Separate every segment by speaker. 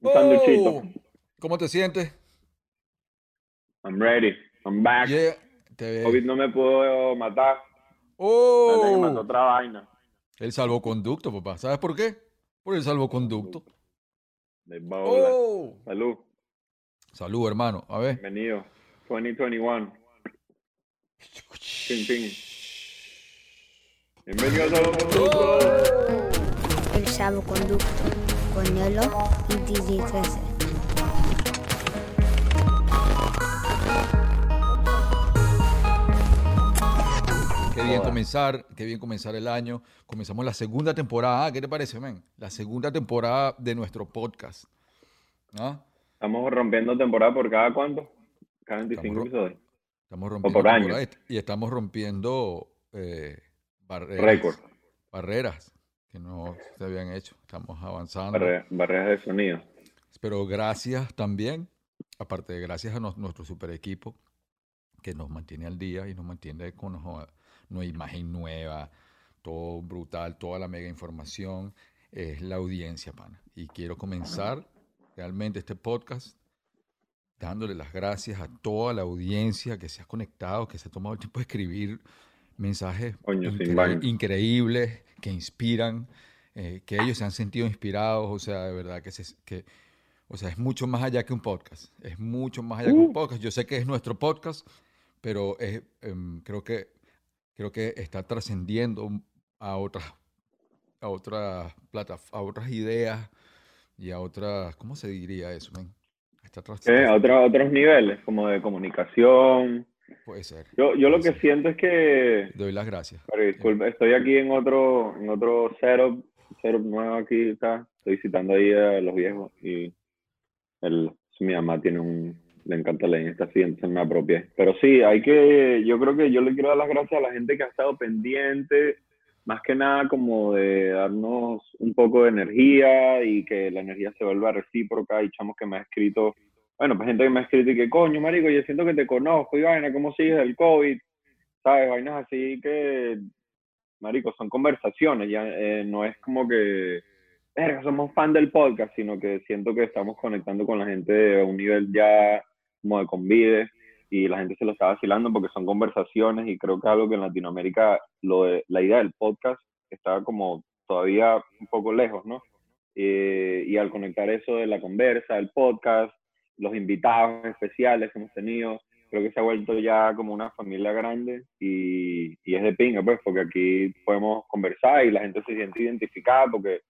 Speaker 1: Un sanduchito.
Speaker 2: Oh, ¿Cómo te sientes?
Speaker 1: I'm ready. I'm back.
Speaker 2: Yeah, te-
Speaker 1: COVID no me pudo matar. Me mató
Speaker 2: Oh,
Speaker 1: otra vaina.
Speaker 2: el salvoconducto, papá. ¿Sabes por qué? Por el salvoconducto.
Speaker 1: De.
Speaker 2: Oh.
Speaker 1: Salud.
Speaker 2: Salud, hermano. A ver.
Speaker 1: Bienvenido. 2021. Ping, ping. Bienvenidos a los
Speaker 3: El salvoconducto con Nelo y DJ 13.
Speaker 2: Qué bien comenzar, qué bien comenzar el año. Comenzamos la segunda temporada. ¿Qué te parece, men? La segunda temporada de nuestro podcast. ¿Ah?
Speaker 1: Estamos rompiendo temporada por cada cuánto? Cada 25
Speaker 2: Estamos ro-
Speaker 1: episodios.
Speaker 2: Estamos rompiendo
Speaker 1: por año.
Speaker 2: y estamos rompiendo eh, barreras,
Speaker 1: Récord.
Speaker 2: barreras que no se habían hecho. Estamos avanzando.
Speaker 1: Barre- barreras de sonido.
Speaker 2: Pero gracias también, aparte de gracias a nuestro super equipo que nos mantiene al día y nos mantiene con una imagen nueva, todo brutal, toda la mega información, es la audiencia, pana. Y quiero comenzar realmente este podcast dándole las gracias a toda la audiencia que se ha conectado, que se ha tomado el tiempo de escribir mensajes
Speaker 1: Coño,
Speaker 2: incre- increíbles, que inspiran, eh, que ellos se han sentido inspirados, o sea, de verdad que, se, que o sea, es mucho más allá que un podcast, es mucho más allá que un
Speaker 1: Uh.
Speaker 2: podcast. Yo sé que es nuestro podcast, pero es, em, creo que creo que está trascendiendo a otras a otras platas, a otras ideas y a otras, ¿cómo se diría eso? Está.
Speaker 1: A otro- otros niveles, como de comunicación.
Speaker 2: Puede ser.
Speaker 1: Yo, yo lo que
Speaker 2: ser.
Speaker 1: siento es que
Speaker 2: Doy las gracias.
Speaker 1: Pero disculpe, estoy aquí en otro, en otro setup, setup nuevo aquí, está. Estoy visitando ahí a los viejos y el, mi mamá tiene un, le encanta leer esta así, entonces me apropié. Pero sí, hay que, yo creo que yo le quiero dar las gracias a la gente que ha estado pendiente, más que nada como de darnos un poco de energía y que la energía se vuelva recíproca. Hay chamos que me ha escrito, bueno, pues gente que me ha escrito y que coño, marico, yo siento que te conozco y vaina, ¿cómo sigues del COVID? ¿sabes? Vainas así que, marico, son conversaciones, ya eh, no es como que, verga, somos fan del podcast, sino que siento que estamos conectando con la gente a un nivel ya como de convide y la gente se lo está vacilando porque son conversaciones y creo que algo que en Latinoamérica lo la idea del podcast está como todavía un poco lejos, ¿no? Eh, y al conectar eso de la conversa, el podcast, los invitados especiales que hemos tenido, creo que se ha vuelto ya como una familia grande y, y es de pinga, pues, porque aquí podemos conversar y la gente se siente identificada porque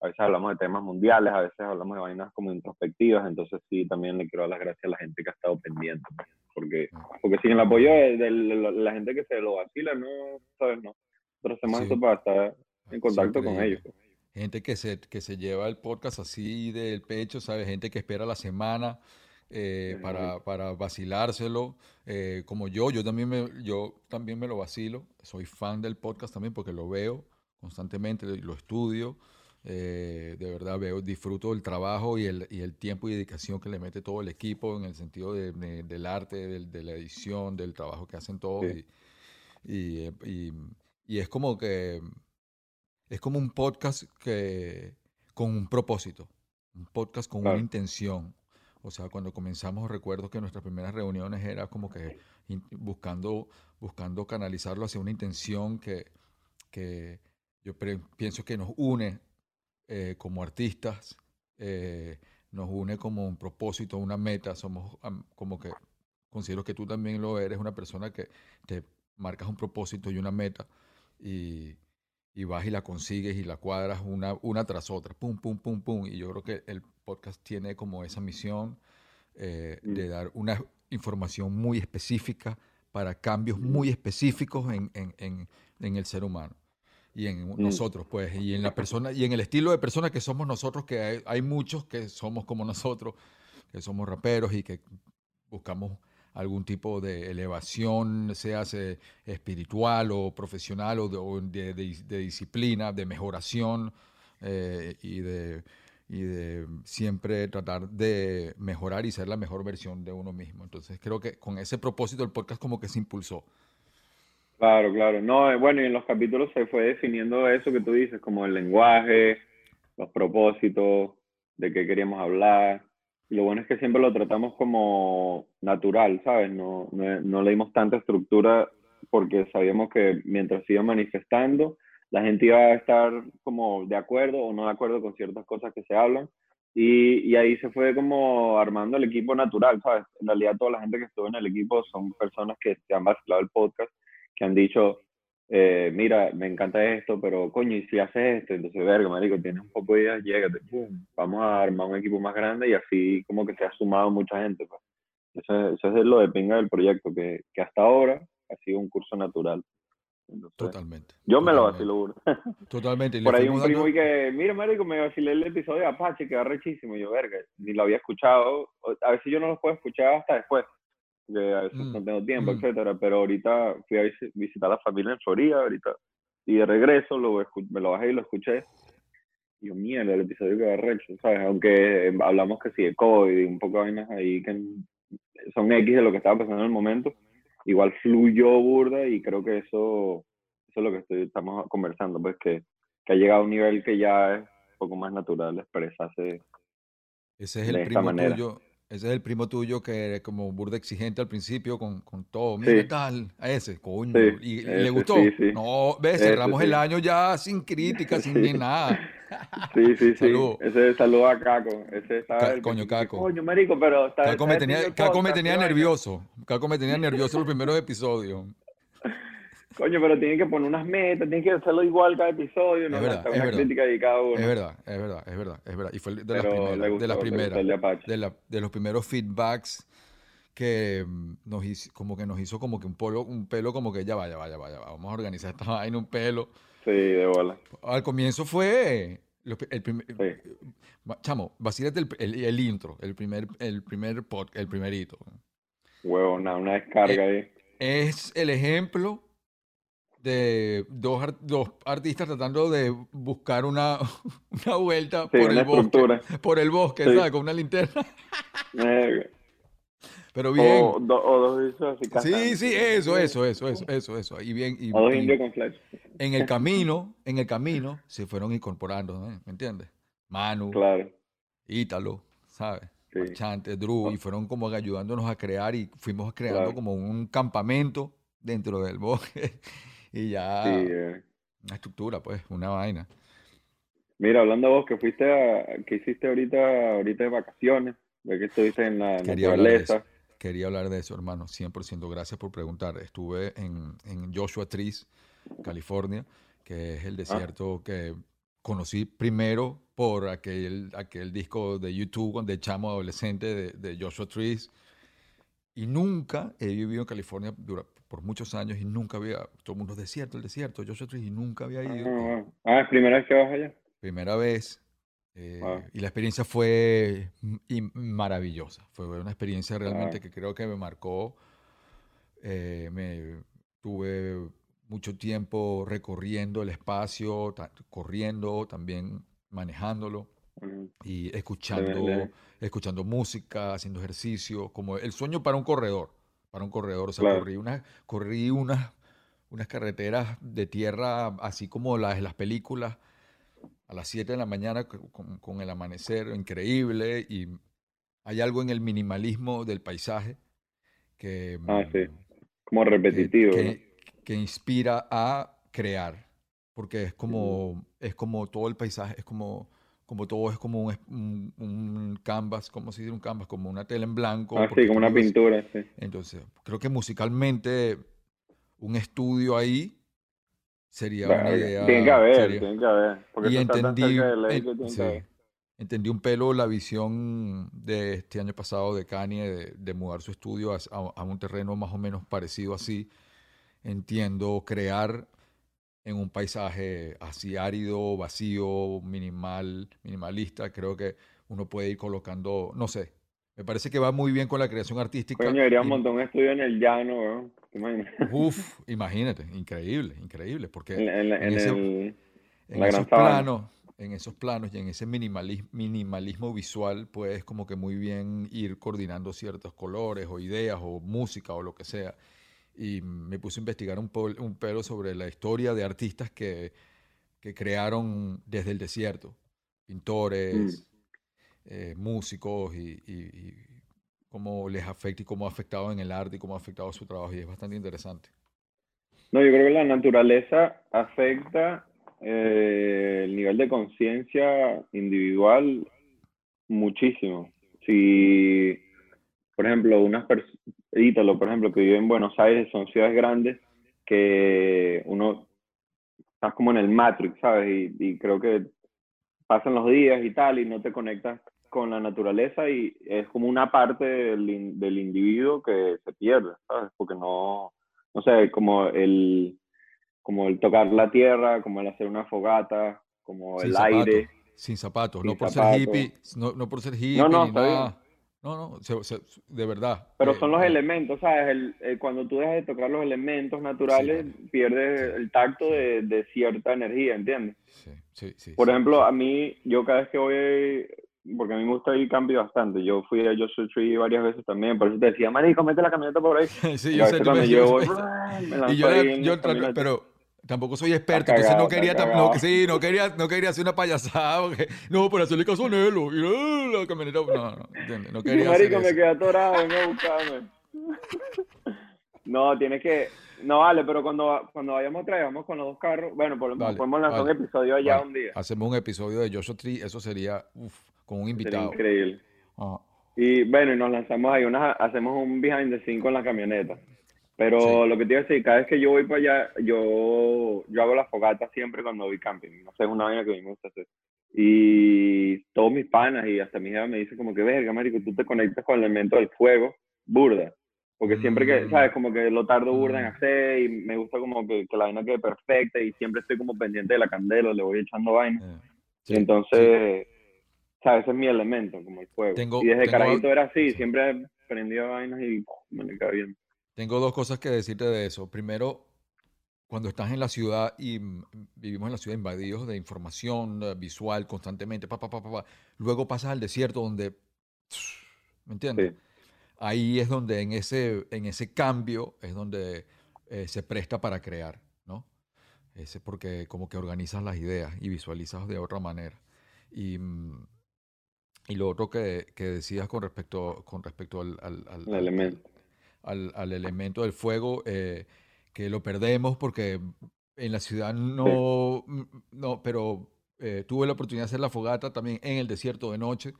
Speaker 1: a veces hablamos de temas mundiales, a veces hablamos de vainas como introspectivas, entonces sí, también le quiero dar las gracias a la gente que ha estado pendiente, pues, porque, porque sin el apoyo de, de la la gente que se lo vacila, no, ¿sabes? No. Nosotros hacemos
Speaker 2: Sí.
Speaker 1: esto para estar en contacto con ellos.
Speaker 2: Gente que se, que se lleva el podcast así del pecho, ¿sabes? Gente que espera la semana eh,
Speaker 1: Sí,
Speaker 2: para, para vacilárselo. eh, como yo, yo también, me, yo también me lo vacilo. Soy fan del podcast también porque lo veo constantemente, lo estudio. eh, de verdad veo, disfruto del trabajo y el, y el tiempo y dedicación que le mete todo el equipo en el sentido de- de- del arte, del- de la edición, del trabajo que hacen todos.
Speaker 1: Sí.
Speaker 2: Y, y, eh, y- y es como que es como un podcast que con un propósito, un podcast con
Speaker 1: Claro.
Speaker 2: una intención. O sea, cuando comenzamos recuerdo que nuestras primeras reuniones era como que buscando, buscando canalizarlo hacia una intención que, que yo pienso que nos une eh, como artistas, eh, nos une como un propósito, una meta. Somos como que, considero que tú también lo eres, una persona que te marcas un propósito y una meta y, y vas y la consigues y la cuadras una, una tras otra, pum, pum, pum, pum. Y yo creo que el podcast tiene como esa misión eh,
Speaker 1: Mm.
Speaker 2: de dar una información muy específica para cambios muy específicos en, en- en- en el ser humano y en
Speaker 1: Mm.
Speaker 2: nosotros, pues, y en la persona, y en el estilo de persona que somos nosotros, que hay, hay muchos que somos como nosotros, que somos raperos y que buscamos algún tipo de elevación, sea se- espiritual o profesional o de, o de- de- de disciplina, de mejoración eh, y, de, y de siempre tratar de mejorar y ser la mejor versión de uno mismo. Entonces creo que con ese propósito el podcast como que se impulsó.
Speaker 1: Claro, claro. No, eh, bueno, y en los capítulos se fue definiendo eso que tú dices, como el lenguaje, los propósitos, de qué queríamos hablar. Lo bueno es que siempre lo tratamos como natural, ¿sabes? No, no, no le dimos tanta estructura porque sabíamos que mientras iba manifestando, la gente iba a estar como de acuerdo o no de acuerdo con ciertas cosas que se hablan. Y, y, ahí se fue como armando el equipo natural, ¿sabes? En realidad toda la gente que estuvo en el equipo son personas que se han vacilado el podcast, que han dicho, eh, mira, me encanta esto, pero coño, y si haces esto, entonces, verga, marico, tienes un poco de ideas, llégate, vamos a armar un equipo más grande y así como que se ha sumado mucha gente. Pues. Eso, eso es lo de pinga del proyecto, que, que hasta ahora ha sido un curso natural.
Speaker 2: totalmente.
Speaker 1: Yo me lo vacilo.
Speaker 2: Totalmente.
Speaker 1: Por ahí un primo y que, mira, marico, me vacilé el episodio de Apache, que rechísimo. Y yo, verga, ni lo había escuchado. A veces yo no lo puedo escuchar hasta después que a veces no mm, tengo tiempo, mm. etcétera, pero ahorita fui a visitar a la familia en Florida, ahorita, y de regreso lo, me lo bajé y lo escuché, y yo, mierda, el episodio que recho, ¿sabes? Aunque em, hablamos que sí de COVID y un poco de vainas ahí que son X de lo que estaba pasando en el momento, igual fluyó burda y creo que eso, eso es lo que estoy, estamos conversando, pues que, que ha llegado a un nivel que ya es un poco más natural expresarse
Speaker 2: ese es el primo tuyo, ese es el primo tuyo que era como burda exigente al principio con, con todo. Mira, tal? A ese, coño. ¿Y, le gustó? No, ves, cerramos el año ya sin crítica, sin nada.
Speaker 1: Sí, sí, sí. Ese saludo a Caco. Ese estaba el,
Speaker 2: coño, Caco.
Speaker 1: Coño, marico, pero... Está,
Speaker 2: Caco, me tenía, Caco me tenía nervioso. Caco me tenía nervioso los primeros episodios.
Speaker 1: Coño, pero tienen que poner unas metas, tienen que hacerlo igual cada episodio, no
Speaker 2: es verdad,
Speaker 1: una crítica de cada uno.
Speaker 2: Es verdad, es verdad, es verdad, es verdad. Y fue de las primeras, de las primeras, de, la, de, los primeros feedbacks que mm, nos hizo, como que nos hizo como que un pelo, un pelo como que ya vaya, vaya, vaya, vamos a organizar esta vaina, un pelo.
Speaker 1: Sí, de bola.
Speaker 2: Al comienzo fue el primer, chamo, vacílate el, el, intro, el primer, el primer pod, el primerito.
Speaker 1: Huevo, una, una descarga
Speaker 2: eh, ahí. Es el ejemplo de dos, dos artistas tratando de buscar una, una vuelta por, el bosque, por el bosque, ¿sabes? Con una linterna. Pero bien.
Speaker 1: O, dos así
Speaker 2: Sí, sí, eso, eso, eso, eso, eso, eso. Y bien. Y,
Speaker 1: o dos indios con flash.
Speaker 2: En el camino, en el camino, se fueron incorporando, ¿me entiendes? Manu,
Speaker 1: claro.
Speaker 2: Ítalo, ¿sabes? Sí. Chante, Drew, y fueron como ayudándonos a crear y fuimos creando como un campamento dentro del bosque y ya
Speaker 1: eh.
Speaker 2: una estructura, pues, una vaina.
Speaker 1: Mira, hablando vos, que fuiste a, que hiciste ahorita, ahorita de vacaciones, de que estuviste en la
Speaker 2: quería naturaleza. quería hablar de eso, hermano, 100%. Gracias por preguntar. Estuve en, en Joshua Trees, California, que es el ah. desierto que conocí primero por aquel, aquel disco de YouTube de chamo adolescente de, de Joshua Trees. Y nunca he vivido en California por muchos años y nunca había, todo el mundo desierto, el desierto, yo soy y nunca había ido.
Speaker 1: Ah, ah, es primera vez que vas allá.
Speaker 2: Primera vez. Eh, y la experiencia fue maravillosa. Fue una experiencia realmente que creo que me marcó. Eh, me tuve mucho tiempo recorriendo el espacio, corriendo, también manejándolo y escuchando, escuchando música, haciendo ejercicio, como el sueño para un corredor para un corredor. O sea, corrí, una, corrí unas, unas carreteras de tierra, así como las, las películas, a las 7 de la mañana con, el amanecer, increíble. Y hay algo en el minimalismo del paisaje que...
Speaker 1: Ah, sí. Como repetitivo.
Speaker 2: Que, que, inspira a crear. Porque es como, es como todo el paisaje, es como como todo es como un, un, canvas, como si dice un canvas, como una tela en blanco.
Speaker 1: Ah, sí, como una pintura, sí.
Speaker 2: Entonces, creo que musicalmente un estudio ahí sería una idea.
Speaker 1: Tiene que haber, tiene que haber.
Speaker 2: y entendí, entendí un pelo la visión de este año pasado de Kanye de, de mudar su estudio a, a, un terreno más o menos parecido así. Entiendo crear en un paisaje así árido, vacío, minimal, minimalista, creo que uno puede ir colocando, no sé, me parece que va muy bien con la creación artística.
Speaker 1: Coño, debería un montón de estudio en el llano,
Speaker 2: Uf, imagínate, increíble, increíble, porque
Speaker 1: en, en,
Speaker 2: esos planos, en esos planos y en ese minimalismo, minimalismo visual, puedes como que muy bien ir coordinando ciertos colores o ideas o música o lo que sea y me puse a investigar un, un pelo sobre la historia de artistas que, que crearon desde el desierto, pintores, eh, músicos y, y- y cómo les afecta y cómo ha afectado en el arte y cómo ha afectado su trabajo. Y es bastante interesante.
Speaker 1: No, yo creo que la naturaleza afecta eh, el nivel de conciencia individual muchísimo. Si, por ejemplo, unas personas, Ítalo, por ejemplo, que vive en Buenos Aires, son ciudades grandes que uno estás como en el Matrix, ¿sabes? Y, y creo que pasan los días y tal, y no te conectas con la naturaleza y es como una parte del, del individuo que se pierde, ¿sabes? Porque no, no sé, como el, como el tocar la tierra, como el hacer una fogata, como
Speaker 2: Sin
Speaker 1: el aire.
Speaker 2: sin zapatos,
Speaker 1: Sin
Speaker 2: no por ser hippie, no, no por ser hippie
Speaker 1: No, no,
Speaker 2: No, no, se- se- de verdad.
Speaker 1: Pero
Speaker 2: eh,
Speaker 1: son los
Speaker 2: eh,
Speaker 1: elementos, ¿sabes? El- eh, cuando tú dejas de tocar los elementos naturales, pierdes
Speaker 2: Sí,
Speaker 1: el tacto
Speaker 2: sí.
Speaker 1: de, de cierta energía, ¿entiendes?
Speaker 2: Sí, sí, sí,
Speaker 1: Por ejemplo, a mí, yo cada vez que voy, porque a mí me gusta ir cambio bastante, yo fui a Joshua Tree varias veces también, por eso te decía, marico, mete la camioneta por ahí.
Speaker 2: Sí,
Speaker 1: Y
Speaker 2: yo sé, me-
Speaker 1: me
Speaker 2: Y yo, yo pero tampoco soy experto, entonces no quería, no, sí, no quería, no quería hacer una payasada, porque, no, por hacerle caso a Nelo, y ah, la camioneta, no, no, ¿entiendes? No quería hacer
Speaker 1: marico, me
Speaker 2: eso.
Speaker 1: quedé atorado, venga a buscarme. No, tienes que, no vale, pero cuando, cuando vayamos otra vez, vamos con los dos carros, bueno, por lo menos
Speaker 2: Vale,
Speaker 1: podemos lanzar
Speaker 2: vale,
Speaker 1: un episodio allá
Speaker 2: vale.
Speaker 1: un día.
Speaker 2: Hacemos un episodio de Joshua Tree, eso sería, uf, con un
Speaker 1: Sería
Speaker 2: invitado.
Speaker 1: increíble.
Speaker 2: Ah,
Speaker 1: Y bueno, y nos lanzamos ahí, unas, hacemos un behind the scenes con la camioneta. Pero
Speaker 2: Sí.
Speaker 1: lo que te iba a decir, cada vez que yo voy para allá, yo, yo hago la fogata siempre cuando voy camping. No sé, es una vaina que a mí me gusta hacer. Y todos mis panas y hasta mi hija me dice como que, verga, marico, tú te conectas con el elemento del fuego, burda. Porque siempre que,
Speaker 2: Mm.
Speaker 1: ¿sabes? Como que lo tardo burda en
Speaker 2: Mm.
Speaker 1: hacer y me gusta como que, que la vaina quede perfecta y siempre estoy como pendiente de la candela, le voy echando vaina.
Speaker 2: eh,
Speaker 1: Y
Speaker 2: sí,
Speaker 1: entonces, ¿sabes? Ese es mi elemento, como el fuego.
Speaker 2: Tengo-
Speaker 1: y desde
Speaker 2: tengo-
Speaker 1: carajito era así,
Speaker 2: sí.
Speaker 1: siempre prendía vainas y me le caía bien.
Speaker 2: Tengo dos cosas que decirte de eso. Primero, cuando estás en la ciudad y mm, vivimos en la ciudad invadidos de información eh, visual constantemente, pa, pa, pa, pa, pa, luego pasas al desierto donde, ¿me entiendes?
Speaker 1: Sí.
Speaker 2: Ahí es donde en ese, en ese cambio es donde eh, se presta para crear, ¿no? Ese porque como que organizas las ideas y visualizas de otra manera. Y, mm, y lo otro que, que decías con respecto, con respecto al, al- al-
Speaker 1: El
Speaker 2: al-
Speaker 1: elemento.
Speaker 2: Al, al elemento del fuego, eh, que lo perdemos porque en la ciudad no, mm, no, pero eh, tuve la oportunidad de hacer la fogata también en el desierto de noche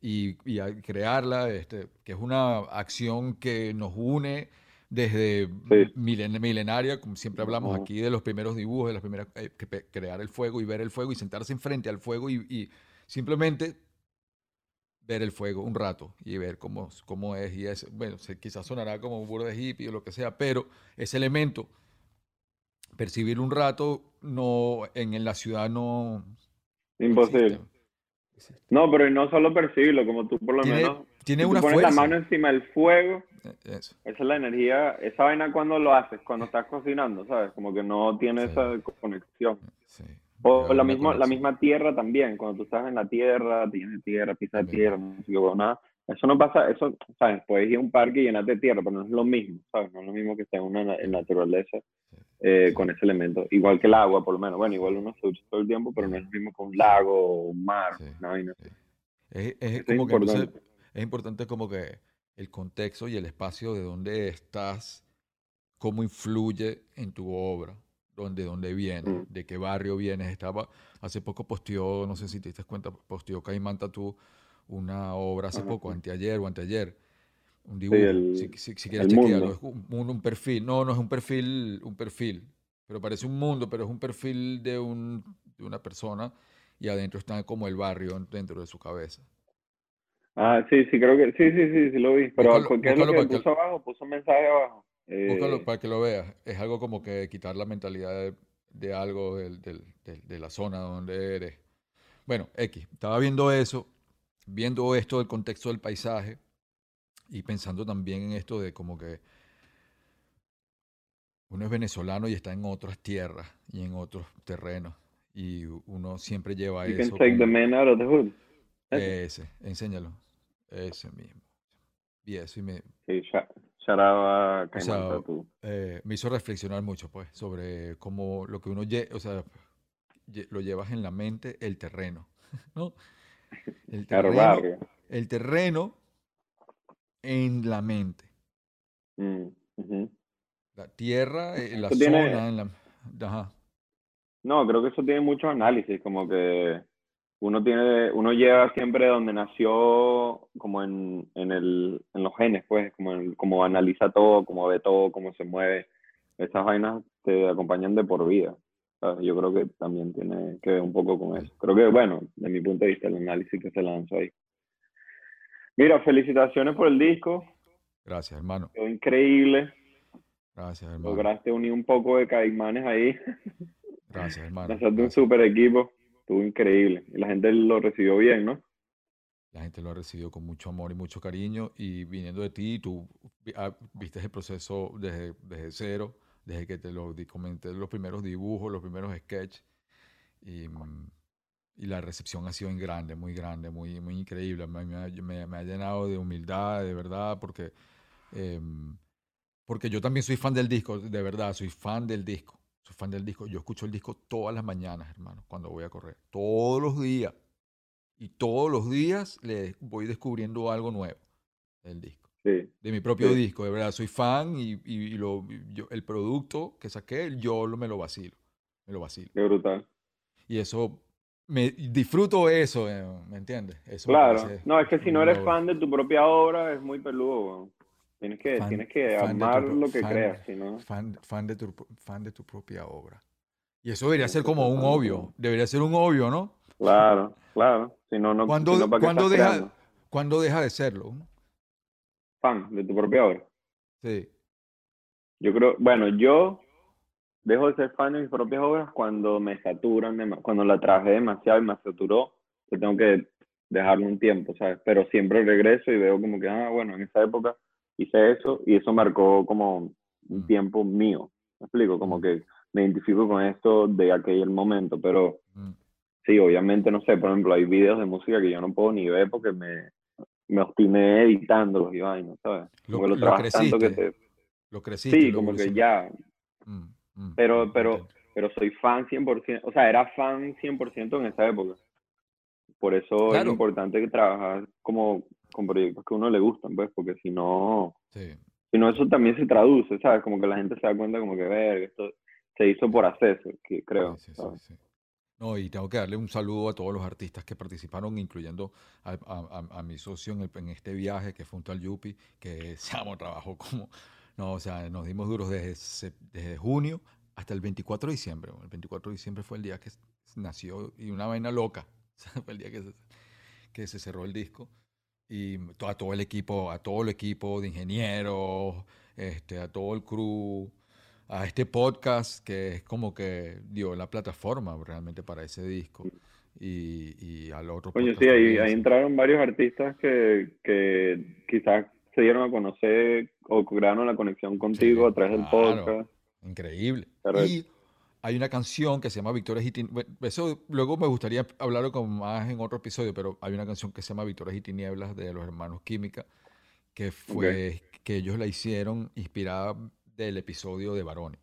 Speaker 2: y, y a crearla, este, que es una acción que nos une desde
Speaker 1: Sí.
Speaker 2: milen- milenaria, como siempre hablamos aquí de los primeros dibujos, de las primeras, eh, crear el fuego y ver el fuego y sentarse enfrente al fuego y, y simplemente ver el fuego un rato y ver cómo, cómo es y es, bueno, se- quizás sonará como un burro de hippie o lo que sea, pero ese elemento, percibir un rato, no, en, en la ciudad no,
Speaker 1: Imposible.
Speaker 2: existe. Existe.
Speaker 1: No, pero no solo percibirlo, como tú por lo
Speaker 2: Tiene,
Speaker 1: menos,
Speaker 2: tiene
Speaker 1: si tú
Speaker 2: una
Speaker 1: pones la
Speaker 2: fuerza.
Speaker 1: mano encima del fuego,
Speaker 2: Eh, Eso.
Speaker 1: esa es la energía, esa vaina cuando lo haces, cuando estás cocinando, ¿sabes? Como que no tiene
Speaker 2: Sí.
Speaker 1: esa conexión.
Speaker 2: Sí.
Speaker 1: O la
Speaker 2: una
Speaker 1: misma, la misma tierra también, cuando tú estás en la tierra, tienes tierra, pisas
Speaker 2: También.
Speaker 1: tierra, no sé qué, nada. Eso no pasa, eso, ¿sabes? Puedes ir a un parque y llenarte de tierra, pero no es lo mismo, ¿sabes? No es lo mismo que estar en una na- en naturaleza eh, con ese elemento. Igual que el agua, por lo menos. Bueno, igual uno se usa todo el tiempo, pero no es lo mismo que un lago o un mar,
Speaker 2: Sí.
Speaker 1: una vaina.
Speaker 2: Sí. Es, es como que entonces,
Speaker 1: importante.
Speaker 2: es importante como que el contexto y el espacio de donde estás, cómo influye en tu obra, donde, dónde vienes,
Speaker 1: Mm.
Speaker 2: de qué barrio vienes. Estaba, hace poco posteó, no sé si te diste cuenta, posteó Caimán Tatú una obra hace
Speaker 1: Ajá,
Speaker 2: poco,
Speaker 1: sí.
Speaker 2: anteayer o anteayer, un dibujo,
Speaker 1: el-
Speaker 2: si, si- si quieres chequearlo, es un, un- perfil, no, no es un perfil, un perfil, pero parece un mundo, pero es un perfil de, un, de una persona y adentro está como el barrio dentro de su cabeza.
Speaker 1: Ah, sí, sí, creo que sí, sí, sí, sí lo vi. Pero ¿qué es lo que- puso abajo? Puso un mensaje abajo.
Speaker 2: Búscalo
Speaker 1: Eh,
Speaker 2: para que lo veas. Es algo como que quitar la mentalidad de, de algo del- del- del- de la zona donde eres. Bueno, X, estaba viendo eso, viendo esto del contexto del paisaje y pensando también en esto de como que uno es venezolano y está en otras tierras y en otros terrenos y uno siempre lleva
Speaker 1: you can
Speaker 2: eso
Speaker 1: take the man out of the hood. Ese.
Speaker 2: ese, enséñalo, ese mismo. Y eso y me,
Speaker 1: Sí,
Speaker 2: O sea, eh, me hizo reflexionar mucho, pues, sobre cómo lo que uno, lle- o sea, lo llevas en la mente, el terreno, ¿no? El terreno,
Speaker 1: barrio.
Speaker 2: el terreno en la mente.
Speaker 1: Mm.
Speaker 2: La tierra, eh, la
Speaker 1: Eso tiene-
Speaker 2: zona, en la... Ajá.
Speaker 1: No, creo que eso tiene mucho análisis, como que uno tiene, uno lleva siempre donde nació, como en, en el, en los genes, pues, como, en- como analiza todo, como ve todo, cómo se mueve. Esas vainas te acompañan de por vida. ¿sabes? Yo creo que también tiene que ver un poco con eso. Creo que, bueno, de mi punto de vista, el análisis que se lanzó ahí. Mira, felicitaciones por el disco,
Speaker 2: Gracias, hermano.
Speaker 1: quedó increíble.
Speaker 2: Gracias, hermano.
Speaker 1: Lograste unir un poco de caimanes ahí.
Speaker 2: Gracias, hermano.
Speaker 1: Lanzaste un super equipo. Estuvo increíble. Y la gente lo recibió bien, ¿no?
Speaker 2: La gente lo ha recibido con mucho amor y mucho cariño. Y viniendo de ti, tú ah, viste el proceso desde, desde cero, desde que te lo comenté, los primeros dibujos, los primeros sketches. Y, mm, y la recepción ha sido en grande, muy grande, muy, muy increíble. Me, me me- ha llenado de humildad, de verdad, porque, em, porque yo también soy fan del disco, de verdad, soy fan del disco. Soy fan del disco. Yo escucho el disco todas las mañanas, hermano, cuando voy a correr. Todos los días. Y todos los días le voy descubriendo algo nuevo del disco.
Speaker 1: Sí.
Speaker 2: De mi propio
Speaker 1: Sí.
Speaker 2: disco, de verdad. Soy fan y, y- y lo, yo- el producto que saqué, yo me lo vacilo. Me lo vacilo.
Speaker 1: Qué brutal.
Speaker 2: Y eso, me disfruto eso, eh, ¿me entiendes? Eso
Speaker 1: Claro. No, es que si no eres fan de tu propia obra, es muy peludo. Tienes que,
Speaker 2: Fan-
Speaker 1: tienes que
Speaker 2: tu
Speaker 1: amar lo que
Speaker 2: fan-
Speaker 1: creas, si no.
Speaker 2: Fan, fan, de tu, fan de tu propia obra. Y eso debería ser como un obvio. Debería ser un obvio, ¿no?
Speaker 1: Claro, claro. Si no, no,
Speaker 2: ¿Cuándo,
Speaker 1: si no, ¿para qué
Speaker 2: cuándo
Speaker 1: estás
Speaker 2: deja,
Speaker 1: creando?
Speaker 2: cuándo deja de serlo?
Speaker 1: Fan de tu propia obra.
Speaker 2: Sí.
Speaker 1: Yo creo, bueno, yo dejo de ser fan de mis propias obras cuando me saturan, cuando la trabajé demasiado y me saturó, que tengo que dejarlo un tiempo, ¿sabes? Pero siempre regreso y veo como que, ah, bueno, en esa época hice eso y eso marcó como un
Speaker 2: Mm.
Speaker 1: tiempo mío. ¿Me explico? Como
Speaker 2: Mm.
Speaker 1: que me identifico con esto de aquel momento, pero
Speaker 2: Mm.
Speaker 1: sí, obviamente, no sé, por ejemplo, hay videos de música que yo no puedo ni ver porque me, me obstiné editándolos y vainas, ¿sabes?
Speaker 2: Lo-
Speaker 1: Como que lo
Speaker 2: lo
Speaker 1: tanto que te...
Speaker 2: Lo creciste.
Speaker 1: Sí,
Speaker 2: lo
Speaker 1: como que ya,
Speaker 2: Mm, mm,
Speaker 1: Pero- pero- pero soy fan 100%, o sea, era fan 100% en esa época. Por eso
Speaker 2: Claro.
Speaker 1: es importante que trabajar como con proyectos que a uno le gustan, pues, porque si no,
Speaker 2: Sí.
Speaker 1: si no eso también se traduce, ¿sabes? Como que la gente se da cuenta como que, ver, esto se hizo por hacerse, que creo.
Speaker 2: Sí, sí. No, y tengo que darle un saludo a todos los artistas que participaron, incluyendo a, a- a- a mi socio en, el- en este viaje, que fue un tal Yupi, que se amo trabajo como... No, o sea, nos dimos duros desde, desde junio hasta el 24 de diciembre. El 24 de diciembre fue el día que nació y una vaina loca. Fue el día que se, que se cerró el disco. Y a todo el equipo, a todo el equipo de ingenieros, este, a todo el crew, a este podcast que es como que dio la plataforma realmente para ese disco y, y al otro podcast
Speaker 1: sí, ahí, ahí entraron varios artistas que, que quizás se dieron a conocer o crearon la conexión contigo
Speaker 2: Sí,
Speaker 1: a través del
Speaker 2: claro.
Speaker 1: podcast.
Speaker 2: Increíble.
Speaker 1: Correcto.
Speaker 2: Y hay una canción que se llama Victorias y Tinieblas. Eso luego me gustaría hablarlo con más en otro episodio, pero hay una canción que se llama Victorias y Tinieblas de los hermanos Química, que fue que ellos la hicieron inspirada del episodio de Varones.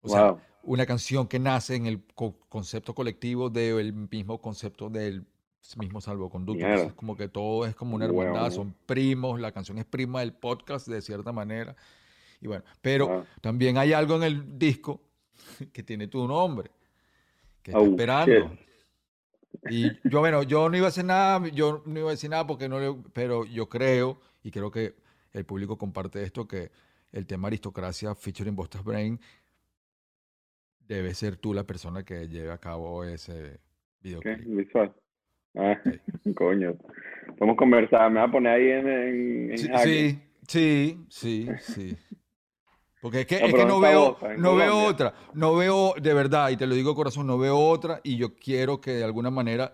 Speaker 2: O sea,
Speaker 1: wow.
Speaker 2: una canción que nace en el co- concepto colectivo del mismo concepto del mismo salvoconducto.
Speaker 1: Mierda.
Speaker 2: Entonces, como que todo es como una hermandad, son primos, la canción es prima del podcast de cierta manera. Y bueno, pero
Speaker 1: wow.
Speaker 2: también hay algo en el disco que tiene tu nombre, que está
Speaker 1: Oh,
Speaker 2: esperando.
Speaker 1: shit.
Speaker 2: Y yo, bueno, yo no iba a hacer nada, yo no iba a decir nada porque no le, pero yo creo, y creo que el público comparte esto, que el tema aristocracia featuring Bostas Brain debe ser tú la persona que lleve a cabo ese
Speaker 1: ¿Qué?
Speaker 2: videoclip.
Speaker 1: Visual. Ah, coño. Podemos conversar. Me voy a poner ahí en, en, en
Speaker 2: Sí, sí, sí, sí, sí. Porque es que,
Speaker 1: No,
Speaker 2: es que no
Speaker 1: ¿dónde está
Speaker 2: veo?
Speaker 1: En
Speaker 2: no veo otra, no veo, de verdad, y te lo digo corazón, no veo otra, y yo quiero que de alguna manera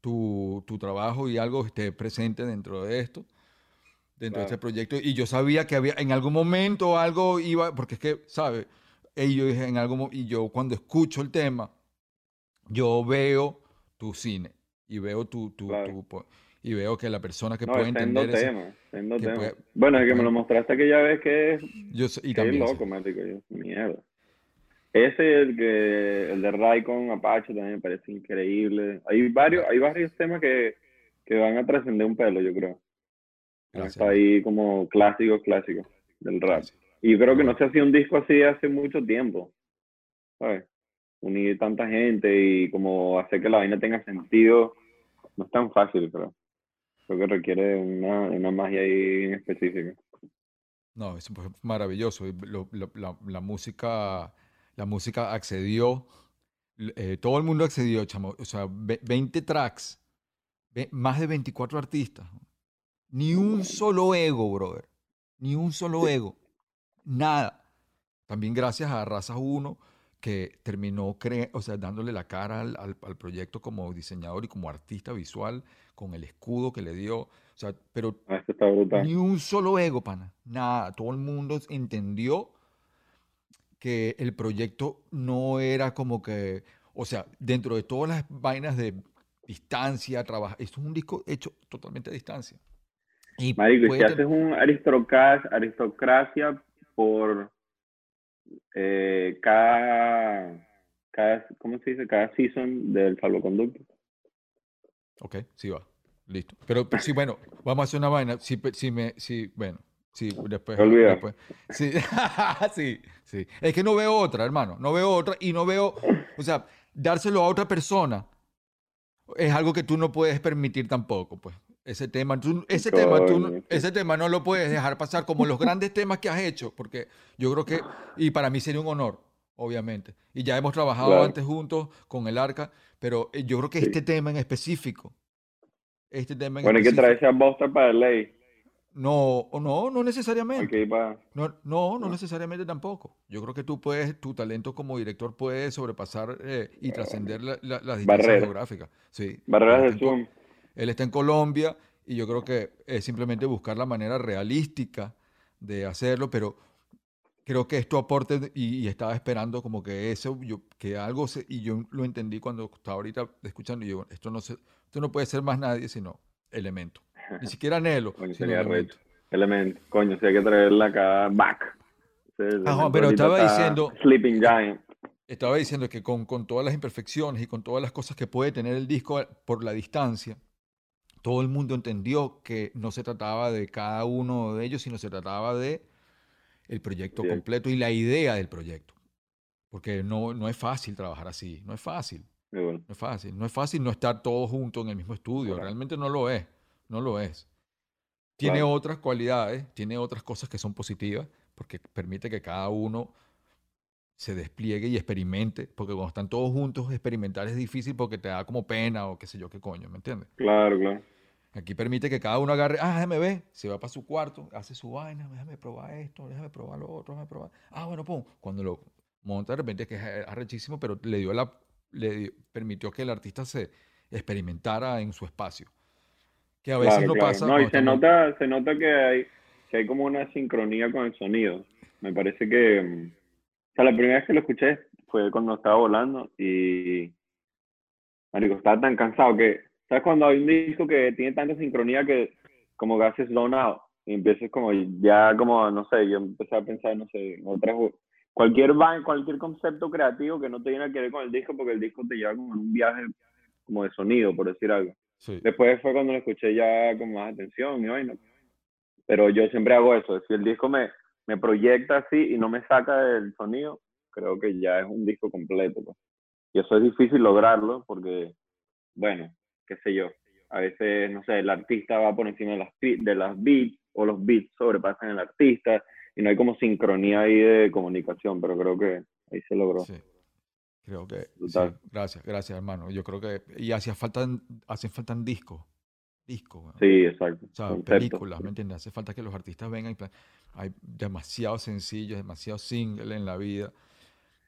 Speaker 2: tu, tu trabajo y algo esté presente dentro de esto, dentro de
Speaker 1: Claro.
Speaker 2: este proyecto. Y yo sabía que había, en algún momento algo iba, porque es que, ¿sabes? Y yo dije, en algún y yo cuando escucho el tema, yo veo tu cine, y veo tu, tu,
Speaker 1: Claro.
Speaker 2: tu y veo que la persona que
Speaker 1: No,
Speaker 2: puede
Speaker 1: es
Speaker 2: entender ese-
Speaker 1: tema.
Speaker 2: Que
Speaker 1: tema.
Speaker 2: puede-
Speaker 1: bueno, es
Speaker 2: que
Speaker 1: me lo mostraste aquella vez que es,
Speaker 2: yo y
Speaker 1: que es
Speaker 2: también sé.
Speaker 1: loco, marico. Yo, mierda. Ese, el, que, el de Ray con Apache también me parece increíble. Hay varios, hay varios temas que, que van a trascender un pelo, yo creo.
Speaker 2: Gracias.
Speaker 1: Está ahí como clásicos, clásicos del rap.
Speaker 2: Gracias.
Speaker 1: Y yo creo que no se hacía un disco así hace mucho tiempo. ¿Sabes? Unir tanta gente y como hacer que la vaina tenga sentido no es tan fácil, creo. Creo que requiere una, una magia ahí específica.
Speaker 2: No, es fue maravilloso. y lo- lo- la, la música, la música accedió, eh, todo el mundo accedió, chamo. O sea, ve- 20 tracks, más de 24 artistas. Ni un solo ego, brother. Ni un solo ego. Nada. También gracias a Razas 1, que terminó cre- o sea, dándole la cara al, al- al proyecto como diseñador y como artista visual, con el escudo que le dio. O sea, pero
Speaker 1: Ah, está
Speaker 2: ni un solo ego, pana. Nada. Todo el mundo entendió que el proyecto no era como que, o sea, dentro de todas las vainas de distancia, trabajar, esto es un disco hecho totalmente a distancia. Y
Speaker 1: Marico, si haces un aristocracia, aristocracia por eh, cada, cada, ¿cómo se dice? Cada season del salvoconducto.
Speaker 2: Ok, sí va. Listo. Pero sí, bueno, vamos a hacer una vaina. Si, si me, si, bueno, sí, después.
Speaker 1: Olvidé.
Speaker 2: después. Sí, sí, sí. Es que no veo otra, hermano. No veo otra y no veo, o sea, dárselo a otra persona es algo que tú no puedes permitir tampoco, pues. Ese tema, tú- ese tema, tú, ese tema no lo puedes dejar pasar como los grandes temas que has hecho, porque yo creo que, y para mí sería un honor, obviamente. Y ya hemos trabajado
Speaker 1: Claro.
Speaker 2: antes juntos con el Arca, pero eh, yo creo que
Speaker 1: Sí.
Speaker 2: este tema en específico, este tema en
Speaker 1: Bueno, hay que
Speaker 2: específico,
Speaker 1: traerse a Buster para ley.
Speaker 2: no, no, no necesariamente.
Speaker 1: para...
Speaker 2: No, no, no
Speaker 1: No.
Speaker 2: necesariamente tampoco. Yo creo que tú puedes, tu talento como director puede sobrepasar eh, y trascender la- la- las distancias
Speaker 1: Barreras.
Speaker 2: geográficas. Sí.
Speaker 1: Barreras de Zoom.
Speaker 2: Él está en Colombia y yo creo que es simplemente buscar la manera realística de hacerlo, pero creo que esto aporte y, y estaba esperando como que eso, yo, que algo, se- y yo lo entendí cuando estaba ahorita escuchando y yo, esto no, se, esto no puede ser más nadie sino Elemento. Ni siquiera Nelo,
Speaker 1: Coño, sería
Speaker 2: Elemento.
Speaker 1: Elemento. Coño, si hay que traerla acá back.
Speaker 2: Ah,
Speaker 1: Elemento
Speaker 2: pero estaba diciendo-
Speaker 1: Sleeping Giant.
Speaker 2: Estaba diciendo que con, con todas las imperfecciones y con todas las cosas que puede tener el disco por la distancia, todo el mundo entendió que no se trataba de cada uno de ellos, sino se trataba de el proyecto
Speaker 1: Bien.
Speaker 2: completo y la idea del proyecto. Porque no, no es fácil trabajar así, no es fácil,
Speaker 1: bueno,
Speaker 2: no es fácil, no es fácil no estar todos juntos en el mismo estudio,
Speaker 1: Claro.
Speaker 2: realmente no lo es, no lo es. Tiene
Speaker 1: Claro.
Speaker 2: otras cualidades, tiene otras cosas que son positivas, porque permite que cada uno se despliegue y experimente, porque cuando están todos juntos, experimentar es difícil porque te da como pena o qué sé yo qué coño, ¿me entiendes?
Speaker 1: Claro, claro.
Speaker 2: Aquí permite que cada uno agarre, ah, déjame ver, se va para su cuarto, hace su vaina, déjame probar esto, déjame probar lo otro, déjame probar. Ah, bueno, pum, cuando lo monta de repente que es arrechísimo, pero le dio la, le dio- permitió que el artista se experimentara en su espacio. Que a veces
Speaker 1: Claro,
Speaker 2: no
Speaker 1: claro.
Speaker 2: pasa.
Speaker 1: No, y se nota, se nota que hay, que hay como una sincronía con el sonido. Me parece que, mm, o sea, la primera vez que lo escuché fue cuando estaba volando y, marico, estaba tan cansado que, ¿sabes cuando hay un disco que tiene tanta sincronía que como que haces zone out y empiezas como ya como, no sé, yo empecé a pensar, no sé, en otras, cualquier cualquier concepto creativo que no te tiene que ver con el disco porque el disco te lleva como en un viaje como de sonido, por decir algo.
Speaker 2: Sí.
Speaker 1: Después fue cuando lo escuché ya con más atención y vaina. Pero yo siempre hago eso. Si el disco me, me proyecta así y no me saca del sonido, creo que ya es un disco completo. pues. Y eso es difícil lograrlo porque, bueno, qué sé yo. A veces, no sé, el artista va por encima de las, de las beats o los beats sobrepasan al artista y no hay como sincronía ahí de comunicación, pero creo que ahí se logró.
Speaker 2: Sí. Creo que sí. Gracias, gracias, hermano. Yo creo que y hacía falta hacen faltan discos, discos.
Speaker 1: Sí, exacto.
Speaker 2: O sea,
Speaker 1: Concepto.
Speaker 2: películas, ¿me entiendes? Hace falta que los artistas vengan y plan- hay demasiado sencillos, demasiado single en la vida.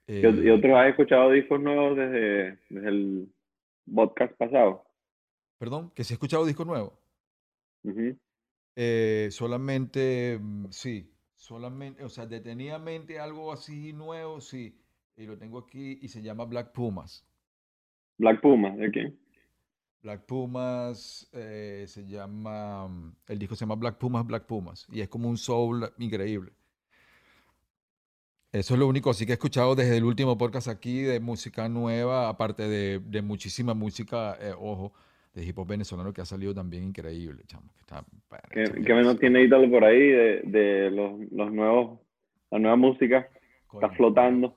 Speaker 1: ¿Y, ot- y
Speaker 2: Eh,
Speaker 1: otros has escuchado discos nuevos desde, desde el podcast pasado?
Speaker 2: Perdón, que si he escuchado disco nuevo. Eh, solamente, mm, sí, solamente, o sea, detenidamente algo así nuevo, sí. Y lo tengo aquí y se llama Black Pumas.
Speaker 1: Black Puma, ¿de quién?
Speaker 2: Black Pumas eh, se llama, mm, el disco se llama Black Pumas, Black Pumas, y es como un soul increíble. Eso es lo único así que he escuchado desde el último podcast aquí de música nueva, aparte de, de muchísima música, eh, ojo, de hip hop venezolano que ha salido también increíble, chamo. Que está,
Speaker 1: ¿Qué,
Speaker 2: chamo,
Speaker 1: qué menos tiene Ítalo por ahí de, de los, los nuevos, la nueva música? Está flotando.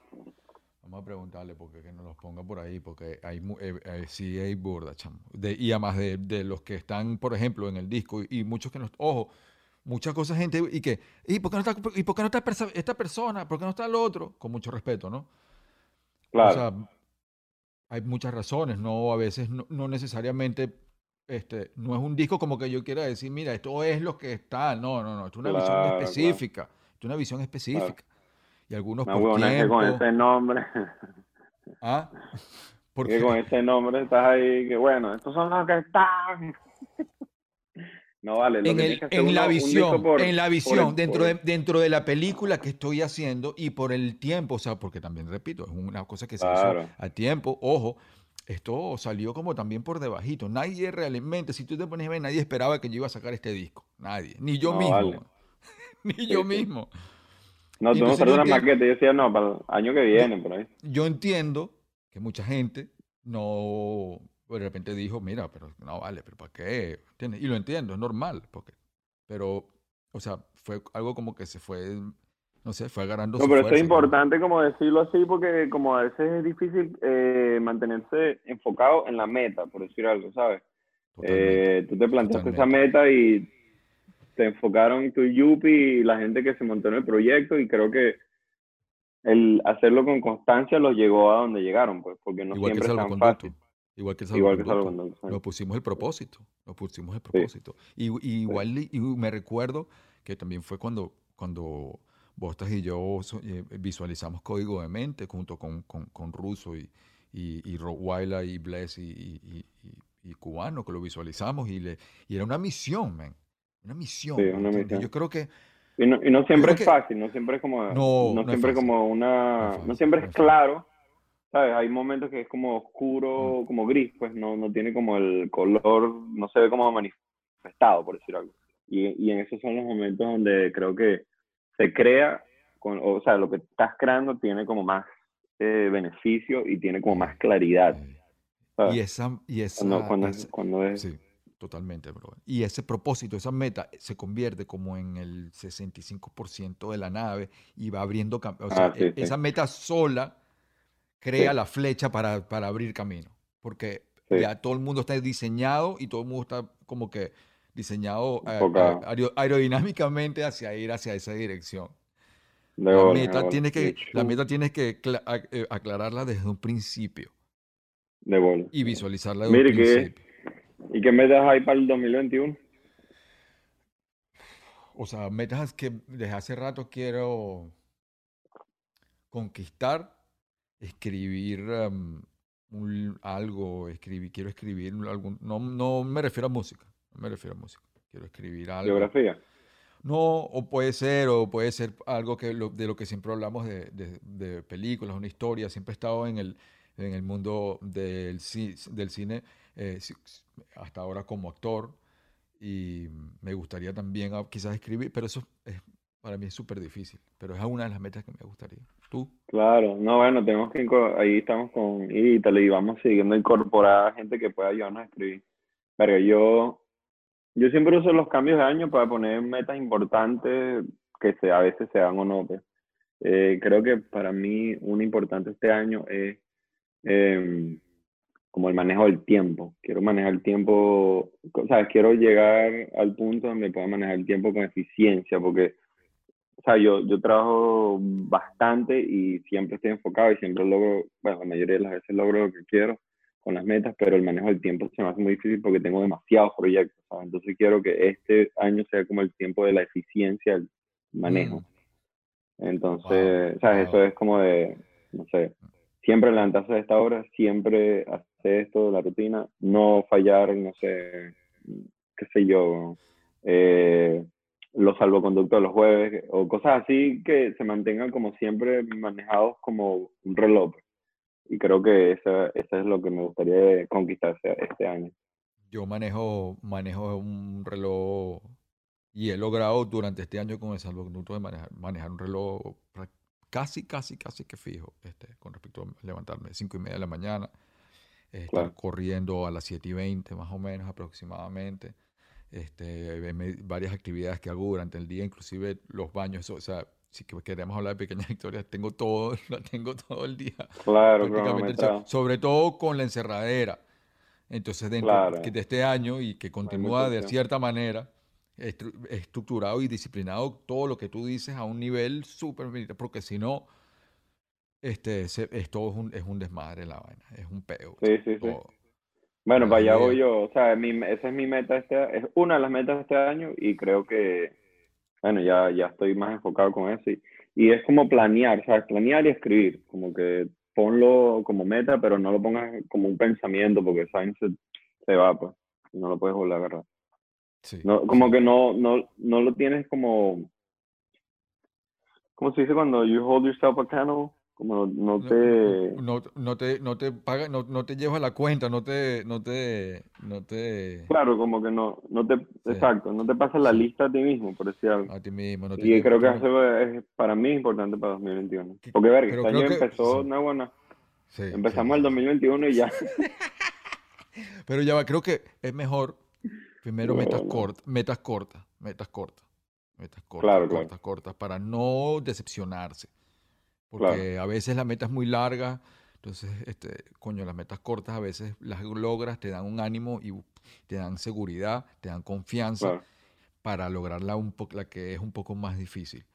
Speaker 2: Vamos a preguntarle porque que nos los ponga por ahí, porque hay, eh, eh, sí hay burda, chamo. De, y además de, de los que están, por ejemplo, en el disco, y, y muchos que no, ojo, muchas cosas, gente, y que, ¿y por qué no está, y por qué no está esta persona? ¿Por qué no está el otro? Con mucho respeto, ¿no?
Speaker 1: Claro.
Speaker 2: O sea, hay muchas razones, ¿no? A veces no, no necesariamente, este, no es un disco como que yo quiera decir, mira, esto es lo que está. No, no, no, esto es una visión
Speaker 1: claro.
Speaker 2: específica. Esto es una visión específica. Y algunos
Speaker 1: Una
Speaker 2: por
Speaker 1: huevona que con
Speaker 2: tiempo.
Speaker 1: ese nombre,
Speaker 2: ¿Ah? ¿Por
Speaker 1: que
Speaker 2: qué?
Speaker 1: con ese nombre estás ahí, que bueno, estos son los que están. No vale, lo
Speaker 2: En,
Speaker 1: que
Speaker 2: el-
Speaker 1: tienes que hacer
Speaker 2: en la visión,
Speaker 1: por-
Speaker 2: en la visión, dentro,
Speaker 1: por-
Speaker 2: de, dentro de la película que estoy haciendo y por el tiempo, o sea, porque también, repito, es una cosa que se
Speaker 1: Claro.
Speaker 2: hizo a tiempo, ojo, esto salió como también por debajito. Nadie realmente, si tú te pones a ver, nadie esperaba que yo iba a sacar este disco. Nadie. Ni yo
Speaker 1: No,
Speaker 2: mismo.
Speaker 1: vale.
Speaker 2: Ni yo mismo.
Speaker 1: No, tú no
Speaker 2: yo
Speaker 1: una maqueta yo decía, no, para el año que viene, por ahí.
Speaker 2: Yo entiendo que mucha gente no de repente dijo, mira, pero no vale, pero ¿para qué? ¿Entiendes? Y lo entiendo, es normal, porque, pero, o sea, fue algo como que se fue, no sé, fue agarrando
Speaker 1: No,
Speaker 2: su
Speaker 1: pero es
Speaker 2: fuerza, ¿no?
Speaker 1: importante como decirlo así porque como a veces es difícil eh, mantenerse enfocado en la meta, por decir algo, ¿sabes? Eh, tú te planteaste esa meta y te enfocaron en tu Yupi y la gente que se montó en el proyecto y creo que el hacerlo con constancia los llegó a donde llegaron, pues, porque no
Speaker 2: Igual
Speaker 1: siempre es tan fácil.
Speaker 2: Igual que el
Speaker 1: Igual que sí.
Speaker 2: Nos pusimos el propósito. Nos pusimos el propósito. Y, y igual y- y me recuerdo que también fue cuando, cuando Bostas y yo eh, visualizamos Código de Mente junto con, con, con Russo y, y, y Rottweiler y Bless y, y, y- Cubano, que lo visualizamos y, le, y era una misión, man. Una misión.
Speaker 1: Sí,
Speaker 2: ¿me
Speaker 1: una misión.
Speaker 2: Yo creo que
Speaker 1: Y no, y no siempre es
Speaker 2: que-
Speaker 1: fácil, no siempre es como,
Speaker 2: No,
Speaker 1: no,
Speaker 2: no
Speaker 1: siempre es
Speaker 2: fácil.
Speaker 1: como una,
Speaker 2: No fácil,
Speaker 1: siempre es claro, ¿sabes? Hay momentos que es como oscuro, como gris, pues no, no tiene como el color, no se ve como manifestado, por decir algo. Y, y en esos son los momentos donde creo que se crea, con, o sea, lo que estás creando tiene como más eh, beneficio y tiene como más claridad, ¿sabes?
Speaker 2: y esa, y esa,
Speaker 1: Cuando, cuando, es-
Speaker 2: esa-
Speaker 1: cuando es,
Speaker 2: Sí, totalmente, bro. Y ese propósito, esa meta, se convierte como en el 65% de la nave y va abriendo O sea,
Speaker 1: Ah, sí,
Speaker 2: e-
Speaker 1: sí.
Speaker 2: esa meta sola crea
Speaker 1: Sí.
Speaker 2: la flecha para, para abrir camino. Porque
Speaker 1: Sí.
Speaker 2: ya todo el mundo está diseñado y todo el mundo está como que diseñado a- a-
Speaker 1: Enfocado.
Speaker 2: aero- aerodinámicamente hacia ir hacia esa dirección. La meta tienes que, la meta tienes que eh, aclararla desde un principio
Speaker 1: de bola.
Speaker 2: y visualizarla desde
Speaker 1: Mire
Speaker 2: un
Speaker 1: que-
Speaker 2: principio.
Speaker 1: ¿Y qué metas hay para el 2021?
Speaker 2: O sea, metas que desde hace rato quiero conquistar, escribir em, un- algo, escribir, quiero escribir algún, no, no me refiero a música, no me refiero a música, quiero escribir algo.
Speaker 1: Geografía.
Speaker 2: No, o puede ser, o puede ser algo que lo- de lo que siempre hablamos de, de- de películas, una historia. Siempre he estado en el, en el mundo del, del cine, eh, hasta ahora como actor, y me gustaría también ah, quizás escribir, pero eso es, para mí es súper difícil, pero es una de las metas que me gustaría.
Speaker 1: Claro, no, bueno, tenemos que, ahí estamos con y vamos siguiendo incorporar gente que pueda ayudarnos a escribir. Pero yo, yo siempre uso los cambios de año para poner metas importantes que a veces se dan o no. pues. Eh, creo que para mí un importante este año es em, como el manejo del tiempo. Quiero manejar el tiempo, o sea, quiero llegar al punto donde pueda manejar el tiempo con eficiencia, porque o sea, yo, yo trabajo bastante y siempre estoy enfocado y siempre logro, bueno, la mayoría de las veces logro lo que quiero con las metas, pero el manejo del tiempo se me hace muy difícil porque tengo demasiados proyectos, ¿sabes? Entonces quiero que este año sea como el tiempo de la eficiencia del manejo.
Speaker 2: Mm,
Speaker 1: Entonces,
Speaker 2: Wow,
Speaker 1: ¿sabes?
Speaker 2: wow.
Speaker 1: Eso es como de, no sé, siempre levantarse a esta hora, siempre hacer esto, la rutina, no fallar, no sé, qué sé yo, eh, los salvoconductos los jueves o cosas así que se mantengan como siempre manejados como un reloj. Y creo que eso, eso es lo que me gustaría conquistar este, año.
Speaker 2: Yo manejo, manejo un reloj y he logrado durante este año con el salvoconducto de manejar, manejar un reloj casi, casi, casi que fijo este, con respecto a levantarme a 5 y media de la mañana, eh, estar
Speaker 1: Claro.
Speaker 2: corriendo a las 7 y 20 más o menos aproximadamente. Este, varias actividades que hago durante el día, inclusive los baños, eso, o sea, si que- queremos hablar de pequeñas victorias, tengo todo, la tengo todo el día
Speaker 1: Claro, cronometrado.
Speaker 2: sobre todo con la encerradera. Entonces, dentro
Speaker 1: Claro.
Speaker 2: de este año y que continúa de cierta manera, estru- estructurado y disciplinado todo lo que tú dices a un nivel súper, porque si no, este, esto es un, es un desmadre la vaina, es un peo.
Speaker 1: Sí, sí, sí. Bueno,
Speaker 2: Para
Speaker 1: allá voy yo. O sea, mi, esa es mi meta este es una de las metas de este año y creo que, bueno, ya, ya estoy más enfocado con eso. Y, y es como planear, ¿sabes? Planear y escribir. Como que ponlo como meta, pero no lo pongas como un pensamiento porque ¿sabes? se, se va, pues. No lo puedes volver a agarrar.
Speaker 2: Sí,
Speaker 1: No, como que no, no, no lo tienes como, ¿cómo se dice cuando you hold yourself accountable? Como no
Speaker 2: No,
Speaker 1: te...
Speaker 2: no, no te, no te paga, no, no te llevas la cuenta, no te, no te, no te,
Speaker 1: Claro, como que no, no te,
Speaker 2: Sí.
Speaker 1: exacto, no te pasas la lista a ti mismo, por decir algo.
Speaker 2: a ti mismo, no te
Speaker 1: Y creo que eso es para mí importante para 2021.
Speaker 2: Que-
Speaker 1: Porque, verga, este año
Speaker 2: que-
Speaker 1: empezó,
Speaker 2: sí.
Speaker 1: no buena.
Speaker 2: sí, sí,
Speaker 1: Empezamos el
Speaker 2: sí.
Speaker 1: 2021 y ya.
Speaker 2: Pero ya va, creo que es mejor primero metas cortas, metas cortas, metas cortas, metas cortas,
Speaker 1: Claro, claro.
Speaker 2: cortas, cortas, para no decepcionarse.
Speaker 1: Claro.
Speaker 2: Porque a veces la meta es muy larga, entonces, este, coño, las metas cortas a veces las logras, te dan un ánimo y te dan seguridad, te dan confianza
Speaker 1: Claro,
Speaker 2: para lograrla un la que es un poco más difícil.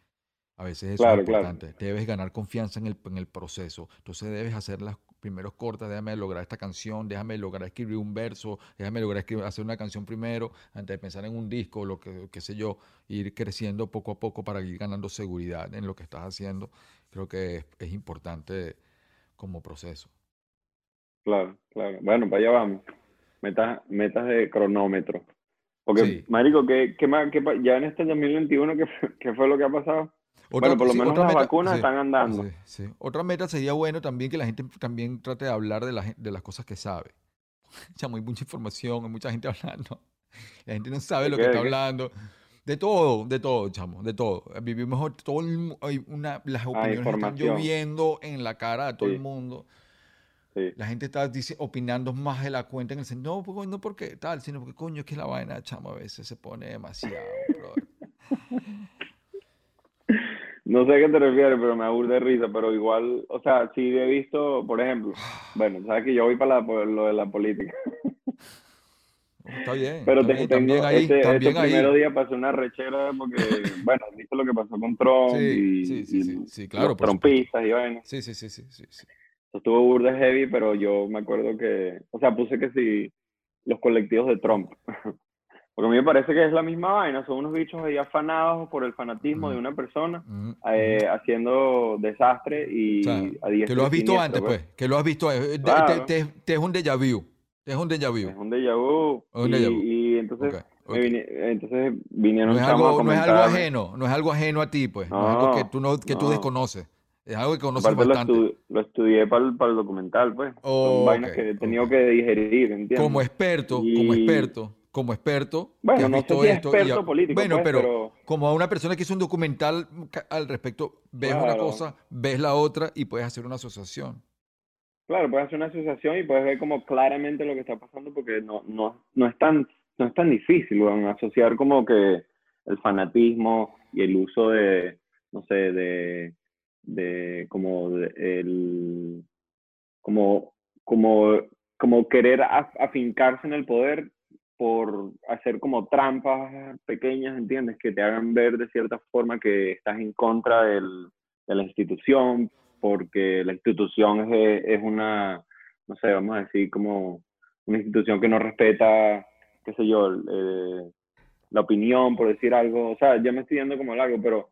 Speaker 2: A veces eso
Speaker 1: Claro,
Speaker 2: es importante. Debes ganar confianza en el, en el proceso. Entonces debes hacer las primeros cortas. Déjame lograr esta canción, déjame lograr escribir un verso, déjame lograr escribir, hacer una canción primero antes de pensar en un disco, lo que, qué sé yo, ir creciendo poco a poco para ir ganando seguridad en lo que estás haciendo. Creo que es, es importante como proceso.
Speaker 1: claro, claro. Bueno, para allá vamos. Metas, metas de cronómetro. Porque,
Speaker 2: Sí.
Speaker 1: marico, ¿qué, qué más, qué ya en este 2021, ¿qué, fue- qué fue lo que ha pasado?
Speaker 2: Otra-
Speaker 1: bueno, por lo
Speaker 2: sí,
Speaker 1: menos las
Speaker 2: meta-
Speaker 1: vacunas
Speaker 2: sí,
Speaker 1: están andando.
Speaker 2: Otra meta sería bueno también que la gente también trate de hablar de, la, de las cosas que sabe. Chamo, hay mucha información, hay mucha gente hablando. La gente no sabe
Speaker 1: ¿De
Speaker 2: lo que está hablando. De todo, de todo, chamo, de todo. Vivimos todo el una, las opiniones están lloviendo en la cara de todo el
Speaker 1: Sí.
Speaker 2: mundo.
Speaker 1: Sí.
Speaker 2: La gente está dice, opinando más de la cuenta en el sentido, no, porque- no porque tal, sino porque coño, es que la vaina, chamo, a veces se pone demasiado.
Speaker 1: No sé a qué te refieres, pero me aburre de risa, pero igual, o sea, sí he visto, por ejemplo, bueno, sabes que yo voy para la- por lo de la política,
Speaker 2: Está bien,
Speaker 1: pero
Speaker 2: está bien, también ahí,
Speaker 1: este,
Speaker 2: también
Speaker 1: este
Speaker 2: ahí.
Speaker 1: primero día pasé una rechera porque, bueno, viste lo que pasó con Trump
Speaker 2: Sí,
Speaker 1: y,
Speaker 2: sí, sí,
Speaker 1: y
Speaker 2: sí, sí, claro,
Speaker 1: trompistas y vaina.
Speaker 2: Sí, sí, sí, sí, sí.
Speaker 1: Estuvo burda heavy, pero yo me acuerdo que, o sea, puse que sí, los colectivos de Trump. Porque a mí me parece que es la misma vaina, son unos bichos ahí afanados por el fanatismo de
Speaker 2: Ujú.
Speaker 1: una persona,
Speaker 2: Mm,
Speaker 1: eh,
Speaker 2: ujú.
Speaker 1: haciendo desastre y
Speaker 2: O sea,
Speaker 1: a
Speaker 2: que lo has visto antes, pues, que lo has visto, eh, te-
Speaker 1: Claro.
Speaker 2: te, te- te es un déjà vu, es un déjà vu.
Speaker 1: Es un déjà vu.
Speaker 2: Un
Speaker 1: y,
Speaker 2: déjà vu.
Speaker 1: y entonces,
Speaker 2: Ok,
Speaker 1: me
Speaker 2: ok.
Speaker 1: vine- entonces vinieron
Speaker 2: No es,
Speaker 1: chamos a
Speaker 2: algo, no es algo ajeno, no es algo ajeno a ti, pues, no, es algo que
Speaker 1: No,
Speaker 2: tú, no, que tú
Speaker 1: no.
Speaker 2: desconoces, es algo que conoces
Speaker 1: Aparte lo,
Speaker 2: bastante.
Speaker 1: estu- lo estudié para el, para el documental, pues.
Speaker 2: Oh,
Speaker 1: Son vainas que he tenido que digerir, ¿entiendes?
Speaker 2: Como experto, como
Speaker 1: Y-
Speaker 2: experto, como experto, que
Speaker 1: Bueno,
Speaker 2: has
Speaker 1: no sé
Speaker 2: visto
Speaker 1: si es
Speaker 2: esto y
Speaker 1: experto
Speaker 2: a-
Speaker 1: político,
Speaker 2: bueno,
Speaker 1: pues,
Speaker 2: pero,
Speaker 1: pero-
Speaker 2: como a una persona que hizo un documental al respecto, ves una
Speaker 1: Claro.
Speaker 2: cosa, ves la otra y puedes hacer una asociación.
Speaker 1: Claro, puedes hacer una asociación y puedes ver como claramente lo que está pasando porque no, no, no es tan, no es tan difícil, asociar como que el fanatismo y el uso de, no sé, de, de como de- el, como, como, como querer af- afincarse en el poder por hacer como trampas pequeñas, ¿entiendes? Que te hagan ver de cierta forma que estás en contra del, de la institución, porque la institución es, es una, no sé, vamos a decir, como una institución que no respeta, qué sé yo, eh, la opinión, por decir algo. O sea, ya me estoy yendo como largo, pero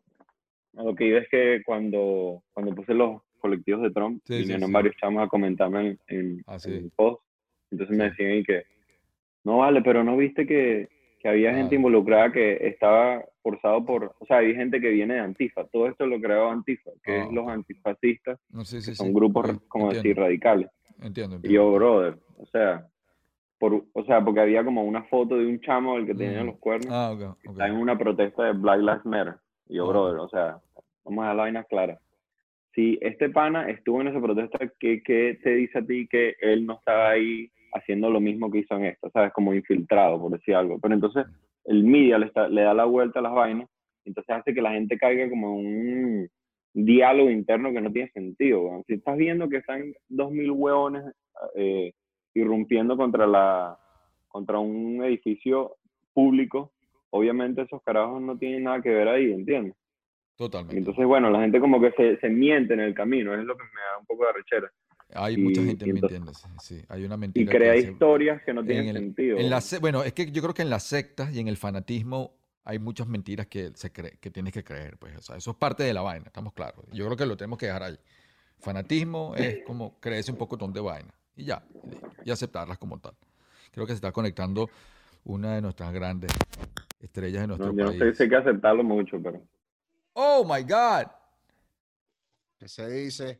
Speaker 1: a lo que iba es que cuando, cuando puse los colectivos de Trump,
Speaker 2: Sí,
Speaker 1: vinieron
Speaker 2: sí.
Speaker 1: varios chamos a comentarme en, en,
Speaker 2: Ah,
Speaker 1: en
Speaker 2: sí.
Speaker 1: el post. Entonces me decían que, no vale, pero no viste que, que había gente involucrada que estaba forzado por, o sea, hay gente que viene de Antifa. Todo esto lo creó Antifa, que
Speaker 2: Ah,
Speaker 1: es los
Speaker 2: ok.
Speaker 1: antifascistas,
Speaker 2: No, sí, sí,
Speaker 1: que
Speaker 2: sí.
Speaker 1: son grupos,
Speaker 2: ok,
Speaker 1: como
Speaker 2: entiendo,
Speaker 1: decir, radicales.
Speaker 2: Entiendo,
Speaker 1: Y
Speaker 2: entiendo.
Speaker 1: yo, brother, o sea, por, o sea, porque había como una foto de un chamo el que tenía
Speaker 2: Mm.
Speaker 1: los cuernos,
Speaker 2: Ah, ok, ok.
Speaker 1: está en una protesta de Black Lives Matter. Y yo,
Speaker 2: Ah,
Speaker 1: brother, o sea, vamos a dar la vaina clara. si este pana estuvo en esa protesta, ¿qué, ¿qué, te dice a ti que él no estaba ahí haciendo lo mismo que hizo en esta? ¿Sabes? Como infiltrado, por decir algo. Pero entonces el media le, está, le da la vuelta a las vainas, entonces hace que la gente caiga como en un diálogo interno que no tiene sentido. Si estás viendo que están dos mil hueones eh, irrumpiendo contra, la, contra un edificio público, obviamente esos carajos no tienen nada que ver ahí, ¿entiendes?
Speaker 2: Totalmente.
Speaker 1: Entonces, bueno, la gente como que se, se miente en el camino, es lo que me da un poco de rechera.
Speaker 2: Hay mucha gente mintiendo, sí. Hay una mentira.
Speaker 1: Y crea historias que no tienen
Speaker 2: en
Speaker 1: sentido.
Speaker 2: En la, bueno, es que yo creo que en las sectas y en el fanatismo hay muchas mentiras que, se cree, que tienes que creer. Pues, o sea, eso es parte de la vaina, estamos claros. Yo creo que lo tenemos que dejar ahí. Fanatismo es como creerse un poco de vaina y ya, y aceptarlas como tal. Creo que se está conectando una de nuestras grandes estrellas de nuestro
Speaker 1: yo
Speaker 2: país.
Speaker 1: No sé si hay que aceptarlo mucho, pero.
Speaker 2: Oh my God.
Speaker 4: ¿Qué se dice?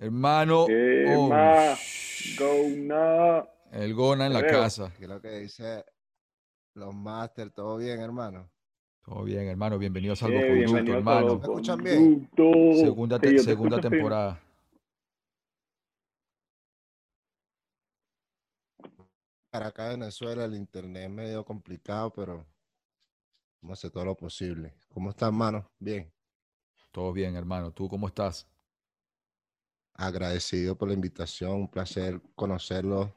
Speaker 2: Hermano.
Speaker 1: ¿Qué
Speaker 2: oh,
Speaker 1: más?
Speaker 2: shh.
Speaker 1: Go no.
Speaker 2: El Gona en la
Speaker 1: Creo.
Speaker 2: casa.
Speaker 4: ¿Qué es lo que dice los máster? ¿Todo bien, hermano?
Speaker 2: Todo bien, hermano. Bienvenido a
Speaker 1: Eh, a
Speaker 2: hermano.
Speaker 4: ¿Me escuchan bien?
Speaker 2: Segunda, te-
Speaker 1: te
Speaker 2: temporada.
Speaker 4: Para acá en Venezuela el internet es medio complicado, pero vamos a hacer todo lo posible. ¿Cómo estás, hermano? Bien.
Speaker 2: Todo bien, hermano. ¿Tú cómo estás?
Speaker 4: Agradecido por la invitación, un placer conocerlo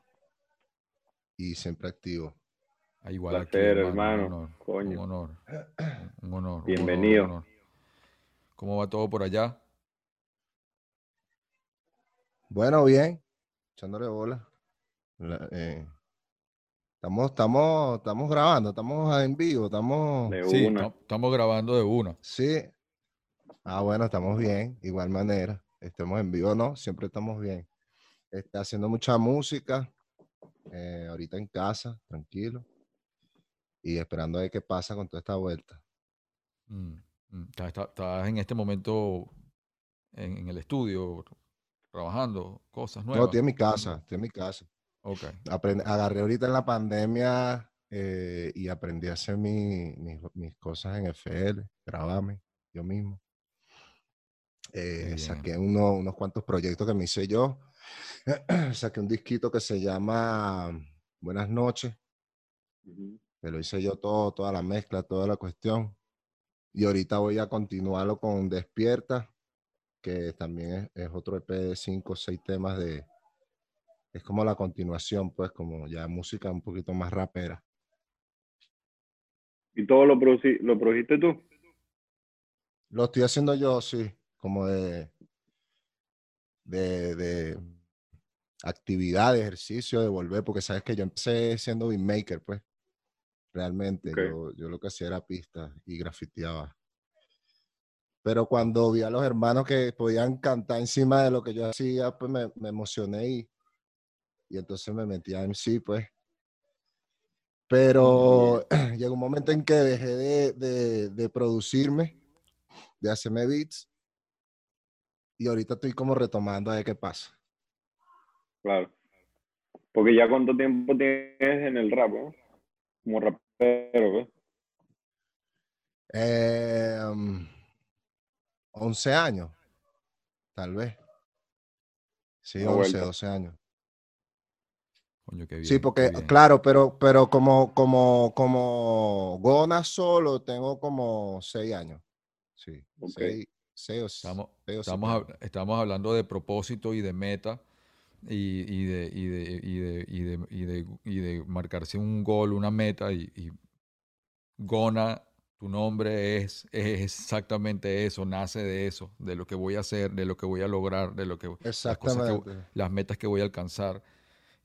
Speaker 4: y siempre activo.
Speaker 2: Ah, igual aquí,
Speaker 1: Placer,
Speaker 2: hermano.
Speaker 1: hermano.
Speaker 2: Un honor.
Speaker 1: Coño.
Speaker 2: Un honor. Un
Speaker 1: Bienvenido.
Speaker 2: un honor. ¿Cómo va todo por allá?
Speaker 4: Bueno, bien, echándole bola. La- eh, estamos, estamos, estamos grabando, estamos en vivo, estamos.
Speaker 1: De
Speaker 2: Sí,
Speaker 1: una.
Speaker 2: tam- estamos grabando de una.
Speaker 4: Sí. Ah, bueno, estamos bien, igual manera. Estemos en vivo, ¿no? Siempre estamos bien. Está haciendo mucha música, eh, ahorita en casa, tranquilo. Y esperando a ver qué pasa con toda esta vuelta.
Speaker 2: Mm, mm. Estás, en este momento en, en el estudio trabajando cosas
Speaker 4: No,
Speaker 2: nuevas.
Speaker 4: estoy en mi casa, estoy en mi casa.
Speaker 2: Ok.
Speaker 4: Aprend- agarré ahorita en la pandemia eh, y aprendí a hacer mi- mis, mis cosas en FL, grabarme yo mismo. Eh, saqué uno- unos cuantos proyectos que me hice yo. saqué un disquito que se llama Buenas noches,
Speaker 1: Ujú.
Speaker 4: que lo hice yo todo, toda la mezcla, toda la cuestión. Y ahorita voy a continuarlo con Despierta, que también es, es otro EP de cinco o seis temas de... Es como la continuación, pues, como ya música un poquito más rapera.
Speaker 1: ¿Y todo lo, produci- lo produjiste tú?
Speaker 4: Lo estoy haciendo yo, sí, como de, de, de actividad, de ejercicio, de volver, porque sabes que yo empecé siendo beatmaker, pues, realmente. Yo, yo lo que hacía era pistas y grafiteaba. Pero cuando vi a los hermanos que podían cantar encima de lo que yo hacía, pues me, me emocioné y, y entonces me metí a MC, pues. Pero llegó un momento en que dejé de, de, de producirme, de hacerme beats, y ahorita estoy como retomando a ver qué pasa.
Speaker 1: Claro. Porque ya cuánto tiempo tienes en el rap, ¿no? Como rapero, ¿ves?
Speaker 4: Eh, um, 11 años, tal vez. Sí,
Speaker 1: Una
Speaker 4: 11,
Speaker 1: vuelta.
Speaker 4: 12 años.
Speaker 2: Coño, qué bien.
Speaker 4: Sí,
Speaker 2: qué
Speaker 4: porque,
Speaker 2: bien.
Speaker 4: claro, pero, pero como, como, como Gona solo tengo como 6 años. Sí,
Speaker 1: Ok.
Speaker 4: 6, o
Speaker 2: Estamos,
Speaker 4: seis o
Speaker 2: estamos, estamos hablando de propósito y de meta y, de, marcarse un gol, una meta. Y, y Gona, tu nombre es, es exactamente eso, nace de eso, de lo que voy a hacer, de lo que voy a lograr, de lo que las cosas que,
Speaker 4: Exactamente.
Speaker 2: las metas que voy a alcanzar.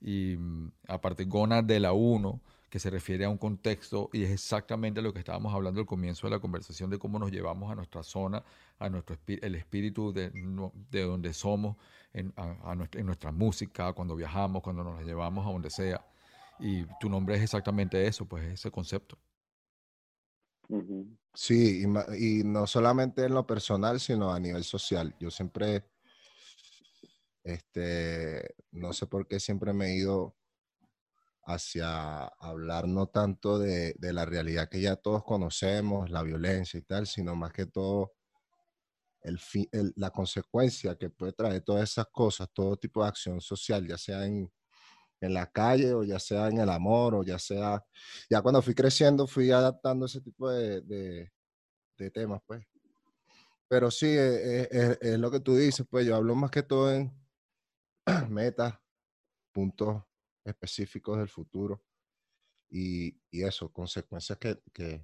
Speaker 2: Y mm, aparte, Gona de la 1, que se refiere a un contexto, y es exactamente lo que estábamos hablando al comienzo de la conversación, de cómo nos llevamos a nuestra zona, a nuestro el espíritu de, de donde somos, en, a- a nuestra, en nuestra música, cuando viajamos, cuando nos la llevamos a donde sea. Y tu nombre es exactamente eso, pues ese concepto.
Speaker 4: Sí, y, y no solamente en lo personal, sino a nivel social. Yo siempre, este, no sé por qué siempre me he ido hacia hablar no tanto de, de la realidad que ya todos conocemos, la violencia y tal, sino más que todo el, la consecuencia que puede traer todas esas cosas, todo tipo de acción social, ya sea en, en la calle o ya sea en el amor o ya sea, ya cuando fui creciendo fui adaptando ese tipo de, de, temas, pues. Pero sí, es, eh, eh, es, lo que tú dices, pues yo hablo más que todo en metas, puntos específicos del futuro y, y eso, consecuencias que, que,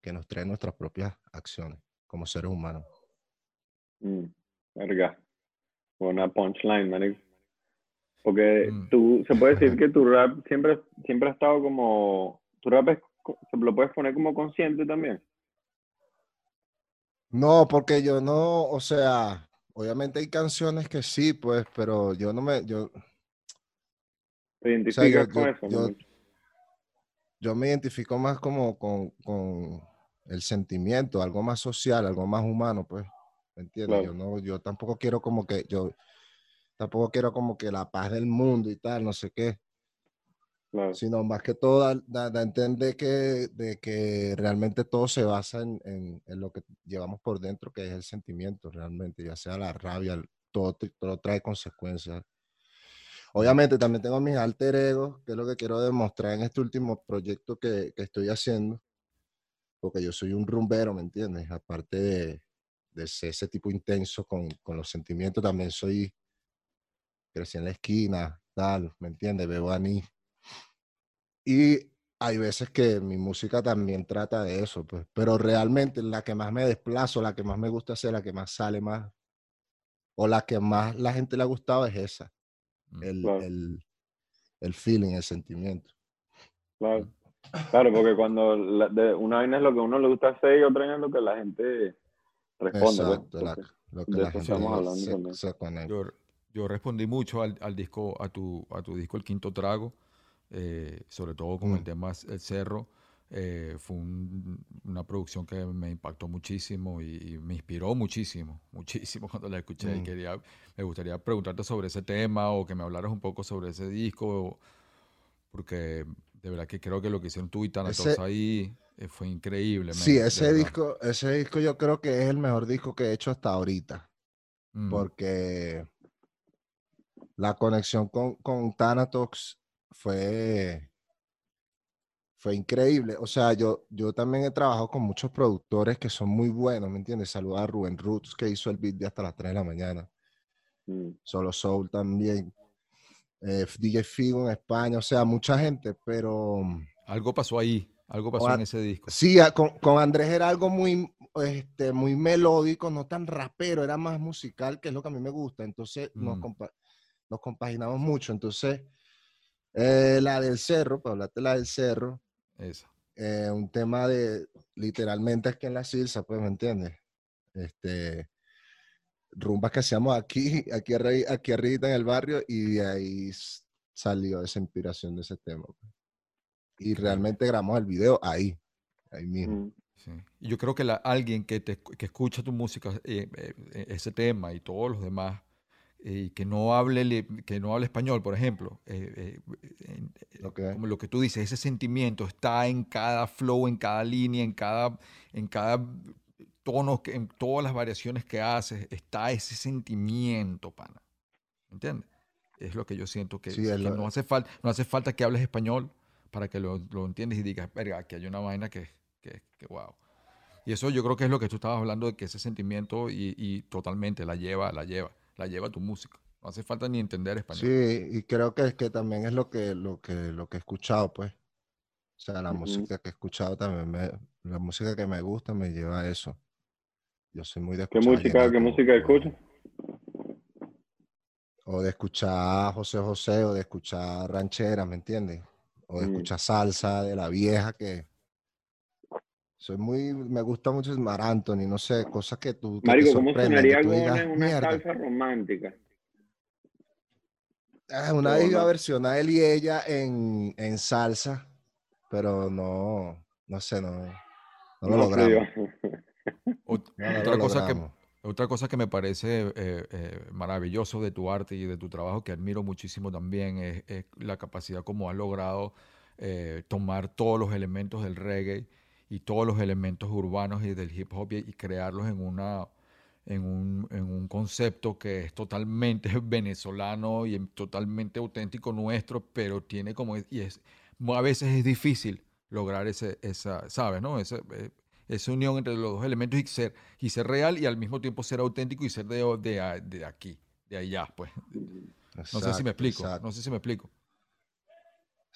Speaker 4: que, nos traen nuestras propias acciones como seres humanos.
Speaker 1: Mm, verga. Buena punchline, man. Porque mm. tú, se puede decir que tu rap siempre, siempre ha estado como, tu rap se lo puedes poner como consciente también.
Speaker 4: No, porque yo no, o sea, obviamente hay canciones que sí, pues, pero yo no me, yo...
Speaker 1: ¿Te identificas con eso?
Speaker 4: Yo, me identifico más como con, con, el sentimiento, algo más social, algo más humano, pues, ¿me entiendes? Yo no, yo tampoco quiero como que, yo tampoco quiero como que la paz del mundo y tal, no sé qué sino más que todo da, a entender que, de que realmente todo se basa en, en, lo que llevamos por dentro, que es el sentimiento realmente, ya sea la rabia, todo, todo trae consecuencias. Obviamente también tengo mis alter egos, que es lo que quiero demostrar en este último proyecto que, que estoy haciendo, porque yo soy un rumbero, ¿me entiendes? Aparte de, de ser ese tipo intenso con, con los sentimientos, también soy, crecí en la esquina, tal, ¿me entiendes? Bebo mí y hay veces que mi música también trata de eso, pues, pero realmente la que más me desplazo, la que más me gusta hacer, la que más sale más, o la que más la gente le ha gustado es esa, mm, el, el, el feeling, el sentimiento.
Speaker 1: Claro, claro porque cuando de, una vaina es lo que a uno le gusta hacer y otra es lo que la gente responde. Pues, Exacto, lo que la gente estamos
Speaker 2: hablando yo, yo, respondí mucho al, al, disco, a tu, a tu disco El Quinto Trago eh, sobre todo con el mm. tema El Cerro. Eh, fue una producción que me impactó muchísimo y, me inspiró muchísimo, muchísimo cuando la escuché. Y mm. quería, me gustaría preguntarte sobre ese tema o que me hablaras un poco sobre ese disco, porque de verdad que creo que lo que hicieron tú y Thanatos ahí eh, fue increíble.
Speaker 4: Sí, ese disco, ese disco yo creo que es el mejor disco que he hecho hasta ahorita, mm. porque la conexión con, con Thanatos fue, fue increíble. O sea, yo, yo también he trabajado con muchos productores que son muy buenos, ¿me entiendes? Saludar a Rubén Roots, que hizo el beat de hasta las 3 de la mañana. Mm. Solo Soul también. Eh, DJ Figo en España, o sea, mucha gente, pero...
Speaker 2: Algo pasó ahí, algo pasó en ese disco.
Speaker 4: Sí, con, con, Andrés era algo muy, este, muy melódico, no tan rapero, era más musical, que es lo que a mí me gusta. Entonces nos, mm. nos compaginamos mucho. Entonces eh, la del cerro, para hablarte la del cerro.
Speaker 2: Eso.
Speaker 4: Eh, un tema de, literalmente es que en la Silsa, pues, ¿me entiendes? Este, rumbas que hacíamos aquí, aquí, aquí arriba en el barrio, y de ahí salió esa inspiración de ese tema. Pues. Y realmente grabamos el video ahí, ahí mismo.
Speaker 2: Mm. Y yo creo que la, alguien que, te, que escucha tu música, eh, ese tema y todos los demás, y que no hable que no hable español, por ejemplo, eh, eh, como lo que tú dices, ese sentimiento está en cada flow, en cada línea, en cada, en cada tono, en todas las variaciones que haces, está ese sentimiento, pana. ¿Entiendes? Es lo que yo siento que, no, hace falta, no hace falta que hables español para que lo, lo entiendas y digas, verga, que hay una vaina que, que, que, wow. Y eso yo creo que es lo que tú estabas hablando de que ese sentimiento y, y totalmente la lleva, la lleva la lleva tu música. No hace falta ni entender español.
Speaker 4: Sí, y creo que es que también es lo que, lo que, lo que he escuchado, pues. O sea, la música que he escuchado también, me, la música que me gusta me lleva a eso. Yo soy muy de
Speaker 1: ¿Qué música, qué música escuchas?
Speaker 4: O de escuchar José José, o de escuchar ranchera, ¿me entiendes? O de mm. escuchar salsa de la vieja que, soy muy, me gusta mucho el Mar Anthony, no sé, cosas que tú.
Speaker 1: Que Marico, ¿cómo sonaría algo en una salsa romántica?
Speaker 4: Ah, una vez iba a versionar él y ella en, en, salsa, pero no, no sé, no, no lo logramos.
Speaker 2: otra, cosa que, otra cosa que me parece eh, eh, maravilloso de tu arte y de tu trabajo, que admiro muchísimo también, es, es la capacidad como has logrado eh, tomar todos los elementos del reggae y todos los elementos urbanos y del hip hop y, crearlos en una, en un, en un concepto que es totalmente venezolano y totalmente auténtico nuestro, pero tiene como, y es, a veces es difícil lograr ese, esa, ¿sabes? ¿no? Ese, eh, esa unión entre los dos elementos y ser, y ser real y al mismo tiempo ser auténtico y ser de, de, de aquí, de allá, pues. no sé si me explico, no sé si me explico.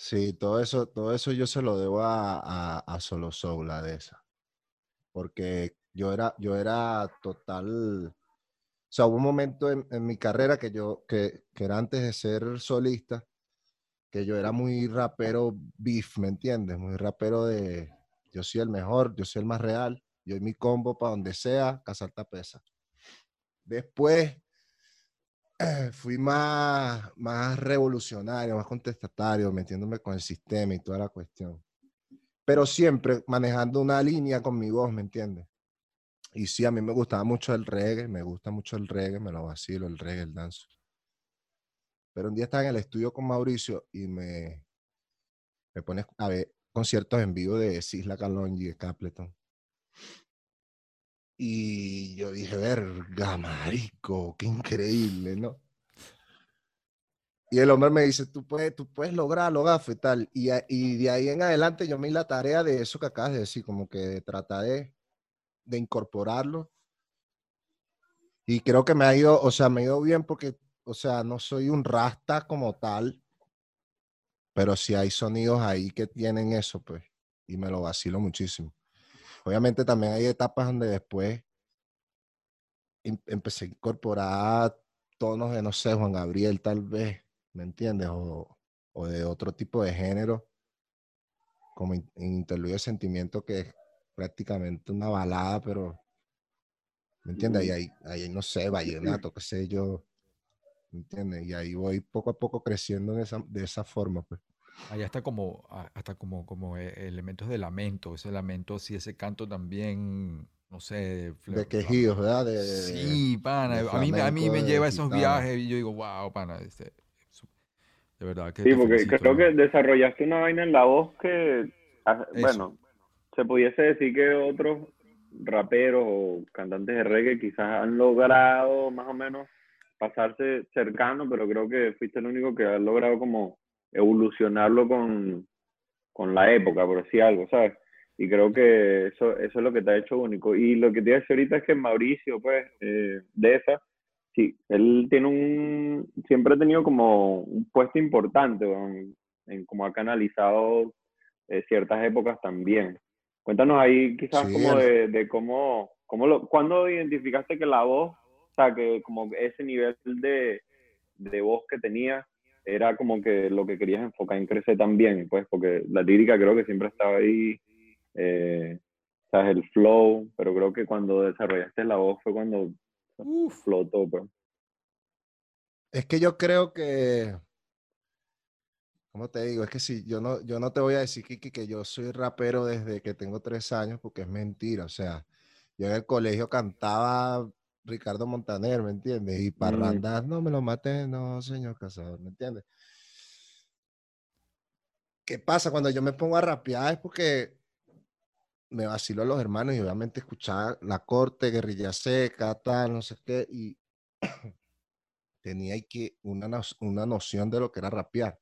Speaker 4: Sí, todo eso, todo eso yo se lo debo a, a, Solo Soul, la de esa. Porque yo era, yo era total. O sea, hubo un momento en, mi carrera que yo, que, que, era antes de ser solista, que yo era muy rapero beef, ¿me entiendes? Muy rapero de yo soy el mejor, yo soy el más real, yo y mi combo para donde sea, cazar pesa. Después fui más, más revolucionario, más contestatario, metiéndome con el sistema y toda la cuestión. Pero siempre manejando una línea con mi voz, ¿me entiendes? Y sí, a mí me gustaba mucho el reggae, me gusta mucho el reggae, me lo vacilo, el reggae, el danzo. Pero un día estaba en el estudio con Mauricio y me, me pone a ver conciertos en vivo de Sisla Calón y de Capleton. Y yo dije, verga, marico, qué increíble, ¿no? Y el hombre me dice, tú puedes, tú puedes lograrlo, gafo y tal. Y, y, de ahí en adelante yo me di la tarea de eso que acabas de decir, como que tratar de, de incorporarlo. Y creo que me ha ido, o sea, me ha ido bien porque, o sea, no soy un rasta como tal, pero sí hay sonidos ahí que tienen eso, pues, y me lo vacilo muchísimo. Obviamente también hay etapas donde después em, empecé a incorporar tonos de, no sé, Juan Gabriel tal vez, ¿me entiendes? O, de otro tipo de género, como en interludio de sentimiento que es prácticamente una balada, pero, ¿me entiendes? Y ahí, ahí no sé, vallenato, qué sé yo, ¿me entiendes? Y ahí voy poco a poco creciendo de esa, de esa forma, pues.
Speaker 2: Allá está como, hasta como, como e, elementos de lamento, ese lamento, sí, ese canto también, no sé.
Speaker 4: De quejidos, ¿verdad? De,
Speaker 2: sí, pana. a, mí, a mí me lleva esos viajes y yo digo, wow, pana. Este, de verdad que.
Speaker 1: Sí, porque creo que desarrollaste una vaina en la voz que, bueno, se pudiese decir que otros raperos o cantantes de reggae quizás han logrado más o menos pasarse cercano, pero creo que fuiste el único que ha logrado como evolucionarlo con, con la época, por decir algo, ¿sabes? Y creo que eso, eso es lo que te ha hecho único. Y lo que te decir ahorita es que Mauricio, pues, eh, de esa, sí, él tiene un, siempre ha tenido como un puesto importante en, en cómo ha canalizado eh, ciertas épocas también. Cuéntanos ahí quizás como de, de, cómo, cómo lo, cuando identificaste que la voz, o sea, que como ese nivel de, de voz que tenía, era como que lo que querías enfocar en crecer también, pues, porque la lírica creo que siempre estaba ahí, eh, sabes, el flow, pero creo que cuando desarrollaste la voz fue cuando flotó, pues.
Speaker 4: Es que yo creo que, ¿cómo te digo? Es que si yo no, yo no te voy a decir, Kiki, que yo soy rapero desde que tengo tres años, porque es mentira, o sea, yo en el colegio cantaba Ricardo Montaner, ¿me entiendes? Y mm. parrandas, no me lo maté, no, señor Cazador, ¿me entiendes? ¿Qué pasa? Cuando yo me pongo a rapear es porque me vacilo a los hermanos y obviamente escuchaba la corte, guerrilla seca, tal, no sé qué, y tenía que una, una noción de lo que era rapear.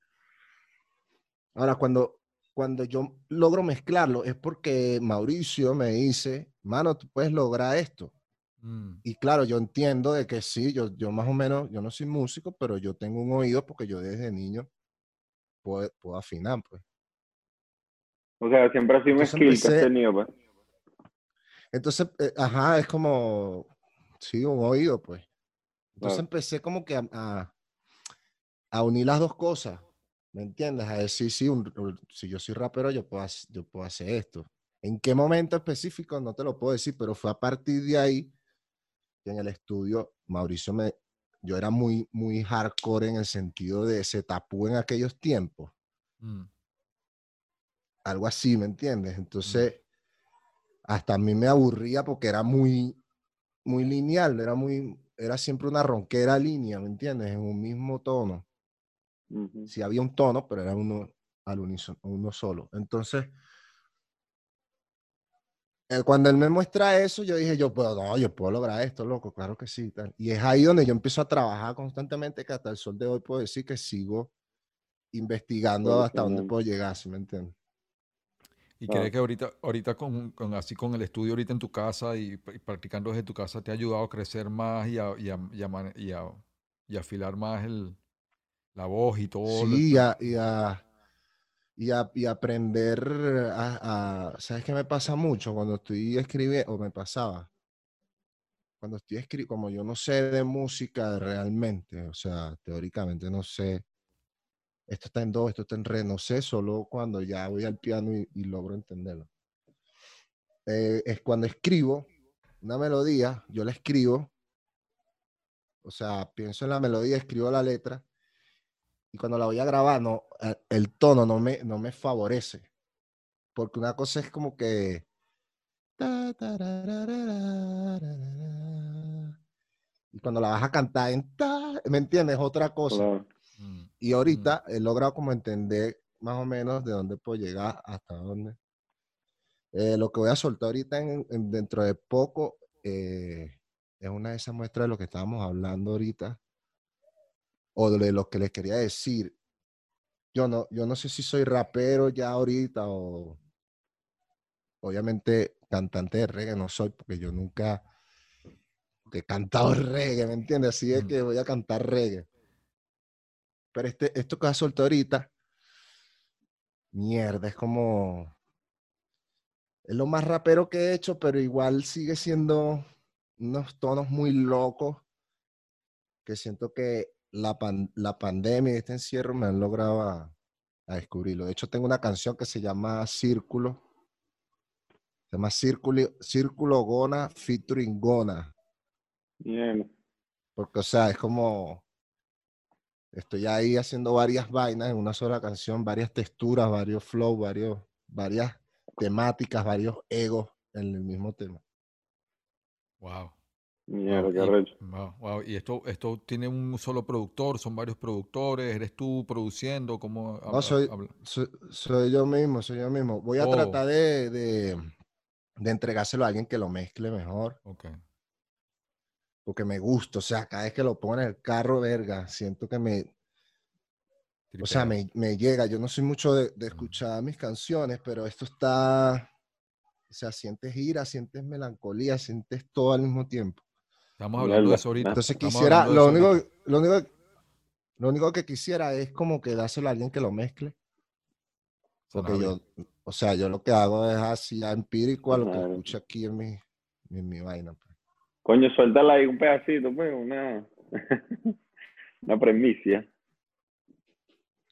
Speaker 4: Ahora, cuando, cuando yo logro mezclarlo es porque Mauricio me dice, mano, tú puedes lograr esto. Mm. Y claro, yo entiendo de que sí, yo, yo más o menos, yo no soy músico, pero yo tengo un oído porque yo desde niño puedo, puedo afinar, pues.
Speaker 1: O sea, siempre ha sido un skill que has tenido, pues.
Speaker 4: Entonces, eh, ajá, es como, sí, un oído, pues. Entonces empecé como que a, a, unir las dos cosas, ¿me entiendes? A decir, sí, si yo soy rapero, yo puedo, yo puedo hacer esto. ¿En qué momento específico? No te lo puedo decir, pero fue a partir de ahí en el estudio, Mauricio me, yo era muy, muy hardcore en el sentido de se tapó en aquellos tiempos. Mm. Algo así, ¿me entiendes? Mm. Entonces, hasta a mí me aburría porque era muy, muy lineal, era muy, era siempre una ronquera línea, ¿me entiendes? En un mismo tono. Si había un tono, pero era uno al unísono, uno solo. Entonces, cuando él me muestra eso, yo dije, yo puedo, no, yo puedo lograr esto, loco, claro que sí. tal. Y es ahí donde yo empiezo a trabajar constantemente, que hasta el sol de hoy puedo decir que sigo investigando hasta dónde puedo llegar, ¿sí me entiendes?
Speaker 2: ¿Y
Speaker 1: Claro.
Speaker 2: crees que ahorita, ahorita con, con- así con el estudio ahorita en tu casa y, y practicando desde tu casa te ha ayudado a crecer más y a, y a, y a y a- y a afilar más el, la voz y todo? lo-
Speaker 4: Sí, y a, y a- y a- y aprender a, a- ¿sabes qué me pasa mucho cuando estoy escribiendo, o me pasaba? Cuando estoy escribiendo, como yo no sé de música realmente, o sea, teóricamente no sé, esto está en do, esto está en re, no sé, solo cuando ya voy al piano y, y logro entenderlo. Eh, es cuando escribo una melodía, yo la escribo, o sea, pienso en la melodía, escribo la letra, y cuando la voy a grabar, no, eh, el tono no me, no me favorece. Porque una cosa es como que. Y cuando la vas a cantar en ta, ¿me entiendes? Es otra cosa.
Speaker 1: Claro.
Speaker 2: Mm,
Speaker 4: Y ahorita he logrado como entender más o menos de dónde puedo llegar hasta dónde. Eh, lo que voy a soltar ahorita en- en- dentro de poco eh, es una de esas muestras de lo que estábamos hablando ahorita o de lo que les quería decir. Yo no, yo no sé si soy rapero ya ahorita o obviamente cantante de reggae no soy porque yo nunca he cantado reggae, ¿me entiendes? Así es que voy a cantar reggae. Pero este, esto que has soltado ahorita, mierda, es como. Es lo más rapero que he hecho, pero igual sigue siendo unos tonos muy locos que siento que la, pan- la pandemia y este encierro me han logrado a, a descubrirlo. De hecho, tengo una canción que se llama Círculo. Se llama Círculo, Círculo Gona featuring Gona.
Speaker 1: Bien.
Speaker 4: Porque, o sea, es como. Estoy ahí haciendo varias vainas en una sola canción, varias texturas, varios flow, varios, varias temáticas, varios egos en el mismo tema.
Speaker 2: Wow.
Speaker 1: Mierda,
Speaker 2: wow,
Speaker 1: qué
Speaker 2: y,
Speaker 1: arrecho.
Speaker 2: wow, wow, ¿Y esto, esto tiene un solo productor? ¿Son varios productores? ¿Eres tú produciendo? ¿Cómo
Speaker 4: No, soy, yo mismo, soy yo mismo. Voy a
Speaker 2: Oh,
Speaker 4: tratar de, de, de entregárselo a alguien que lo mezcle mejor,
Speaker 2: ok.
Speaker 4: porque me gusta. O sea, cada vez que lo pongo en el carro, verga, siento que me, o sea, me, me llega. Yo no soy mucho de, de escuchar mis canciones, pero esto está, o sea, sientes ira, sientes melancolía, sientes todo al mismo tiempo.
Speaker 2: Estamos hablando de eso ahorita.
Speaker 4: Entonces quisiera, lo único,
Speaker 2: ahorita.
Speaker 4: lo único, lo único que quisiera es como que dárselo a alguien que lo mezcle, porque yo, o sea, yo lo que hago es así empírico a lo que escucho aquí en mi, en mi vaina. pues.
Speaker 1: Coño, suéltala ahí un pedacito, pues, una, una premicia.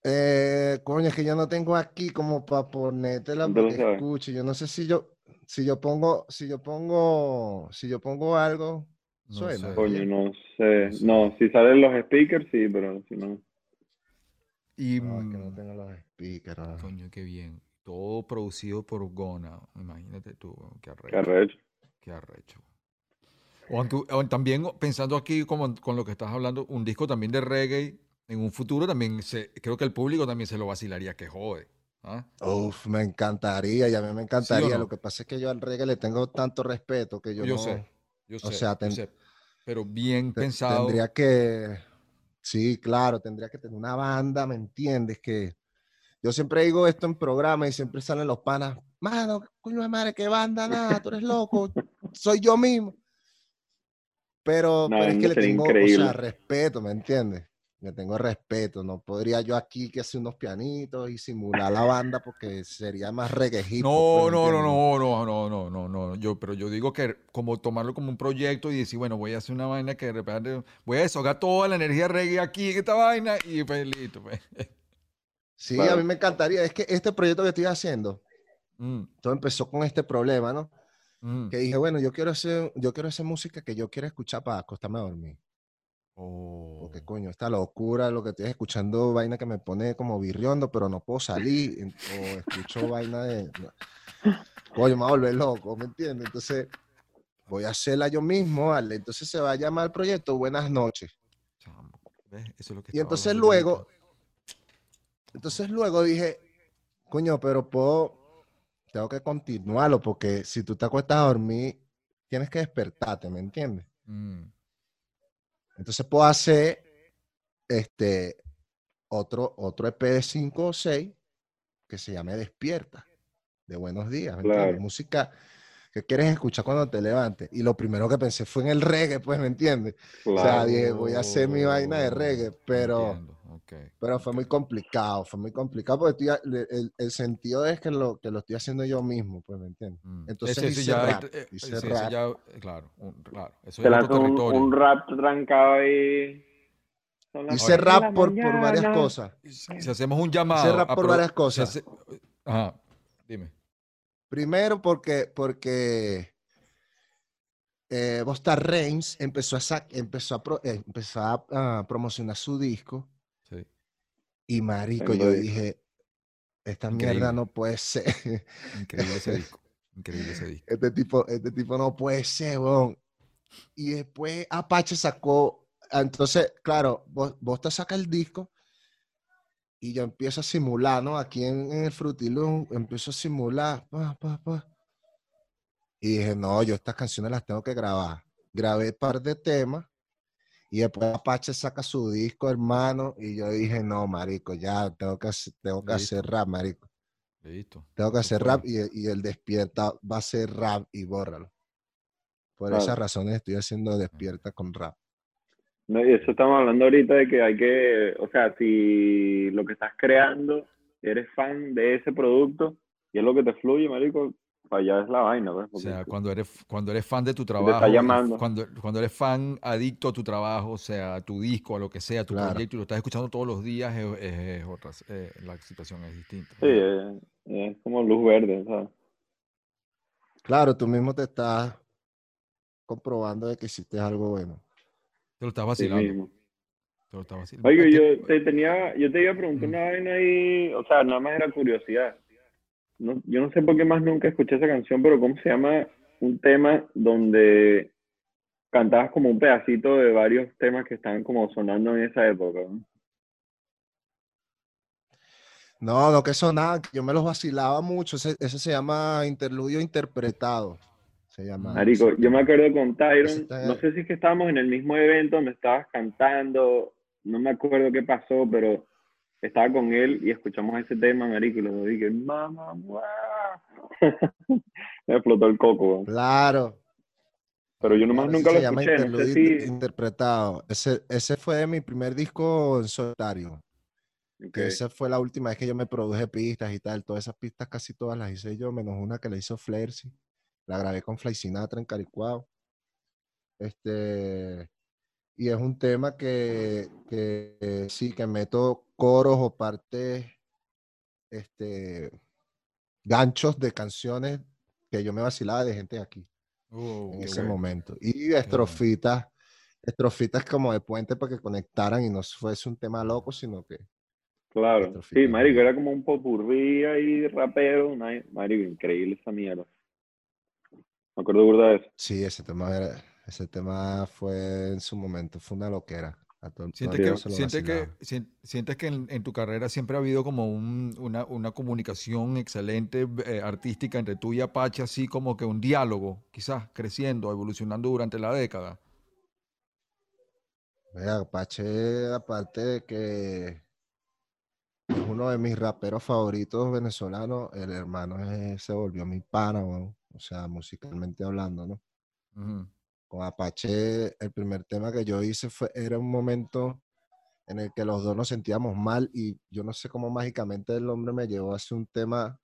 Speaker 4: Eh, coño, es que yo no tengo aquí como para ponértela para que escuche. Yo no sé si yo, si yo pongo, si yo pongo, si yo pongo algo,
Speaker 2: No
Speaker 4: suena.
Speaker 2: sé.
Speaker 1: Coño, no sé.
Speaker 2: No sé.
Speaker 1: No, si salen los speakers, sí, pero si no.
Speaker 2: Y,
Speaker 4: No, es que no
Speaker 2: mm,
Speaker 4: tengo los speakers. ah.
Speaker 2: coño, qué bien. Todo producido por Gona. Imagínate tú, qué
Speaker 1: Qué
Speaker 2: arrecho.
Speaker 1: arrecho.
Speaker 2: Qué arrecho. O aunque, o también pensando aquí como con lo que estás hablando, un disco también de reggae, en un futuro también se, creo que el público también se lo vacilaría que jode. ¿ah?
Speaker 4: Uf, me encantaría, y a mí me
Speaker 2: ¿Sí o
Speaker 4: encantaría. Lo
Speaker 2: no?
Speaker 4: que pasa es que yo al reggae le tengo tanto respeto que yo
Speaker 2: Yo
Speaker 4: no,
Speaker 2: sé, yo
Speaker 4: o sea,
Speaker 2: yo
Speaker 4: ten-
Speaker 2: sé. Pero bien
Speaker 4: te-
Speaker 2: pensado.
Speaker 4: tendría que, sí, claro, tendría que tener una banda, ¿me entiendes? Que yo siempre digo esto en programa y siempre salen los panas, mano, coño de madre, qué banda, nada, tú eres loco, soy yo mismo. Pero,
Speaker 1: No,
Speaker 4: pero es que le tengo, o
Speaker 1: increíble.
Speaker 4: sea, respeto, ¿me entiendes? Le tengo respeto, no podría yo aquí que hacer unos pianitos y simular la banda porque sería más hop, pues,
Speaker 2: No,
Speaker 4: ¿me
Speaker 2: no, no, no, no, no, no, no, no. Yo, pero yo digo que como tomarlo como un proyecto y decir, bueno, voy a hacer una vaina que de repente voy a deshogar toda la energía reggae aquí en esta vaina y pues listo. pues.
Speaker 4: Sí, a mí me encantaría. Es que este proyecto que estoy haciendo,
Speaker 2: Mm,
Speaker 4: todo empezó con este problema, ¿no?
Speaker 2: mm.
Speaker 4: Que dije, bueno, yo quiero hacer, yo quiero hacer música que yo quiero escuchar para acostarme a dormir.
Speaker 2: Oh.
Speaker 4: Porque, coño, esta locura, lo que estoy escuchando, vaina que me pone como birriondo, pero no puedo salir. O escucho vaina de. Coño, me va a volver loco, ¿me entiendes? Entonces, voy a hacerla yo mismo, ¿vale? Entonces se va a llamar el proyecto Buenas noches.
Speaker 2: ¿ves? Eso es lo que
Speaker 4: Y entonces luego, entonces luego dije, coño, pero puedo, tengo que continuarlo porque si tú te acuestas a dormir, tienes que despertarte, ¿me entiendes?
Speaker 2: Mm,
Speaker 4: Entonces puedo hacer este otro, otro EP de 5 o 6 que se llame Despierta, de Buenos Días.
Speaker 1: Claro.
Speaker 4: Música que quieres escuchar cuando te levantes. Y lo primero que pensé fue en el reggae, pues, ¿me entiendes? O sea, dije, voy a hacer mi vaina de reggae, pero,
Speaker 2: entiendo, ok,
Speaker 4: pero fue muy
Speaker 2: ok.
Speaker 4: complicado, fue muy complicado porque estoy el, el sentido es que lo, que lo estoy haciendo yo mismo, pues, ¿me entiendes?
Speaker 2: Mm,
Speaker 4: Entonces
Speaker 2: ese- ese
Speaker 4: hice
Speaker 2: ya,
Speaker 4: rap,
Speaker 2: eh,
Speaker 4: hice
Speaker 2: ese- ese
Speaker 4: rap.
Speaker 2: ya, eh, claro, un- claro, eso
Speaker 1: Te
Speaker 2: es otro
Speaker 1: un, un rap trancado ahí.
Speaker 4: Hice rap por, por varias cosas.
Speaker 2: Si hacemos un llamado
Speaker 4: rap
Speaker 2: a
Speaker 4: por
Speaker 2: pro-
Speaker 4: varias
Speaker 2: si
Speaker 4: cosas.
Speaker 2: hace- ajá, dime.
Speaker 4: Primero porque, porque eh, Busta Rhymes empezó a, empezó a, pro- eh, empezó a, a promocionar su disco. Y marico, yo dije, esta
Speaker 2: Increíble.
Speaker 4: mierda no puede ser.
Speaker 2: Increíble ese disco. Increíble ese disco.
Speaker 4: Este tipo, este tipo no puede ser, weón. Y después Apache sacó, ah, entonces, claro, vos, vos te sacas el disco y yo empiezo a simular, ¿no? Aquí en, en el Frutilum empiezo a simular, pa, pa, pa. Y dije, no, yo estas canciones las tengo que grabar. Grabé un par de temas y después Apache saca su disco, hermano, y yo dije, no, marico, ya tengo que, hacer- tengo que
Speaker 2: Listo.
Speaker 4: hacer rap, marico.
Speaker 2: Listo.
Speaker 4: Tengo que hacer rap y, y el despierta va a ser rap y bórralo. Por
Speaker 1: Claro.
Speaker 4: esas razones estoy haciendo despierta con rap.
Speaker 1: No, y eso estamos hablando ahorita de que hay que, o sea, si lo que estás creando, eres fan de ese producto y es lo que te fluye, marico, para allá es la vaina, pues.
Speaker 2: O sea, cuando eres, cuando eres fan de tu trabajo, cuando, cuando eres fan adicto a tu trabajo, o sea, a tu disco, a lo que sea, a tu
Speaker 4: Claro.
Speaker 2: proyecto, y lo estás escuchando todos los días, es, es- es otra, eh, la situación es distinta.
Speaker 1: Sí, es, es como luz verde, ¿sabes?
Speaker 4: Claro, tú mismo te estás comprobando de que hiciste algo bueno.
Speaker 2: Te lo estás vacilando.
Speaker 1: mismo.
Speaker 2: Te lo estás vacilando.
Speaker 1: Oye,
Speaker 2: Este-
Speaker 1: yo te tenía, yo te iba a preguntar una vaina ahí, o sea, nada más era curiosidad. No, yo no sé por qué más nunca escuché esa canción, pero ¿cómo se llama un tema donde cantabas como un pedacito de varios temas que estaban como sonando en esa época? ¿no?
Speaker 4: No, no que sonaba, yo me los vacilaba mucho. Ese, ese se llama interludio interpretado. Se llama.
Speaker 1: Marico, yo me acuerdo con Tyron,
Speaker 4: está-
Speaker 1: no sé si es que estábamos en el mismo evento donde estabas cantando, no me acuerdo qué pasó, pero estaba con él y escuchamos ese tema, marico, y lo dije, mamá, guau". me explotó el coco.
Speaker 4: Claro.
Speaker 1: pero yo nomás
Speaker 4: claro,
Speaker 1: nunca
Speaker 4: se
Speaker 1: lo
Speaker 4: llama
Speaker 1: escuché, no sé
Speaker 4: interludio
Speaker 1: si...
Speaker 4: interpretado. Ese, ese fue mi primer disco en solitario.
Speaker 1: Ok,
Speaker 4: que esa fue la última vez que yo me produje pistas y tal. Todas esas pistas casi todas las hice yo, menos una que la hizo Flaircy. La grabé con Fly Sinatra en Caricuao. Este, y es un tema que, que, sí, que meto coros o partes, este, ganchos de canciones que yo me vacilaba de gente aquí
Speaker 2: Oh,
Speaker 4: en ese
Speaker 2: bueno.
Speaker 4: momento. Y estrofitas, estrofitas como de puente para que conectaran y no fuese un tema loco, sino que
Speaker 1: claro.
Speaker 4: Astrofita,
Speaker 1: Sí, marico, era como un popurrí ahí, rapero, una- marico, increíble esa mierda. Me acuerdo burda de eso.
Speaker 4: Sí, ese tema, era- ese tema fue en su momento, fue una loquera.
Speaker 2: Sientes que, sientes que, sientes que en, en tu carrera siempre ha habido como un- una, una comunicación excelente eh, artística entre tú y Apache, así como que un diálogo, quizás creciendo, evolucionando durante la década.
Speaker 4: Mira, Apache, aparte de que es uno de mis raperos favoritos venezolanos, el hermano es- se volvió mi pana, o sea, musicalmente hablando, ¿no?
Speaker 2: Ujú.
Speaker 4: Con Apache, el primer tema que yo hice fue, era un momento en el que los dos nos sentíamos mal y yo no sé cómo mágicamente el hombre me llevó a hacer un tema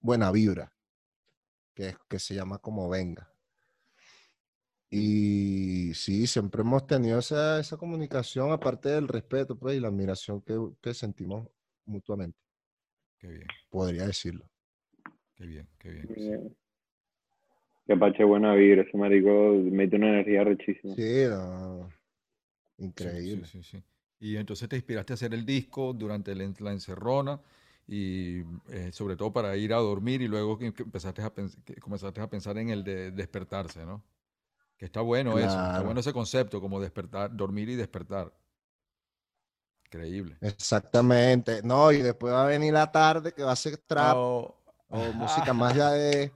Speaker 4: Buena Vibra, que, es- que se llama como Venga. Y sí, siempre hemos tenido esa, esa comunicación, aparte del respeto pues, y la admiración que, que sentimos mutuamente,
Speaker 2: Qué bien,
Speaker 4: podría decirlo.
Speaker 2: qué bien, qué bien. sí.
Speaker 1: Que Apache buena vibra, ese marico mete una energía rechísima.
Speaker 4: Sí, no,
Speaker 2: sí,
Speaker 4: increíble.
Speaker 2: sí, sí. Y entonces te inspiraste a hacer el disco durante la en- la encerrona y eh, sobre todo para ir a dormir y luego que empezaste a, que comenzaste a pensar en el de despertarse, ¿no? Que está bueno eso, está bueno ese concepto, como despertar, dormir y despertar. Increíble.
Speaker 4: Exactamente. No, y después va a venir la tarde que va a ser trap.
Speaker 2: Oh,
Speaker 4: O música más ya de.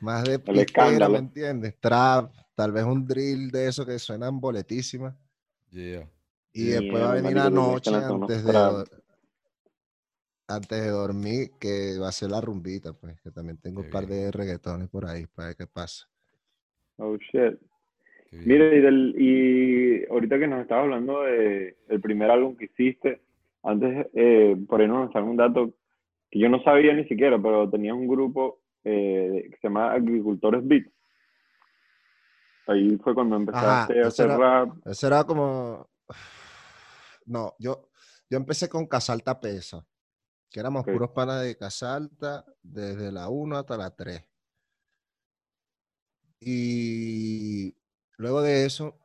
Speaker 4: Más de
Speaker 1: El escándalo.
Speaker 4: ¿me entiendes? Trap, tal vez un drill de eso que suenan boletísimas.
Speaker 2: Yeah.
Speaker 4: Y después va a venir
Speaker 1: mezclan con
Speaker 4: antes de,
Speaker 1: trap.
Speaker 4: antes de dormir, que va a ser la rumbita, pues, que también tengo
Speaker 2: Qué
Speaker 4: un par
Speaker 2: bien.
Speaker 4: de reggaetones por ahí, para ver qué pasa.
Speaker 1: Oh, shit. Mira, y, del, y ahorita que nos estabas hablando de el primer álbum que hiciste, antes eh, por ahí nos salió un dato que yo no sabía ni siquiera, pero tenías un grupo eh, que se llama Agricultores Beat. Ahí fue cuando empezaste a hacer
Speaker 4: era-
Speaker 1: rap.
Speaker 4: Eso era como. No, yo, yo empecé con Casalta Pesa, que éramos puros panas de Casalta desde la 1 hasta la 3. Y luego de eso,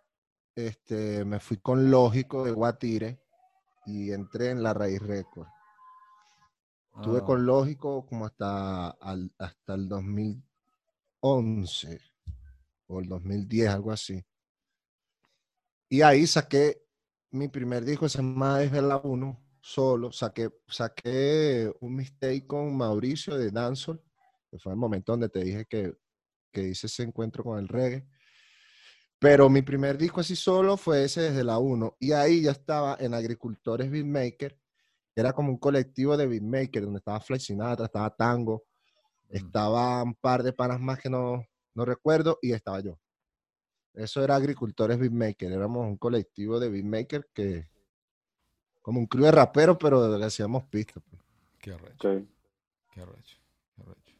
Speaker 4: este, me fui con Lógico de Guatire y entré en la Raíz Record. Estuve
Speaker 2: Ah,
Speaker 4: con Lógico como hasta, al- hasta el 2011 o el 2010, algo así. Y ahí saqué mi primer disco, se llama Desde la 1, solo. Saqué, saqué un mistake con Mauricio de Dancehall, que fue el momento donde te dije que, que hice ese encuentro con el reggae. Pero mi primer disco así solo fue ese desde la 1. Y ahí ya estaba en Agricultores Beatmaker, era como un colectivo de beatmaker, donde estaba Flex Sinatra, estaba Tango,
Speaker 2: mm,
Speaker 4: estaba un par de panas más que no, no recuerdo, y estaba yo. Eso era Agricultores Beatmaker, éramos un colectivo de beatmaker que, como un crew de raperos, pero le hacíamos pistas. pues.
Speaker 2: Qué arrecho,
Speaker 1: Ok.
Speaker 2: qué arrecho, qué arrecho.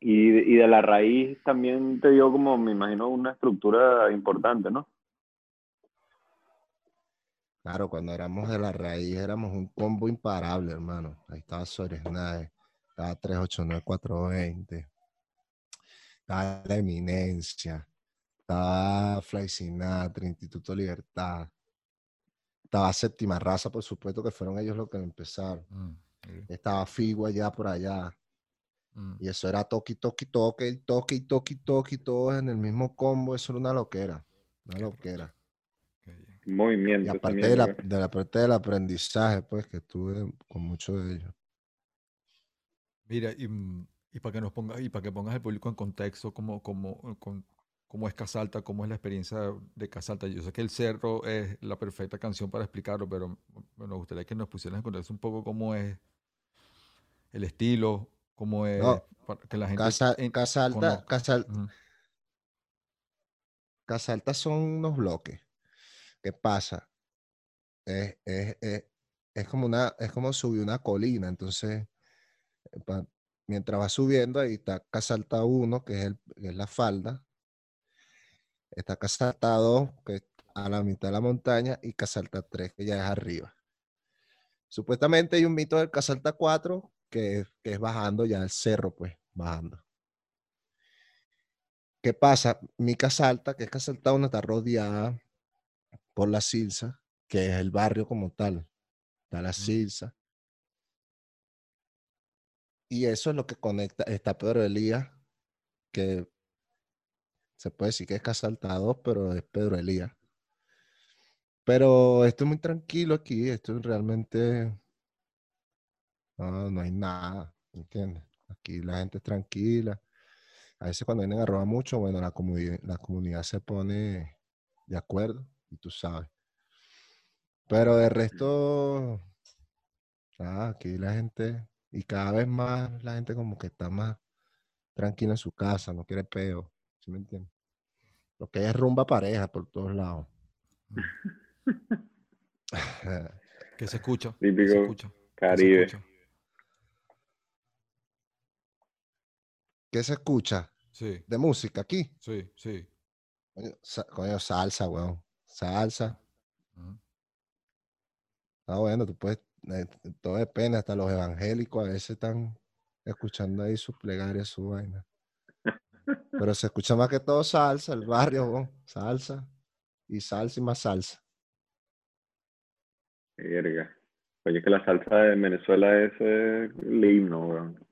Speaker 1: Y, y de la raíz también te dio como, me imagino, una estructura importante, ¿no?
Speaker 4: Claro, cuando éramos de la raíz éramos un combo imparable, hermano. Ahí estaba Sores Nave, estaba 389420, estaba La Eminencia, estaba Fly Sinatra, Instituto Libertad, estaba Séptima Raza, por supuesto que fueron ellos los que empezaron.
Speaker 2: Mm,
Speaker 4: Estaba Figo allá por allá.
Speaker 2: mm,
Speaker 4: Y eso era toque, toque, toque, toque, toque, toque, todos en el mismo combo. Eso era una loquera. Una
Speaker 2: Qué
Speaker 4: loquera. Y
Speaker 1: Movimiento. esa
Speaker 4: aparte de la, de la parte del aprendizaje, pues, que tuve con muchos de ellos.
Speaker 2: Mira, y, mm, y para que nos pongas, y para que pongas al público en contexto cómo, cómo, con- cómo es Casalta, cómo es la experiencia de Casalta. Yo sé que El Cerro es la perfecta canción para explicarlo, pero mm, me gustaría que nos pusieras en contexto un poco cómo es el estilo, cómo es,
Speaker 4: No,
Speaker 2: para que la gente
Speaker 4: Casa,
Speaker 2: en-
Speaker 4: Casalta. Casal-
Speaker 2: Ujú,
Speaker 4: Casalta son unos bloques. ¿Qué pasa? Es, es, es, es como una, es como subir una colina. Entonces, eh, mientras va subiendo, ahí está Casalta 1, que es, el, que es la falda. Está Casalta 2, que es a la mitad de la montaña, y Casalta 3, que ya es arriba. Supuestamente hay un mito del Casalta 4, que, que es bajando ya el cerro, pues, bajando. ¿Qué pasa? Mi Casalta, que es Casalta 1, está rodeada por la Silsa, que es el barrio como tal. Está la. Silsa. Y eso es lo que conecta. Está Pedro Elías, que se puede decir que es Casalta 2, pero es Pedro Elías. Pero estoy muy tranquilo aquí. Esto realmente. No, no hay nada. ¿Entiendes? Aquí la gente es tranquila. A veces cuando vienen a robar mucho, bueno, la comunidad, la comunidad se pone de acuerdo y tú sabes. Pero de resto, aquí la gente, y cada vez más la gente como que está más tranquila en su casa, no quiere peo, ¿sí me entiendes? Lo que hay es rumba pareja por todos lados.
Speaker 2: ¿Qué se escucha? ¿Qué se
Speaker 1: Típico
Speaker 2: escucha? ¿Qué se
Speaker 1: Caribe.
Speaker 2: escucha?
Speaker 4: ¿Qué se escucha
Speaker 2: Sí,
Speaker 4: de música aquí?
Speaker 2: sí, sí.
Speaker 4: Coño, sa- coño, salsa, weón. Salsa. Ah, bueno, tú puedes, eh, todo depende, hasta los evangélicos a veces están escuchando ahí sus plegarias, su vaina. Pero se escucha más que todo salsa, el barrio, weón, salsa. Y salsa y más salsa.
Speaker 1: Verga. Oye, es que la salsa de Venezuela es eh, el himno, weón.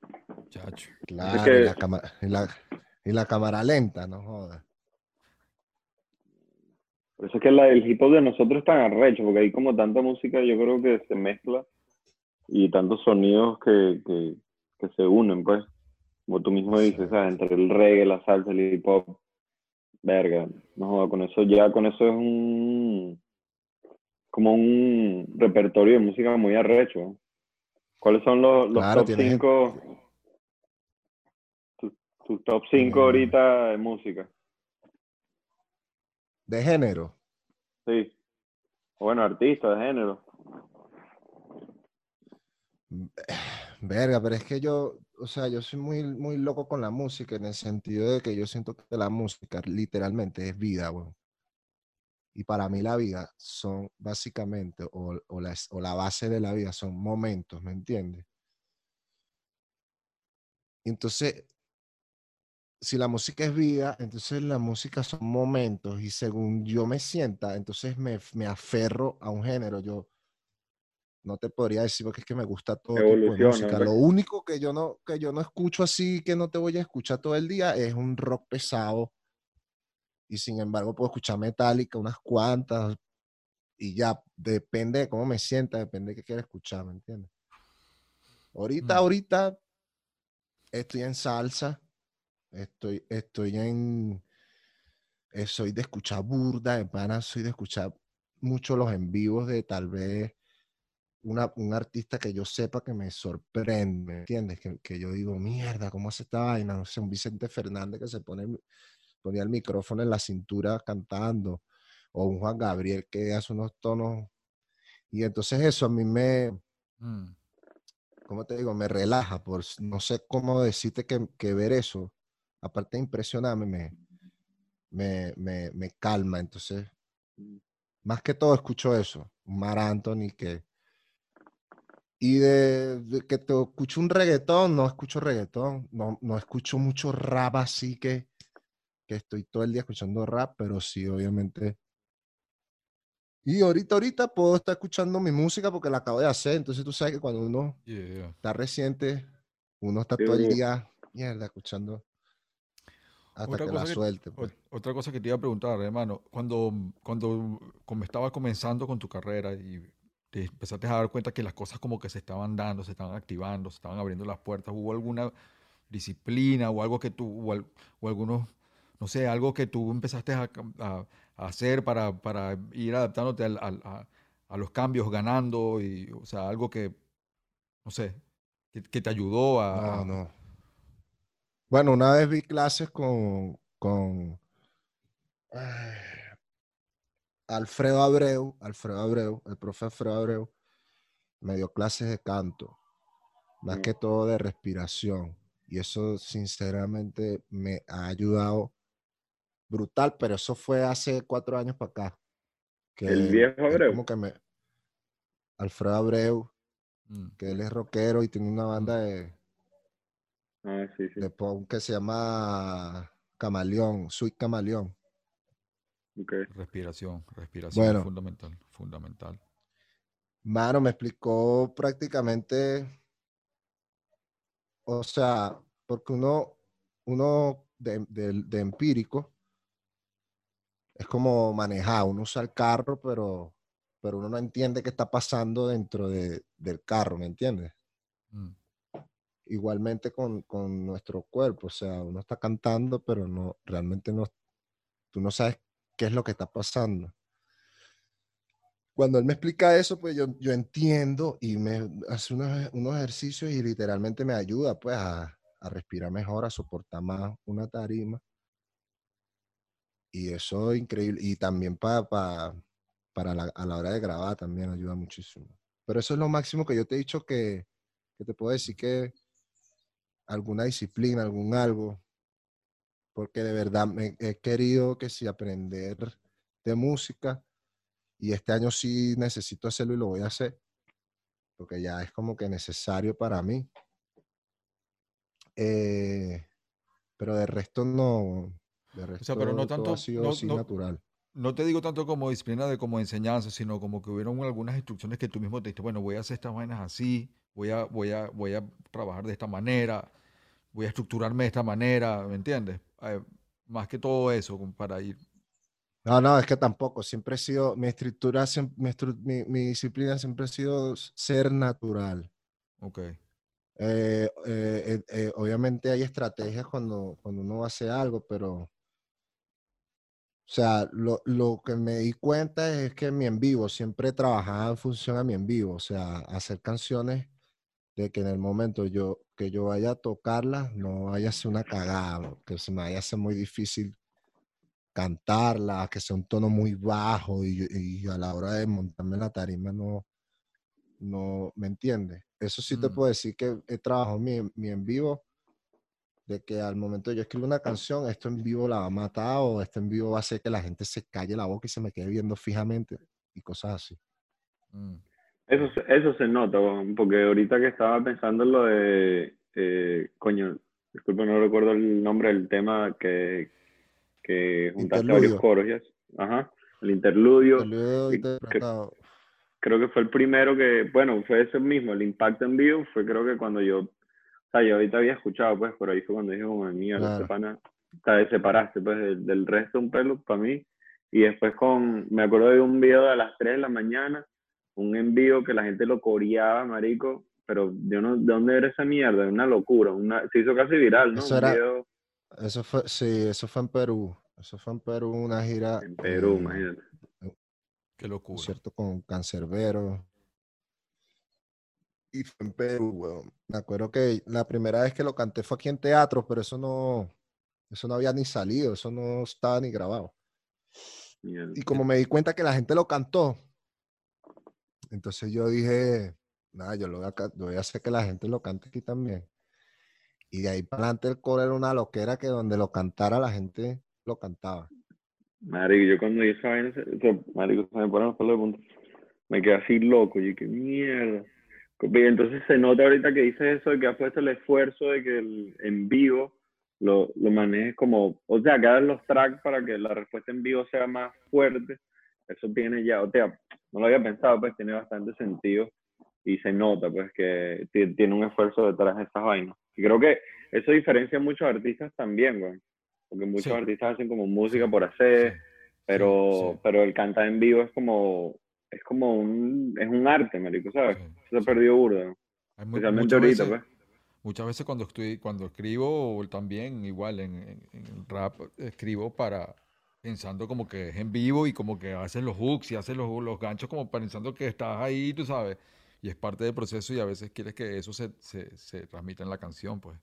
Speaker 2: Chacho.
Speaker 4: Claro,
Speaker 1: que-
Speaker 4: y, la cámara, y, la, y la cámara lenta, no jodas.
Speaker 1: Por eso es que la, el hip hop de nosotros es tan arrecho, porque hay como tanta música, yo creo que se mezcla y tantos sonidos que, que, que se unen, pues. Como tú mismo dices, ¿sabes? Entre el reggae, la salsa, el hip hop. Verga, no joda, con eso ya, con eso es un. como un repertorio de música muy arrecho. ¿Cuáles son los, los
Speaker 4: Claro,
Speaker 1: top
Speaker 4: tienes-
Speaker 1: 5? Tus top 5
Speaker 4: Mm.
Speaker 1: ahorita de música.
Speaker 4: De género.
Speaker 1: Sí. Bueno, artista de género.
Speaker 4: Verga, pero es que yo, o sea, yo soy muy, muy loco con la música en el sentido de que yo siento que la música literalmente es vida, weón. Y para mí la vida son básicamente, o, o la, o la base de la vida son momentos, ¿me entiendes? Entonces, si la música es vida, entonces la música son momentos y según yo me sienta, entonces me, me aferro a un género. Yo no te podría decir porque es que me gusta todo tipo de música. Lo único que yo no, que yo no escucho así, que no te voy a escuchar todo el día, es un rock pesado. Y sin embargo, puedo escuchar Metallica unas cuantas y ya, depende de cómo me sienta, depende de qué quiera escuchar, ¿me entiendes? Ahorita,
Speaker 2: Mm.
Speaker 4: ahorita estoy en salsa, estoy, estoy en, eh, soy de escuchar burda, de pana, soy de escuchar mucho los en vivos de tal vez una, un artista que yo sepa que me sorprende, ¿me entiendes? Que, que yo digo, mierda, ¿cómo hace esta vaina? No sé, un Vicente Fernández que se pone, ponía el micrófono en la cintura cantando, o un Juan Gabriel que hace unos tonos, y entonces eso a mí me,
Speaker 2: Mm.
Speaker 4: ¿cómo te digo? Me relaja, por, no sé cómo decirte que, que ver eso, aparte de impresionarme, me, me, me, me calma. Entonces, más que todo escucho eso, Mar Anthony que... Y de, de que te escucho un reggaetón, no escucho reggaetón, no, no escucho mucho rap así que, que estoy todo el día escuchando rap, pero sí, obviamente. Y ahorita, ahorita puedo estar escuchando mi música porque la acabo de hacer, entonces tú sabes que cuando uno
Speaker 2: Yeah,
Speaker 4: está reciente, uno está
Speaker 1: Sí,
Speaker 4: todo el día, mierda, escuchando hasta
Speaker 2: Otra
Speaker 4: que la
Speaker 2: que-
Speaker 4: suelte. Pues.
Speaker 2: Otra cosa que te iba a preguntar, hermano, cuando, cuando como estabas comenzando con tu carrera y te empezaste a dar cuenta que las cosas como que se estaban dando, se estaban activando, se estaban abriendo las puertas, ¿hubo alguna disciplina o algo que tú, o, al- o algunos, no sé, algo que tú empezaste a, cam- a- a hacer para, para ir adaptándote al- al- a, a los cambios, ganando, y, o sea, algo que, no sé, que, que te ayudó a...
Speaker 4: No,
Speaker 2: a-
Speaker 4: no. Bueno, una vez vi clases con, con ay, Alfredo Abreu, Alfredo Abreu, el profe Alfredo Abreu, me dio clases de canto, más
Speaker 1: Mm.
Speaker 4: que todo de respiración. Y eso sinceramente me ha ayudado brutal, pero eso fue hace cuatro años para acá. Que
Speaker 1: El viejo Abreu.
Speaker 4: como que me... Alfredo Abreu,
Speaker 2: Mm,
Speaker 4: que él es rockero y tiene una banda de,
Speaker 1: Ah, sí, sí.
Speaker 4: de que se llama Camaleón, Sweet Camaleón.
Speaker 1: Ok.
Speaker 2: respiración, respiración
Speaker 4: Bueno.
Speaker 2: es fundamental, fundamental.
Speaker 4: Mano, me explicó prácticamente, o sea, porque uno, uno de, de- de empírico es como manejar, uno usa el carro, pero, pero uno no entiende qué está pasando dentro de- del carro, ¿me entiendes?
Speaker 2: Mm,
Speaker 4: Igualmente con, con nuestro cuerpo, o sea, uno está cantando, pero no, realmente no, tú no sabes qué es lo que está pasando. Cuando él me explica eso, pues yo, yo entiendo y me hace unos, unos ejercicios y literalmente me ayuda pues a, a respirar mejor, a soportar más una tarima. Y eso es increíble. Y también pa- pa- para la, a la hora de grabar también ayuda muchísimo. Pero eso es lo máximo que yo te he dicho que, que te puedo decir que alguna disciplina, algún algo, porque de verdad me he querido que si aprender de música y este año sí necesito hacerlo y lo voy a hacer, porque ya es como que necesario para mí. Eh, pero de resto no, de resto
Speaker 2: sea, pero no tanto-
Speaker 4: ha sido
Speaker 2: no-
Speaker 4: así
Speaker 2: no-
Speaker 4: natural.
Speaker 2: No te digo tanto como disciplina de como enseñanza, sino como que hubieron algunas instrucciones que tú mismo te diste, bueno, voy a hacer estas vainas así, voy a, voy a, voy a trabajar de esta manera, voy a estructurarme de esta manera, ¿me entiendes? Eh, más que todo eso, para ir.
Speaker 4: No, no, es que tampoco, siempre he sido, mi estructura, mi, mi- mi disciplina siempre ha sido ser natural.
Speaker 2: Ok.
Speaker 4: Eh, eh, eh, eh, obviamente hay estrategias cuando, cuando uno hace algo, pero, o sea, lo, lo que me di cuenta es que mi en vivo siempre trabajaba en función a mi en vivo, o sea, hacer canciones de que en el momento yo, que yo vaya a tocarlas no vaya a ser una cagada, que se me vaya a hacer muy difícil cantarla, que sea un tono muy bajo y, y a la hora de montarme en la tarima no, no, ¿me entiendes? Eso sí te
Speaker 2: Mm.
Speaker 4: puedo decir que he trabajado mi, mi en vivo, de que al momento yo escribo una canción, esto en vivo la va a matar o esto en vivo va a hacer que la gente se calle la boca y se me quede viendo fijamente y cosas así.
Speaker 2: Mm.
Speaker 1: Eso, eso se nota, porque ahorita que estaba pensando en lo de, eh, coño, disculpa, no recuerdo el nombre del tema que, que juntaste varios
Speaker 4: Interludio.
Speaker 1: coros, yes. Ajá, el interludio, y que- creo que fue el primero que, bueno, fue ese mismo, el impacto en vivo, fue creo que cuando yo, o sea, yo ahorita había escuchado, pues, por ahí fue cuando dije, como, mierda, este
Speaker 4: Claro.
Speaker 1: pana, o sea, te separaste, pues, del, del resto un pelo para mí, y después con, me acuerdo de un video de las 3 de la mañana, un envío que la gente lo coreaba, marico, pero yo no, ¿de dónde era esa mierda? Una locura, una, se hizo casi viral, ¿no?
Speaker 4: Eso era-
Speaker 1: video
Speaker 4: Eso fue, sí, eso fue en Perú. Eso fue en Perú, una gira.
Speaker 1: en Perú,
Speaker 4: eh,
Speaker 1: imagínate.
Speaker 2: Qué locura.
Speaker 4: concierto con Cancerbero. Y fue en Perú, weón. Me acuerdo que la primera vez que lo canté fue aquí en teatro, pero eso no, eso no había ni salido, eso no estaba ni grabado.
Speaker 1: mierda.
Speaker 4: Y como me di cuenta que la gente lo cantó, entonces yo dije, nada, yo lo voy a, yo hacer que la gente lo cante aquí también. Y de ahí para adelante el coro era una loquera que donde lo cantara la gente lo cantaba.
Speaker 1: Marico, yo cuando hice esa vaina, se- o sea, marico, me ponen los pelos de punta. Me quedé así loco, y qué mierda. Entonces se nota ahorita que dices eso de que has puesto el esfuerzo de que el, en vivo lo, lo manejes como, o sea, que hagas los tracks para que la respuesta en vivo sea más fuerte. Eso tiene ya, o sea, no lo había pensado, pues tiene bastante sentido y se nota, pues, que ti- tiene un esfuerzo detrás de esas vainas. Y creo que eso diferencia a muchos artistas también, güey. Porque muchos
Speaker 2: Sí.
Speaker 1: artistas hacen como música por hacer,
Speaker 2: sí,
Speaker 1: pero,
Speaker 2: sí.
Speaker 1: pero el cantar en vivo es como, es como un, es un arte, marico, ¿sabes? Se perdido burda, especialmente
Speaker 2: muchas
Speaker 1: ahorita,
Speaker 2: veces,
Speaker 1: pues.
Speaker 2: muchas veces cuando estoy, cuando escribo, también igual en, en- en rap, escribo para pensando como que es en vivo y como que hacen los hooks y hacen los, los ganchos como pensando que estás ahí, tú sabes, y es parte del proceso y a veces quieres que eso se, se, se transmita en la canción, pues.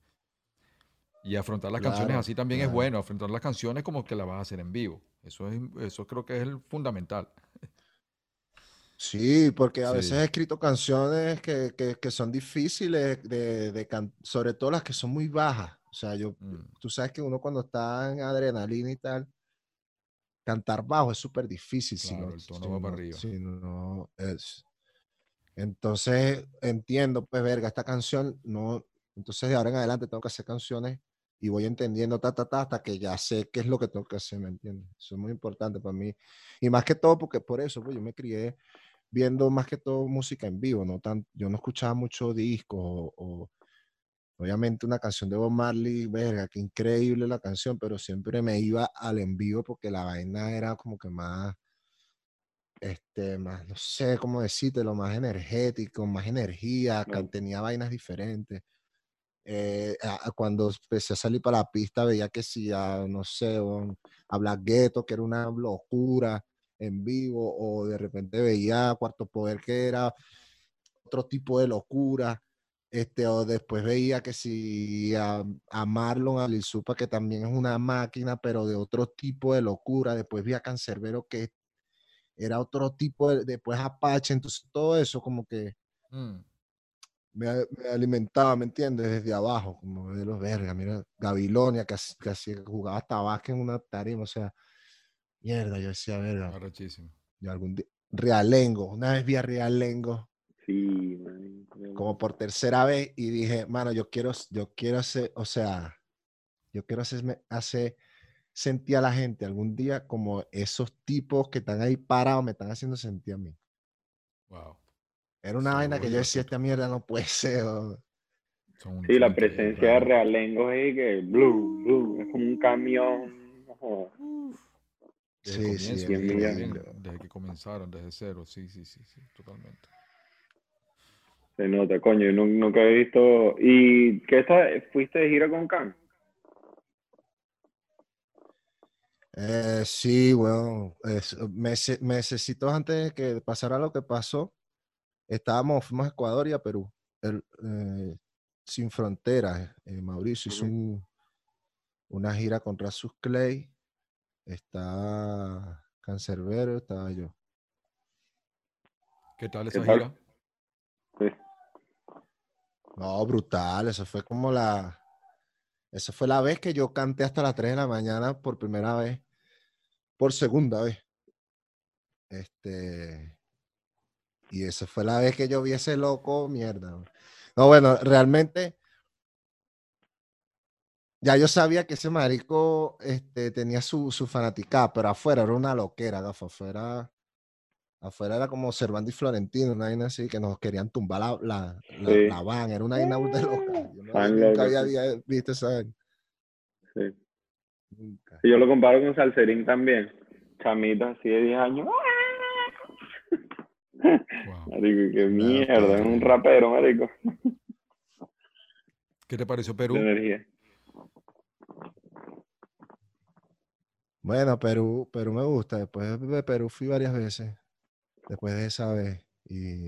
Speaker 2: Y afrontar las canciones así también es
Speaker 4: claro.
Speaker 2: bueno, afrontar las canciones como que las vas a hacer en vivo. Eso es, eso creo que es el fundamental.
Speaker 4: Sí, porque a veces he escrito canciones que, que- que son difíciles de, de can- sobre todo las que son muy bajas. O sea, yo,
Speaker 2: Mm,
Speaker 4: tú sabes que uno cuando está en adrenalina y tal, cantar bajo es súper difícil. si
Speaker 2: Claro,
Speaker 4: no-
Speaker 2: el tono
Speaker 4: si
Speaker 2: va para arriba.
Speaker 4: si no es- Entonces entiendo, pues, verga, esta canción no. Entonces de ahora en adelante tengo que hacer canciones y voy entendiendo ta, ta, ta, hasta que ya sé qué es lo que tengo que hacer, ¿me entiendes? Eso es muy importante para mí. Y más que todo, porque por eso, pues yo me crié viendo más que todo música en vivo, no tan, yo no escuchaba mucho discos o, o- obviamente una canción de Bob Marley, verga, qué increíble la canción, pero siempre me iba al en vivo porque la vaina era como que más, este, más, no sé cómo decírtelo, más energético, más energía, tenía vainas diferentes. Eh, a- a cuando empecé a salir para la pista veía que si, a, no sé, un- a Black Ghetto, que era una locura en vivo, o de repente veía Cuarto Poder, que era otro tipo de locura, este, o después veía que si a, a Marlon, a Lil Supa, que también es una máquina, pero de otro tipo de locura, después vi a Cancerbero, que era otro tipo de, después Apache, entonces todo eso como que
Speaker 2: mm.
Speaker 4: me, me alimentaba, ¿me entiendes? Desde abajo, como de los vergas, mira, Gabilonia, que, que así jugaba hasta básquet en una tarima, o sea, mierda, yo decía, verga,
Speaker 2: Arrechísimo.
Speaker 4: yo algún día, Realengo, una vez vi a Realengo
Speaker 1: Sí,
Speaker 4: como por tercera vez y dije, mano, yo quiero, yo quiero hacer, o sea, yo quiero hacerme, hacer sentir a la gente algún día como esos tipos que están ahí parados me están haciendo sentir a mí.
Speaker 2: Wow.
Speaker 4: Era una vaina que yo decía, esta mierda no puede ser. o-
Speaker 1: Sí, la presencia de. Realengo es que blue, blue, es como un camión.
Speaker 2: Desde
Speaker 4: Sí, sí,
Speaker 2: comienzo, desde, desde que comenzaron, desde cero, sí, sí, sí, sí, totalmente.
Speaker 1: Se nota, coño, yo nu- nunca he visto. ¿Y qué está? ¿Fuiste de gira con Khan?
Speaker 4: Eh, sí, bueno, es- mese- mesecitos antes de que pasara lo que pasó, estábamos, fuimos a Ecuador y a Perú. El, eh, Sin Fronteras, eh, Mauricio hizo un- una gira con Rasus Clay, está Cancerbero, estaba yo.
Speaker 2: ¿Qué tal
Speaker 1: ¿Qué
Speaker 2: esa
Speaker 1: tal?
Speaker 2: gira?
Speaker 1: Sí.
Speaker 4: No, brutal, eso fue como la, esa fue la vez que yo canté hasta las 3 de la mañana por primera vez, por segunda vez. Este, y esa fue la vez que yo vi ese loco, mierda. No, bueno, realmente, ya yo sabía que ese marico este, tenía su, su fanaticada, pero afuera era una loquera, gafa, afuera, afuera era como Servando y Florentino, una vaina así, que nos querían tumbar la, la, la,
Speaker 1: Sí.
Speaker 4: la van, era una vaina burda de loca. Yo no-
Speaker 1: Fan
Speaker 4: nunca había
Speaker 1: sí.
Speaker 4: visto esa vaina,
Speaker 1: sí.
Speaker 4: nunca.
Speaker 1: Y yo lo comparo con Salserín también. Chamita así de 10 años.
Speaker 2: Wow.
Speaker 1: Marico, qué mierda, es un rapero, marico,
Speaker 2: ¿Qué te pareció Perú?
Speaker 1: de energía.
Speaker 4: Bueno, Perú, Perú me gusta. Después de Perú fui varias veces. Después de esa vez. Y,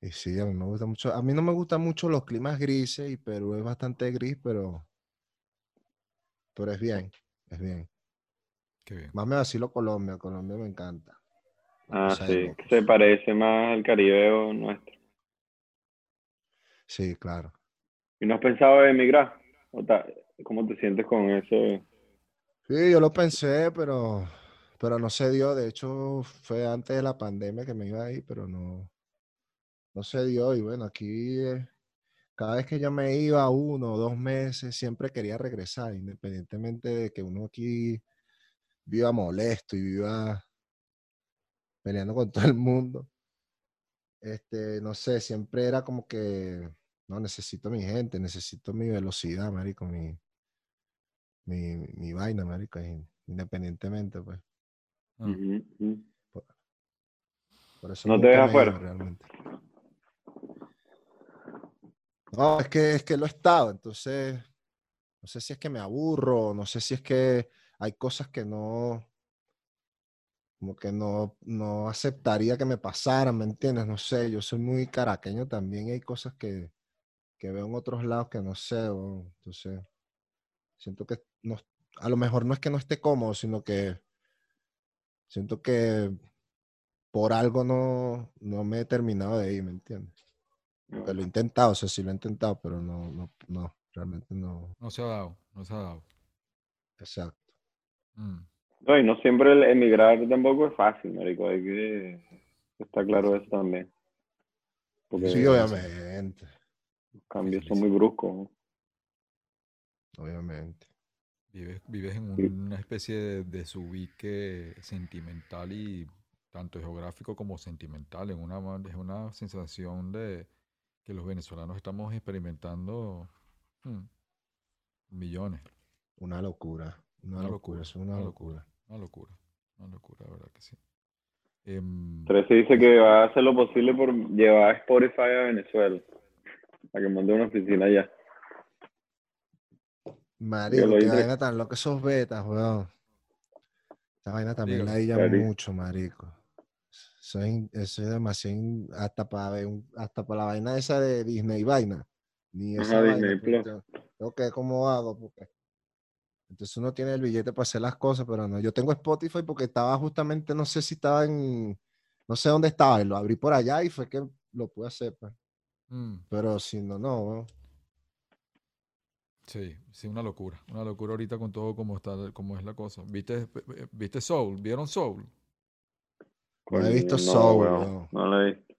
Speaker 4: y sí, a mí me gusta mucho. A mí no me gustan mucho los climas grises y Perú es bastante gris, pero, pero es bien, es bien.
Speaker 2: Qué bien.
Speaker 4: Más me vacilo Colombia. Colombia me encanta.
Speaker 1: Ah, sí,
Speaker 4: locos.
Speaker 1: se parece más al caribeo nuestro.
Speaker 4: Sí, claro.
Speaker 1: ¿Y no has pensado en emigrar? ¿O ta- ¿Cómo te sientes con eso?
Speaker 4: Sí, yo lo pensé, pero, pero no se dio. De hecho, fue antes de la pandemia que me iba a ir, pero no, no se dio. Y bueno, aquí eh, cada vez que yo me iba uno o dos meses, siempre quería regresar, independientemente de que uno aquí viva molesto y viva peleando con todo el mundo. Este, no sé, siempre era como que, no, necesito mi gente, necesito mi velocidad, marico, mi, mi, mi vaina, marico, in- independientemente, pues.
Speaker 2: Ah,
Speaker 1: ujú.
Speaker 4: Por eso
Speaker 1: ¿No te
Speaker 4: ido
Speaker 1: afuera?
Speaker 4: realmente. No, es que, es que lo he estado, entonces, no sé si es que me aburro, no sé si es que hay cosas que no, como que no, no aceptaría que me pasaran, ¿me entiendes? No sé, yo soy muy caraqueño también y hay cosas que, que veo en otros lados que no sé, weón. entonces, siento que no, a lo mejor no es que no esté cómodo, sino que siento que por algo no, no me he terminado de ir, ¿me entiendes? Lo he intentado, o sea, sí lo he intentado, pero no, no, no, realmente no.
Speaker 2: No se ha dado, no se ha dado.
Speaker 4: Exacto.
Speaker 2: Mm.
Speaker 1: No, y no siempre el emigrar tampoco es fácil, marico. Hay que... Está claro eso también. Porque
Speaker 4: Sí, obviamente,
Speaker 1: los cambios
Speaker 2: Sí,
Speaker 1: son muy bruscos. ¿no?
Speaker 4: obviamente.
Speaker 2: Vives, vives en una especie de desubique sentimental y tanto geográfico como sentimental. En una, es una sensación de que los venezolanos estamos experimentando mm, millones.
Speaker 4: Una locura, una,
Speaker 2: Una
Speaker 4: locura, es una
Speaker 2: una
Speaker 4: locura.
Speaker 2: Una locura, una locura, la verdad que sí. Em,
Speaker 1: Trece dice que va a hacer lo posible por llevar Spotify a Venezuela. A que monte una oficina allá.
Speaker 4: Marico,
Speaker 1: lo
Speaker 4: qué
Speaker 1: hice.
Speaker 4: vaina tan loca esos betas, weón. Esa vaina también la ella mucho, marico. Eso es, eso es demasiado, in- hasta para ver un- hasta para la vaina esa de Disney vaina. Ni
Speaker 1: Ajá,
Speaker 4: esa vaina,
Speaker 1: Disney
Speaker 4: pues,
Speaker 1: Plus.
Speaker 4: tengo, tengo que ver cómo hago, porque entonces uno tiene el billete para hacer las cosas, pero no. Yo tengo Spotify porque estaba justamente, no sé si estaba en, no sé dónde estaba, y lo abrí por allá y fue que lo pude hacer, pues.
Speaker 2: mm,
Speaker 4: Pero si no, no, weón.
Speaker 2: Sí, sí, una locura. Una locura ahorita con todo como está, como es la cosa. ¿Viste, ¿viste Soul? ¿Vieron Soul?
Speaker 4: No he visto Soul.
Speaker 1: No lo he visto.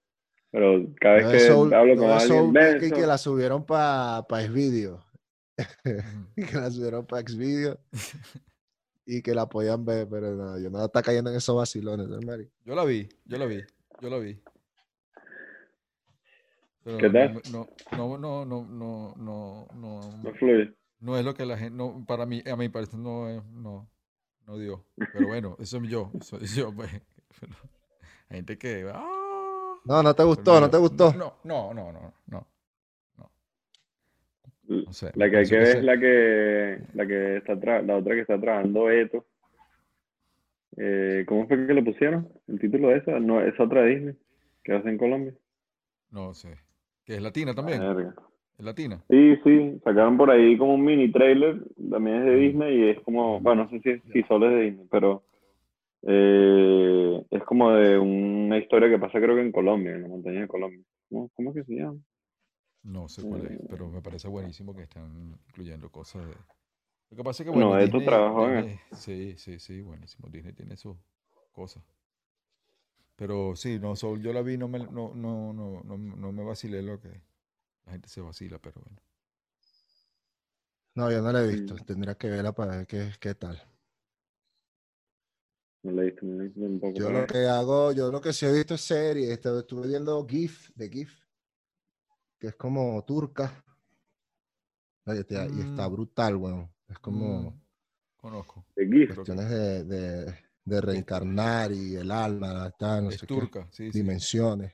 Speaker 1: Pero cada vez que
Speaker 4: Soul,
Speaker 1: hablo
Speaker 4: lo
Speaker 1: con alguien,
Speaker 4: Soul vi que, que la subieron para pa Xvideo. Que la subieron para Xvideo y que la podían ver, pero no, yo no está cayendo en esos vacilones, ¿no, marico?
Speaker 2: Yo la vi, yo la vi, yo la vi. Pero
Speaker 1: ¿Qué tal?
Speaker 2: No, no, no, no, no, no, no,
Speaker 1: No fluye.
Speaker 2: no es lo que la gente, no, para mí, a mi parecer no es, no, no dio. Pero bueno, eso es yo, eso es yo, pues. Pero hay gente que, ah,
Speaker 4: No, no te
Speaker 2: Pero
Speaker 4: gustó, no te gustó.
Speaker 2: No, no, no, no, no. No sé.
Speaker 1: La que hay que ver es la que, la que está tra- la otra que está trabajando Eto. Eh, ¿cómo fue que le pusieron el título de esa? No, es otra de Disney que hace en Colombia.
Speaker 2: No sé. Que es latina también.
Speaker 1: Verga.
Speaker 2: Es latina.
Speaker 1: Sí, sí, sacaron por ahí como un mini trailer, también es de Disney y es como, bueno, no sé si, si solo es de Disney, pero eh, es como de una historia que pasa creo que en Colombia, en la montaña de Colombia. ¿Cómo, cómo es que se llama?
Speaker 2: No sé cuál es,
Speaker 1: Eh,
Speaker 2: pero me parece buenísimo que están incluyendo cosas de... Lo que pasa es que,
Speaker 1: No,
Speaker 2: bueno,
Speaker 1: Eto
Speaker 2: Disney,
Speaker 1: trabajó en
Speaker 2: Disney- sí, sí, sí, buenísimo. Disney tiene sus cosas. Pero sí, no, Soul yo la vi, no me, no, no, no, no, no me vacilé lo que la gente se vacila, pero bueno.
Speaker 4: No, yo no la he visto. Tendría que verla para ver qué, qué tal.
Speaker 1: No la he visto, no la he visto tampoco.
Speaker 4: Yo lo que hago, yo lo que sí he visto es series. Estuve, estuve viendo GIF, de GIF, que es como turca. Y está
Speaker 2: Mm.
Speaker 4: brutal, weón. Es como
Speaker 2: Mm, conozco.
Speaker 1: de GIF.
Speaker 4: Cuestiones de, de, reencarnar y el alma, tal, no
Speaker 2: es
Speaker 4: sé qué,
Speaker 2: turca, sí, sí.
Speaker 4: dimensiones.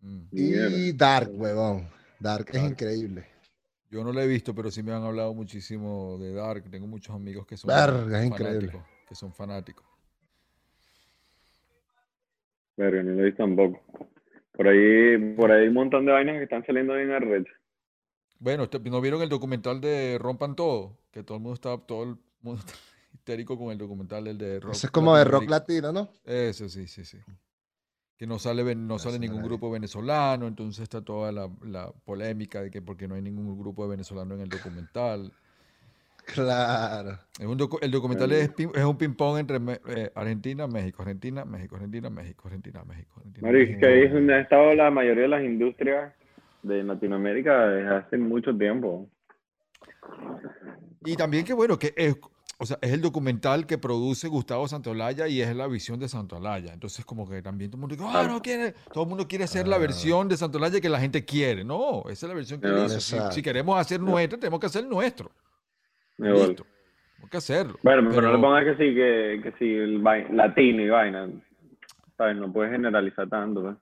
Speaker 2: Mm.
Speaker 4: Y Dark, huevón. Dark es increíble.
Speaker 2: Yo no la he visto, pero sí me han hablado muchísimo de Dark. Tengo muchos amigos que son
Speaker 4: Verga, es increíble.
Speaker 2: fanáticos, que son fanáticos.
Speaker 1: Verga, no lo he visto tampoco. Por ahí, por ahí hay un montón de vainas que están saliendo bien arrechas.
Speaker 2: Bueno, este- ¿no vieron el documental de Rompan Todo? Que todo el mundo está, todo el mundo está histérico con el documental el de rock.
Speaker 4: Ese es como de rock latino, ¿no?
Speaker 2: Ese sí, sí, sí. Que no sale, no sale ningún grupo venezolano, entonces está toda la, la polémica de que porque no hay ningún grupo de venezolano en el documental.
Speaker 4: Claro.
Speaker 2: Es un docu- el documental es, un ping-pong entre eh, Argentina, México, Argentina, México, Argentina, México, Argentina, México, Argentina. México.
Speaker 1: que ahí es donde ha estado la mayoría de las industrias de Latinoamérica desde hace mucho tiempo.
Speaker 2: Y también que bueno, que es, o sea, es el documental que produce Gustavo Santolaya y es la visión de Santolaya. Entonces como que también todo el mundo dice, ah,
Speaker 1: Claro.
Speaker 2: no quiere, todo el mundo quiere hacer la
Speaker 4: Ah.
Speaker 2: versión de Santolaya que la gente quiere. No, esa es la versión que
Speaker 1: No,
Speaker 2: hizo. Si, queremos hacer nuestra, tenemos que hacer nuestro.
Speaker 1: Me.
Speaker 2: Listo. Tenemos que hacerlo.
Speaker 1: Bueno, pero, no le pongas que sí, que, que sí, el vai- latino y vaina. ¿Sabes? No puedes generalizar tanto. pues.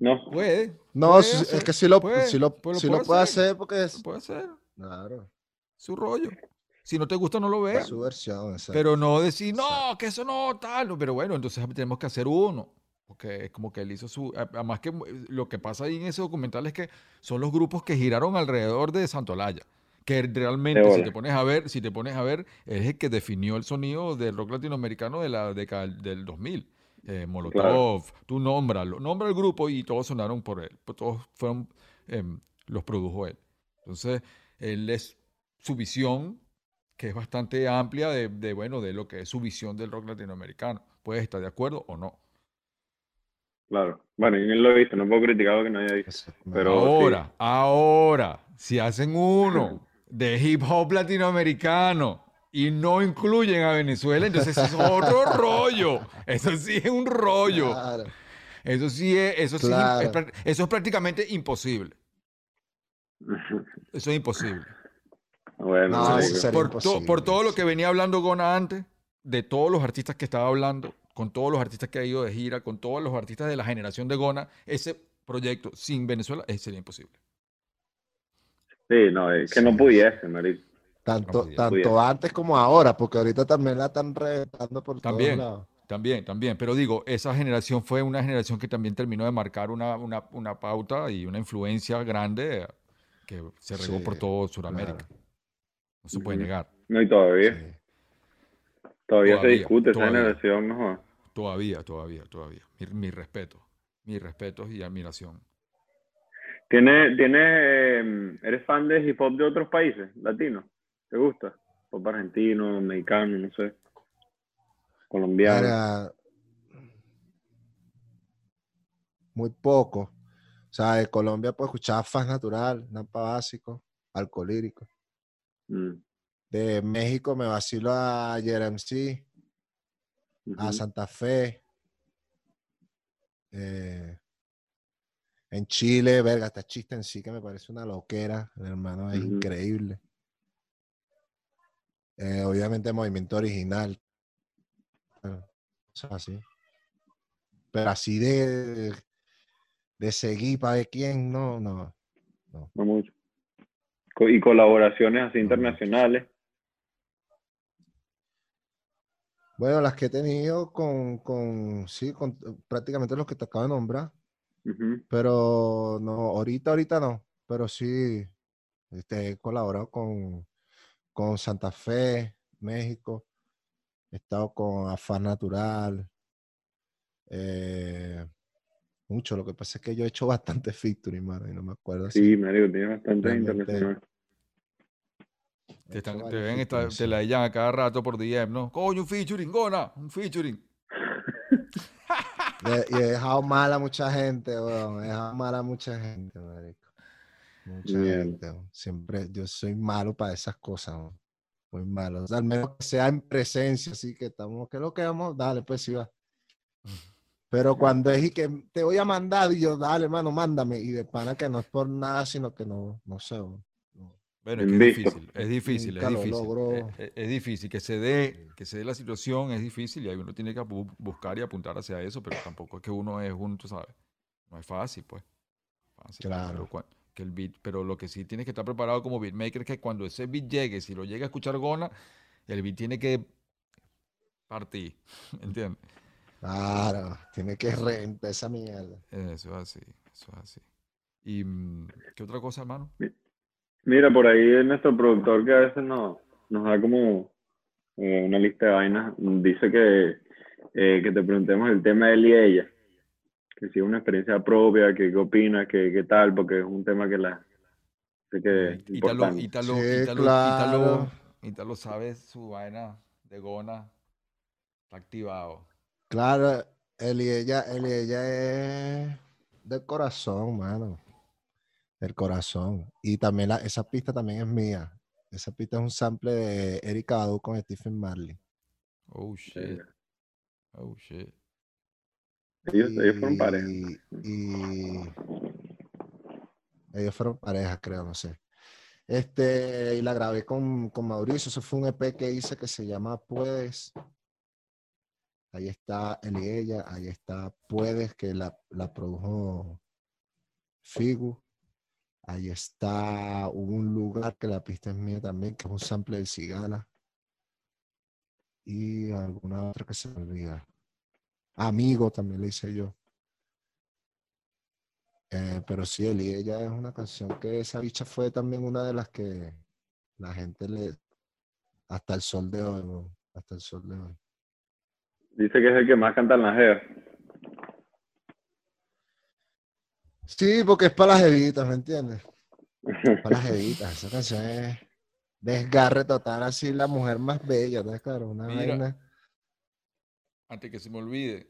Speaker 1: No,
Speaker 2: Puede.
Speaker 4: No,
Speaker 2: puede
Speaker 4: sí,
Speaker 2: hacer,
Speaker 4: es que sí lo,
Speaker 2: puede,
Speaker 4: sí lo,
Speaker 2: pues lo
Speaker 4: sí
Speaker 2: puede
Speaker 4: lo puede
Speaker 2: hacer,
Speaker 4: hacer porque
Speaker 2: Lo
Speaker 4: es.
Speaker 2: puede hacer.
Speaker 4: Claro.
Speaker 2: Su rollo. Si no te gusta, no lo veas.
Speaker 4: Su versión, exacto.
Speaker 2: Pero no decir, no, que eso no, tal. Pero bueno, entonces tenemos que hacer uno. Porque es como que él hizo su. Además, que eh, lo que pasa ahí en ese documental es que son los grupos que giraron alrededor de Santolaya. Que realmente, si te pones a ver, si te pones a ver, es el que definió el sonido del rock latinoamericano de la década del 2000. Eh, Molotov, tú nómbralo, nombra el grupo y todos sonaron por él. pues Todos fueron, em, los produjo él. Entonces, él es su visión que es bastante amplia de, de, bueno, de lo que es su visión del rock latinoamericano. Puedes estar de acuerdo o no.
Speaker 1: claro. Bueno, yo no lo he visto, no puedo criticar lo que no haya visto. Pero sí.
Speaker 2: ahora, ahora, si hacen uno de hip hop latinoamericano y no incluyen a Venezuela, entonces es otro rollo. Eso sí es un rollo.
Speaker 4: Claro.
Speaker 2: Eso sí es, eso sí es-
Speaker 4: Claro.
Speaker 2: es prá- eso es prácticamente imposible. Eso es imposible.
Speaker 1: Bueno,
Speaker 4: No,
Speaker 1: marico.
Speaker 4: eso sería
Speaker 2: por, to- por
Speaker 4: imposible,
Speaker 2: todo lo que venía hablando Gona antes, de todos los artistas que estaba hablando, con todos los artistas que ha ido de gira, con todos los artistas de la generación de Gona, ese proyecto sin Venezuela eh, sería imposible.
Speaker 1: Sí, no, es que no pudiese, marico.
Speaker 4: Tanto, tanto antes como ahora, porque ahorita también la están reventando por
Speaker 2: También.
Speaker 4: todos lados.
Speaker 2: También, también. Pero digo, esa generación fue una generación que también terminó de marcar una, una, una pauta y una influencia grande que se regó por todo Sudamérica. No se puede negar.
Speaker 1: No, y todavía,
Speaker 4: Sí.
Speaker 1: todavía, se
Speaker 2: Todavía,
Speaker 1: discute esa generación, no jodas.
Speaker 2: Todavía, todavía, todavía. Mi, mi respeto. Mi respeto y admiración.
Speaker 1: ¿Tiene, tiene, eh, ¿Eres fan de hip hop de otros países latinos? ¿Te gusta? Pop argentino, mexicano, no sé. Colombiano.
Speaker 4: Verga, Muy poco. O sea, de Colombia puedo escuchar Faz Natural, Nampa Básico, Alcolírico.
Speaker 1: Mm,
Speaker 4: De México me vacilo a Jeremc, a. Santa Fe. Eh, en Chile, verga, hasta chiste en sí que me parece una loquera, el hermano es increíble. Eh, obviamente movimiento original. Bueno, cosas así. Pero así de, de seguir para ver quién, no, no.
Speaker 1: No mucho. Y colaboraciones así internacionales.
Speaker 4: Bueno, las que he tenido con, con, sí, con prácticamente los que te acabo de nombrar, pero no, ahorita, ahorita no, pero sí, este, he colaborado con, con Santa Fe, México, he estado con Afán Natural, eh, mucho, lo que pasa es que yo he hecho bastante featuring, mano, y no me acuerdo así.
Speaker 1: Sí, Mario, tiene bastante internacional.
Speaker 2: Te, están, te ven estar-
Speaker 4: featuring,
Speaker 2: te la llaman a cada rato por DM, ¿no? Coño, un featuring, Gona, un featuring.
Speaker 4: Y he, y he dejado mal a mucha gente, weón. He dejado mal a mucha gente, marico. Mucha gente, weón. Siempre, yo soy malo para esas cosas, weón. Muy malo. O sea, al menos que sea en presencia, así que estamos, ¿qué es lo que vamos? Dale, pues sí va. Pero cuando es y que te voy a mandar, y yo, dale, mano, mándame. Y de pana que no es por nada, sino que no, no sé. No.
Speaker 2: Bueno, es que es
Speaker 1: Invisto.
Speaker 2: difícil, es difícil, es
Speaker 4: Nunca
Speaker 2: difícil.
Speaker 4: logro.
Speaker 2: Es, es- difícil que se dé, que se dé la situación, es difícil y ahí uno tiene que bu- buscar y apuntar hacia eso, pero tampoco es que uno es uno, tú sabes. No es fácil, pues. Fácil,
Speaker 4: Claro.
Speaker 2: Pero, que el beat, pero lo que sí tienes que estar preparado como beatmaker es que cuando ese beat llegue, si lo llega a escuchar Gona, el beat tiene que partir, ¿entiendes?
Speaker 4: Claro, tiene que reventar esa mierda.
Speaker 2: Eso es así, eso es así. ¿Y mm, qué otra cosa, hermano?
Speaker 1: Mira, por ahí es nuestro productor que a veces nos, nos da como eh, una lista de vainas. Dice que, eh, que te preguntemos el tema de él y ella. Que si es una experiencia propia, que qué opinas, que qué tal, porque es un tema que la sé que importante.
Speaker 2: Ítalo,
Speaker 4: Sí,
Speaker 2: Ítalo,
Speaker 4: claro.
Speaker 2: Ítalo, Ítalo sabe su vaina de Gona, está activado.
Speaker 4: Claro, él y ella, él y ella es del corazón, mano. Del corazón. Y también la, esa pista también es mía. Esa pista es un sample de Erika Badu con Stephen Marley.
Speaker 2: Oh shit, oh shit.
Speaker 1: Ellos, ellos fueron pareja.
Speaker 4: Y, y- ellos fueron pareja, creo, no sé. Este, y la grabé con, con Mauricio. Eso fue un EP que hice que se llama Puedes. Ahí está él ella. Ahí está Puedes, que la, la produjo Figu. Ahí está un lugar que la pista es mía también, que es un sample del Cigala. Y alguna otra que se me olvida. Amigo también le hice yo. Eh, pero sí, él ella es una canción que esa bicha fue también una de las que la gente le. Hasta el sol de hoy, hasta el sol de hoy.
Speaker 1: Dice que es el que más canta en la jeva.
Speaker 4: Sí, porque es para las evitas, ¿me entiendes? Para las evitas. Esa canción es desgarre total, así la mujer más bella, ¿estás claro? Una
Speaker 2: Mira.
Speaker 4: vaina.
Speaker 2: Antes que se me olvide,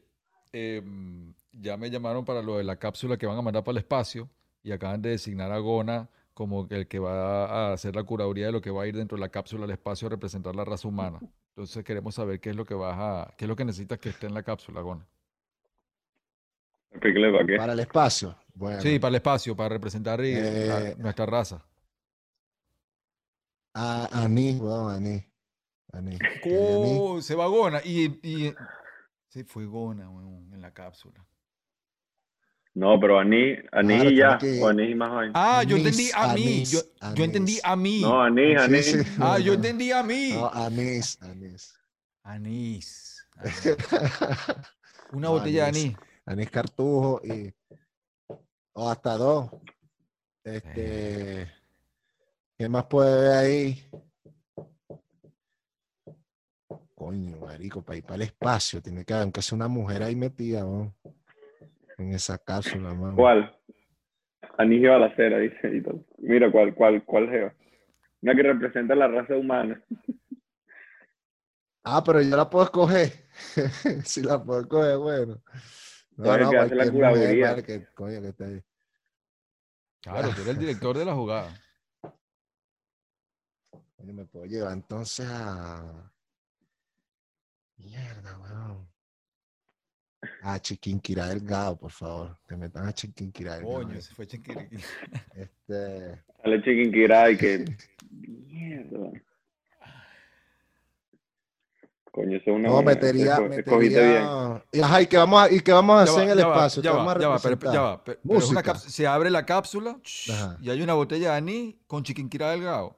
Speaker 2: em, ya me llamaron para lo de la cápsula que van a mandar para el espacio y acaban de designar a Gona como el que va a hacer la curaduría de lo que va a ir dentro de la cápsula al espacio a representar la raza humana. Entonces queremos saber qué es lo que vas a, qué es lo que necesitas que esté en la cápsula, Gona.
Speaker 1: Para qué.
Speaker 4: Para el espacio. Bueno,
Speaker 2: Sí, para el espacio, para representar
Speaker 4: Eh,
Speaker 2: nuestra raza.
Speaker 4: a Anís. Anís. Que Anís-
Speaker 2: Oh, se va Gona y, y se fue Gona en la cápsula.
Speaker 1: No, pero Aní, Aní
Speaker 4: Claro,
Speaker 1: y ya.
Speaker 4: que-
Speaker 1: O Aní y más vaina.
Speaker 2: Ah, yo
Speaker 4: Anís,
Speaker 2: entendí a mí.
Speaker 4: anís,
Speaker 2: Yo, yo entendí a mí.
Speaker 1: No, Aní, Aní.
Speaker 4: sí.
Speaker 2: Ah, yo entendí a mí.
Speaker 4: No, anís, anís.
Speaker 2: Anís. anís. Una
Speaker 4: No,
Speaker 2: botella de
Speaker 4: anís.
Speaker 2: anís.
Speaker 4: Anís Cartujo y. O hasta dos. Este. ¿Qué más puede ver ahí? Coño, marico, para ir para el espacio. Tiene que haber, aunque sea una mujer ahí metida, ¿no? En esa cápsula, mano.
Speaker 1: ¿Cuál? Aní y balacera, dice. y todo. Mira, ¿cuál, cuál, cuál jeva? Una que representa la raza humana.
Speaker 4: Ah, pero yo la puedo escoger. si la puedo escoger, bueno. No,
Speaker 1: el que hace la curaduría.
Speaker 4: que, coño, que esté ahí.
Speaker 2: Claro, tú eres el director de la jugada.
Speaker 4: Coño, me puedo llevar entonces a. Mierda, weón. A Chiquinquirá Delgado, por favor. Que metan a Chiquinquirá Delgado.
Speaker 2: Coño, se fue Chinquiriqui.
Speaker 4: Este.
Speaker 1: Sale Chiquinquirá y que. Mierda. Coño, eso es una
Speaker 4: No,
Speaker 1: buena-
Speaker 4: metería,
Speaker 1: bien.
Speaker 4: metería. Y, ajá, ¿y qué vamos a, y qué vamos a
Speaker 2: Ya
Speaker 4: hacer
Speaker 2: va,
Speaker 4: en el
Speaker 2: va,
Speaker 4: espacio?
Speaker 2: ya
Speaker 4: ¿Qué
Speaker 2: va, ya va, pero, ya va, pero- pero es una se abre la cápsula
Speaker 4: Ajá.
Speaker 2: y hay una botella de anís con chiquinquirá delgado.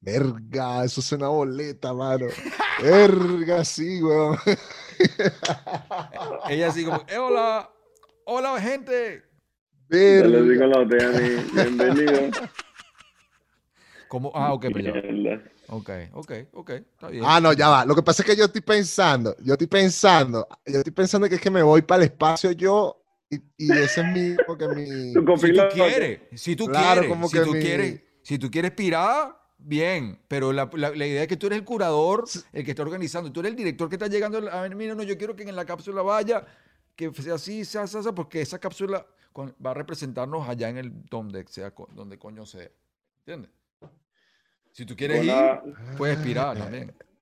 Speaker 4: Verga, eso es una boleta, mano. Verga, sí, weón.
Speaker 2: Ella así como, "Eh, hola, hola gente.
Speaker 1: Bienvenido.
Speaker 2: Como, ah, ok, pero ya. va.
Speaker 1: Mierda.
Speaker 2: Ok, ok, ok, está bien.
Speaker 4: Ah, no, ya va. Lo que pasa es que yo estoy pensando, yo estoy pensando, yo estoy pensando que es que me voy para el espacio yo y, y ese es mi, porque mi...
Speaker 2: Si tú quieres, si tú
Speaker 4: Claro,
Speaker 2: quieres,
Speaker 4: como
Speaker 2: si
Speaker 4: que
Speaker 2: tú
Speaker 4: mi-
Speaker 2: quieres, si tú quieres pirar, bien, pero la, la- la idea es que tú eres el curador, el que está organizando, tú eres el director que está llegando, a ver, mira, no, yo quiero que en la cápsula vaya, que sea así, sea, sea, sea, porque esa cápsula con- va a representarnos allá en el donde sea, donde coño sea, ¿entiendes? Si tú quieres ir, puedes pirar también.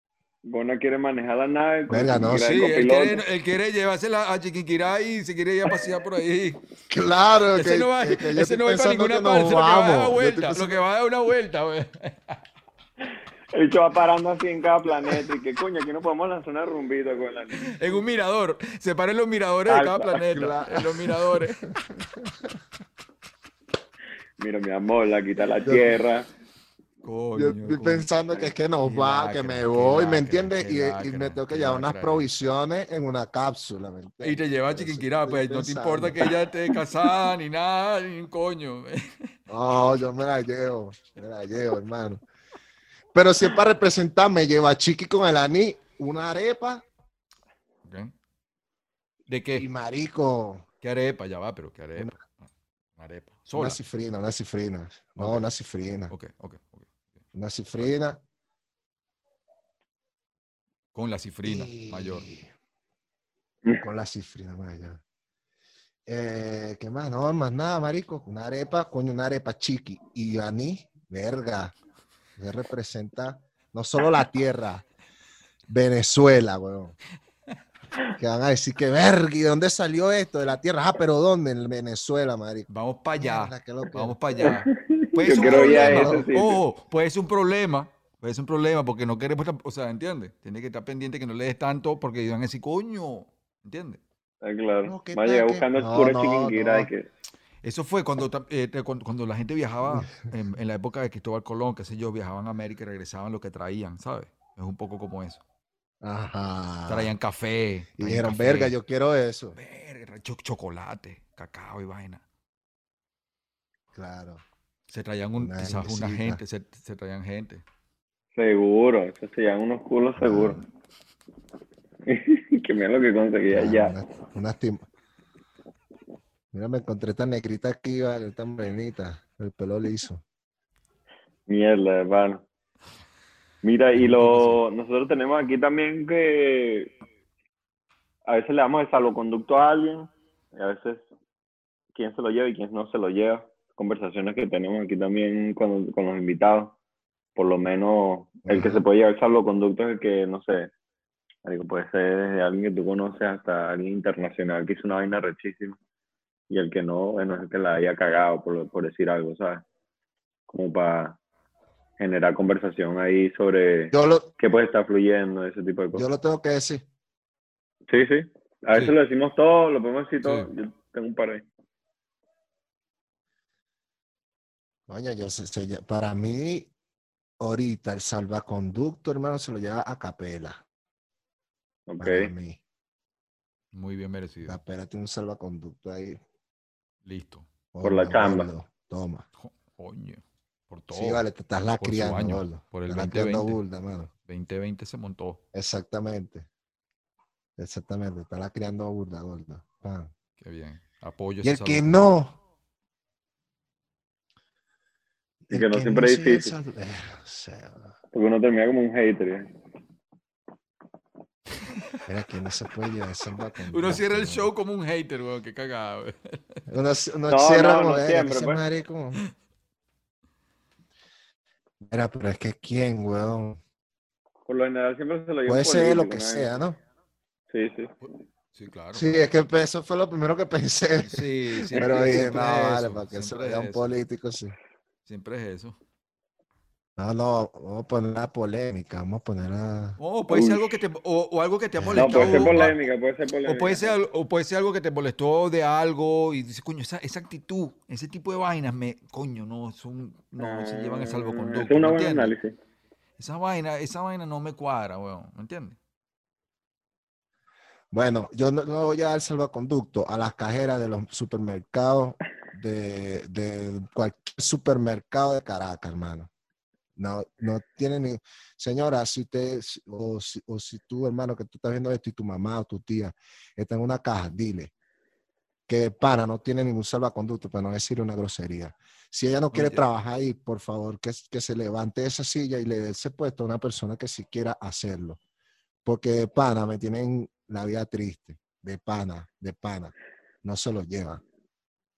Speaker 1: Bona quiere manejar la nave. con
Speaker 4: Verga, no,
Speaker 2: Sí, él quiere, él quiere llevársela a Chiquinquirá y se quiere ir a pasear por ahí.
Speaker 4: Claro,
Speaker 2: Ese
Speaker 4: que,
Speaker 2: no va,
Speaker 4: que- que
Speaker 2: ese no va para ninguna
Speaker 4: que
Speaker 2: parte, lo que va a dar una vuelta, lo que va a dar una vuelta, güey.
Speaker 1: El bicho va parando así en cada planeta. Y que coño, aquí no podemos lanzar una rumbita con la niña.
Speaker 2: En un mirador. Separen los miradores de cada planeta.
Speaker 4: claro.
Speaker 2: En los miradores.
Speaker 1: Mira, mi amor, la quita la tierra.
Speaker 2: Coño,
Speaker 4: Yo estoy
Speaker 2: coño.
Speaker 4: pensando que es que nos va, que me voy, ¿me entiendes? Y, y me tengo que llevar unas provisiones en una cápsula, ¿me
Speaker 2: Y te lleva a Chiquinquirá, pues no te importa que ella esté casada ni nada, ni un coño.
Speaker 4: No, yo me la llevo, me la llevo, hermano. Pero si es para representar, me lleva a Chiqui con el anís, una arepa.
Speaker 2: ¿De
Speaker 4: y
Speaker 2: qué?
Speaker 4: marico,
Speaker 2: ¿Qué arepa? Ya va, pero ¿qué arepa? Una arepa. Sola.
Speaker 4: una cifrina, una cifrina. No,
Speaker 2: Ok.
Speaker 4: una cifrina,
Speaker 2: ok, ok.
Speaker 4: Una cifrina.
Speaker 2: Con la cifrina
Speaker 4: y-
Speaker 2: mayor.
Speaker 4: Con la cifrina mayor. Eh, ¿Qué más? No, más nada, marico. Una arepa, coño, una arepa chiqui. Y anís, verga. Que representa no solo la tierra, Venezuela, weón. Que van a decir que verga, ¿y de dónde salió esto? De la tierra. Ah, pero ¿dónde? En Venezuela, marico.
Speaker 2: Vamos para allá.
Speaker 4: Mierda,
Speaker 2: Vamos para allá. Puede
Speaker 1: Yo
Speaker 2: ser un
Speaker 1: quiero ir a
Speaker 2: problema.
Speaker 1: ese sitio.
Speaker 2: Ojo, puede ser un problema. Puede ser un problema porque no queremos, o sea, ¿entiendes? Tiene que estar pendiente que no le des tanto porque van a decir, coño, ¿entiendes?
Speaker 1: Está claro.
Speaker 4: No, ¿qué
Speaker 1: Va a
Speaker 4: tal
Speaker 1: llegar
Speaker 4: que-
Speaker 1: buscando
Speaker 4: No,
Speaker 1: puro
Speaker 4: no,
Speaker 1: que
Speaker 2: Eso fue cuando, eh, cuando, cuando la gente viajaba en, en la época de Cristóbal Colón, qué sé yo, viajaban a América y regresaban lo que traían, ¿sabes? Es un poco como eso.
Speaker 4: Ajá.
Speaker 2: Traían café.
Speaker 4: Y dijeron,
Speaker 2: café,
Speaker 4: verga, yo quiero eso.
Speaker 2: verga, cho- chocolate, cacao y vaina.
Speaker 4: Claro.
Speaker 2: Se traían un,
Speaker 4: Una
Speaker 2: quizás una gente, se, se traían gente.
Speaker 1: seguro. Eso se llaman unos culos seguros. que mira lo que conseguí
Speaker 4: Ah,
Speaker 1: allá.
Speaker 4: Una, una tim- Mira, me encontré esta negrita aquí, vale, esta morenita, el pelo liso.
Speaker 1: Mierda, hermano. Mira, y lo nosotros tenemos aquí también que a veces le damos el salvoconducto a alguien, y a veces quién se lo lleva y quién no se lo lleva. Conversaciones que tenemos aquí también con, con los invitados. Por lo menos el que se puede llevar salvoconducto es el que, no sé, puede ser desde alguien que tú conoces hasta alguien internacional que hizo una vaina rechísima. Y el que no, bueno, es el que la haya cagado, por, por decir algo, ¿sabes? Como para generar conversación ahí sobre
Speaker 4: Yo lo,
Speaker 1: qué puede estar fluyendo, ese tipo de
Speaker 4: yo
Speaker 1: cosas.
Speaker 4: lo tengo que decir.
Speaker 1: Sí, sí. A veces
Speaker 2: Sí.
Speaker 1: lo decimos todo, lo podemos decir
Speaker 2: Sí.
Speaker 1: todo. Yo tengo un par ahí.
Speaker 4: Coño, yo sé- sé- para mí, ahorita el salvaconducto, hermano, se lo lleva a Capela.
Speaker 1: Ok.
Speaker 4: Para mí.
Speaker 2: Muy bien merecido.
Speaker 4: Capela tiene un salvaconducto ahí.
Speaker 2: Listo.
Speaker 1: Por la chamba.
Speaker 4: Toma.
Speaker 2: Coño. Por todo.
Speaker 4: Sí, vale, te estás la
Speaker 2: Por año,
Speaker 4: gordo.
Speaker 2: por el
Speaker 4: Estás lacriando
Speaker 2: 2020.
Speaker 4: burda, mano.
Speaker 2: 2020 se montó.
Speaker 4: Exactamente. Exactamente, está la criando burda, gordo. Pan.
Speaker 2: Qué bien. Apoyo
Speaker 4: Y el que no.
Speaker 1: Y que no siempre es difícil.
Speaker 4: sal- eh, o sea,
Speaker 1: Porque uno termina como un hater. ¿eh?
Speaker 4: Mira que no se puede llevar salvaconducto.
Speaker 2: Uno cierra el show como un hater, weón. Qué cagado. weón.
Speaker 4: Uno, uno
Speaker 1: No,
Speaker 4: cierra
Speaker 1: no,
Speaker 4: como
Speaker 1: no siempre, pues.
Speaker 4: Mira, pero es que quién, weón.
Speaker 1: Por lo general siempre se lo lleva
Speaker 4: Puede ser lo que
Speaker 1: ¿no?
Speaker 4: sea, ¿no?
Speaker 1: Sí, sí.
Speaker 2: Sí, claro.
Speaker 4: Sí, es que eso fue lo primero que pensé.
Speaker 2: Sí, siempre,
Speaker 4: Pero dije, no, vale,
Speaker 2: eso,
Speaker 4: para que se vaya
Speaker 2: es
Speaker 4: un político, sí.
Speaker 2: Siempre es eso.
Speaker 4: No, no, vamos a poner la polémica, vamos a poner la...
Speaker 2: O puede ser algo que te, o, o algo que te ha
Speaker 4: No,
Speaker 1: No,
Speaker 2: molestado.
Speaker 1: puede ser polémica, puede ser polémica.
Speaker 2: O puede, ser, o puede ser algo que te molestó de algo y dices, coño, esa, esa actitud, ese tipo de vainas, me, coño, no, son, no se llevan el
Speaker 1: Ah,
Speaker 2: salvoconducto.
Speaker 1: Es una
Speaker 2: ¿me
Speaker 1: buena
Speaker 2: entiendes?
Speaker 1: análisis.
Speaker 2: Esa vaina, esa vaina no me cuadra, weón, ¿me entiendes?
Speaker 4: Bueno, yo no, no voy a dar salvaconducto a las cajeras de los supermercados, de, de cualquier supermercado de Caracas, hermano. No, no tiene ni... Señora, si usted, o si, o si tú, hermano, que tú estás viendo esto y tu mamá o tu tía está en una caja, dile que pana no tiene ningún salvaconducto, para no decir una grosería. Si ella no quiere
Speaker 2: Oye.
Speaker 4: trabajar ahí, por favor, que, que se levante de esa silla y le dé ese puesto a una persona que sí quiera hacerlo. Porque de pana me tienen la vida triste. De pana, de pana. No se lo llevan.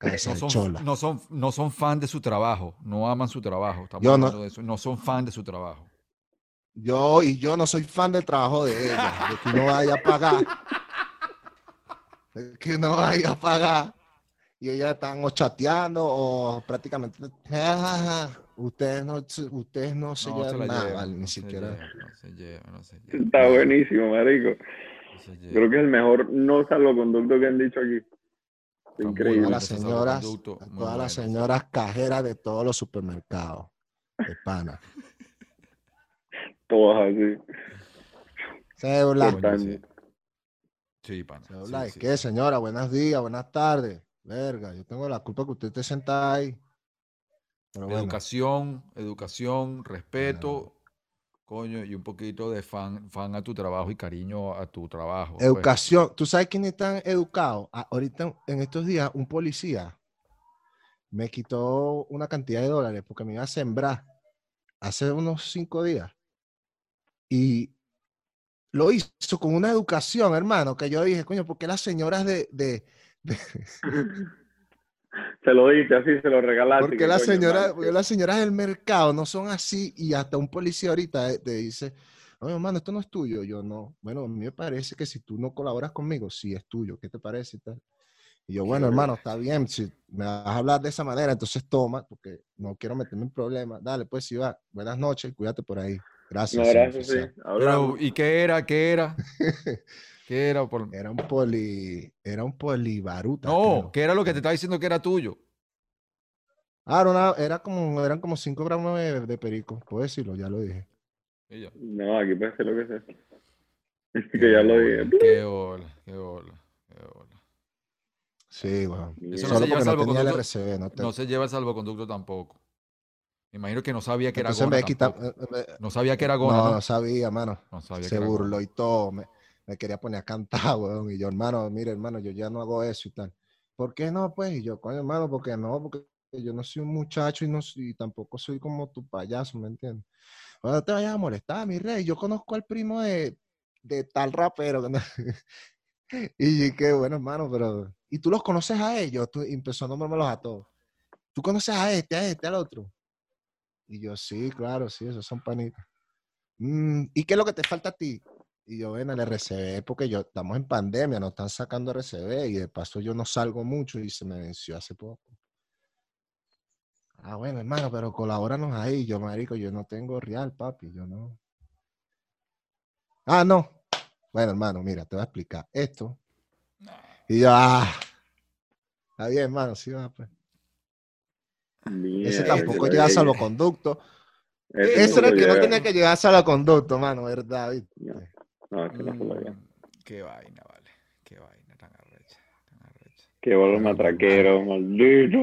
Speaker 2: No son,
Speaker 4: chola.
Speaker 2: no, son, no son fan de su trabajo, no aman su trabajo. Estamos
Speaker 4: Yo no-
Speaker 2: hablando de eso. No son fan de su trabajo.
Speaker 4: Yo y yo no soy fan del trabajo de ella, de que no vaya a pagar. De que no vaya a pagar. Y ellas están o chateando o prácticamente. Ustedes no, se- ustedes no se
Speaker 2: No
Speaker 4: llevan
Speaker 2: se
Speaker 4: nada, vale, ni
Speaker 2: no se
Speaker 4: siquiera.
Speaker 2: no se no se
Speaker 1: Está buenísimo, marico.
Speaker 2: no.
Speaker 1: Creo que es el mejor no salvoconducto que han dicho aquí. Increíble.
Speaker 4: A las señoras, a todas las señoras cajeras de todos los supermercados. De pana.
Speaker 1: Todas así.
Speaker 4: Cédula.
Speaker 2: Sí. Pana.
Speaker 4: Cédula,
Speaker 2: sí,
Speaker 4: ¿es
Speaker 2: sí.
Speaker 4: qué, señora? Buenos días, buenas tardes. Verga, yo tengo la culpa que usted esté sentada ahí. Pero bueno.
Speaker 2: Educación, educación, respeto, coño, y un poquito de fan, fan a tu trabajo y cariño a tu trabajo. pues.
Speaker 4: Educación. ¿Tú sabes quiénes están educados? Ah, ahorita, en estos días, un policía me quitó una cantidad de dólares porque me iba a sembrar hace unos cinco días. Y lo hizo con una educación, hermano, que yo dije, coño, ¿por qué las señoras de... de- de-
Speaker 1: Se lo diste así, se lo regalaste.
Speaker 4: porque
Speaker 1: que
Speaker 4: las señoras, las señoras del mercado no son así y hasta un policía ahorita eh, te dice, oye, hermano, esto no es tuyo. Yo no. Bueno, a mí me parece que si tú no colaboras conmigo, sí es tuyo. ¿Qué te parece y tal? Y yo, bueno, hermano, está bien. Si me vas a hablar de esa manera, entonces toma, porque no quiero meterme en problemas. Dale, pues sí va. Buenas noches, cuídate por ahí. Gracias.
Speaker 1: Sí.
Speaker 4: oficial.
Speaker 2: Pero. ¿y qué era? ¿Qué era? ¿Qué era? Por...
Speaker 4: Era un poli, era un polibaruta.
Speaker 2: No,
Speaker 4: creo.
Speaker 2: ¿qué era lo que te estaba diciendo que era tuyo?
Speaker 4: Ah, era, una- era como, eran como 5 gramos de, de perico. Puedo decirlo, ya lo dije.
Speaker 2: Y
Speaker 1: No, aquí puede ser lo que sea. que ya lo dije.
Speaker 2: Qué hola, qué hola, qué hola.
Speaker 4: Sí, bueno.
Speaker 2: Eso
Speaker 1: no
Speaker 4: Solo
Speaker 2: se lleva
Speaker 4: no
Speaker 2: salvoconducto.
Speaker 4: RCB, no te-
Speaker 2: No se lleva el salvoconducto tampoco. Me imagino que no sabía que era gona
Speaker 4: me quita-
Speaker 2: tampoco.
Speaker 4: me- me-
Speaker 2: No sabía que era gona,
Speaker 4: no,
Speaker 2: ¿no?
Speaker 4: no sabía, mano.
Speaker 2: No sabía que
Speaker 4: Se
Speaker 2: gona.
Speaker 4: burló y todo. Me, me quería poner a cantar, weón. Y yo, hermano, mire, hermano, yo ya no hago eso y tal. ¿Por qué no? Pues, y yo, coño, hermano, porque no, porque yo no soy un muchacho y, no, soy- y tampoco soy como tu payaso, ¿me entiendes? No te vayas a molestar, mi rey. Yo conozco al primo de, de tal rapero. que y qué bueno, hermano, pero. ¿Y tú los conoces a ellos? Tú, empezó a nombrármelos a todos. ¿Tú conoces a este, a este, al otro? Y yo, sí, claro, sí, esos son panitas. "Mm, ¿Y qué es lo que te falta a ti? Y yo, ven, el RCB, porque yo estamos en pandemia, no están sacando RCB y de paso yo no salgo mucho y se me venció hace poco. Ah, bueno, hermano, pero colabóranos ahí. Yo, marico, yo no tengo real, papi, yo no. Ah, no. Bueno, hermano, mira, te voy a explicar esto. Y yo, ah, está bien, hermano, sí va, pues. Ese tampoco llega a salvoconducto.
Speaker 1: Ese
Speaker 4: Ese era el que no tenía que llegar a salvoconducto, mano, ¿verdad? ¿viste?
Speaker 1: No, no, ese no se lo llega.
Speaker 2: Mm, Qué vaina, vale. Qué vaina tan arrecha. Tan arrecha.
Speaker 1: Que vuelve matraquero, maldito.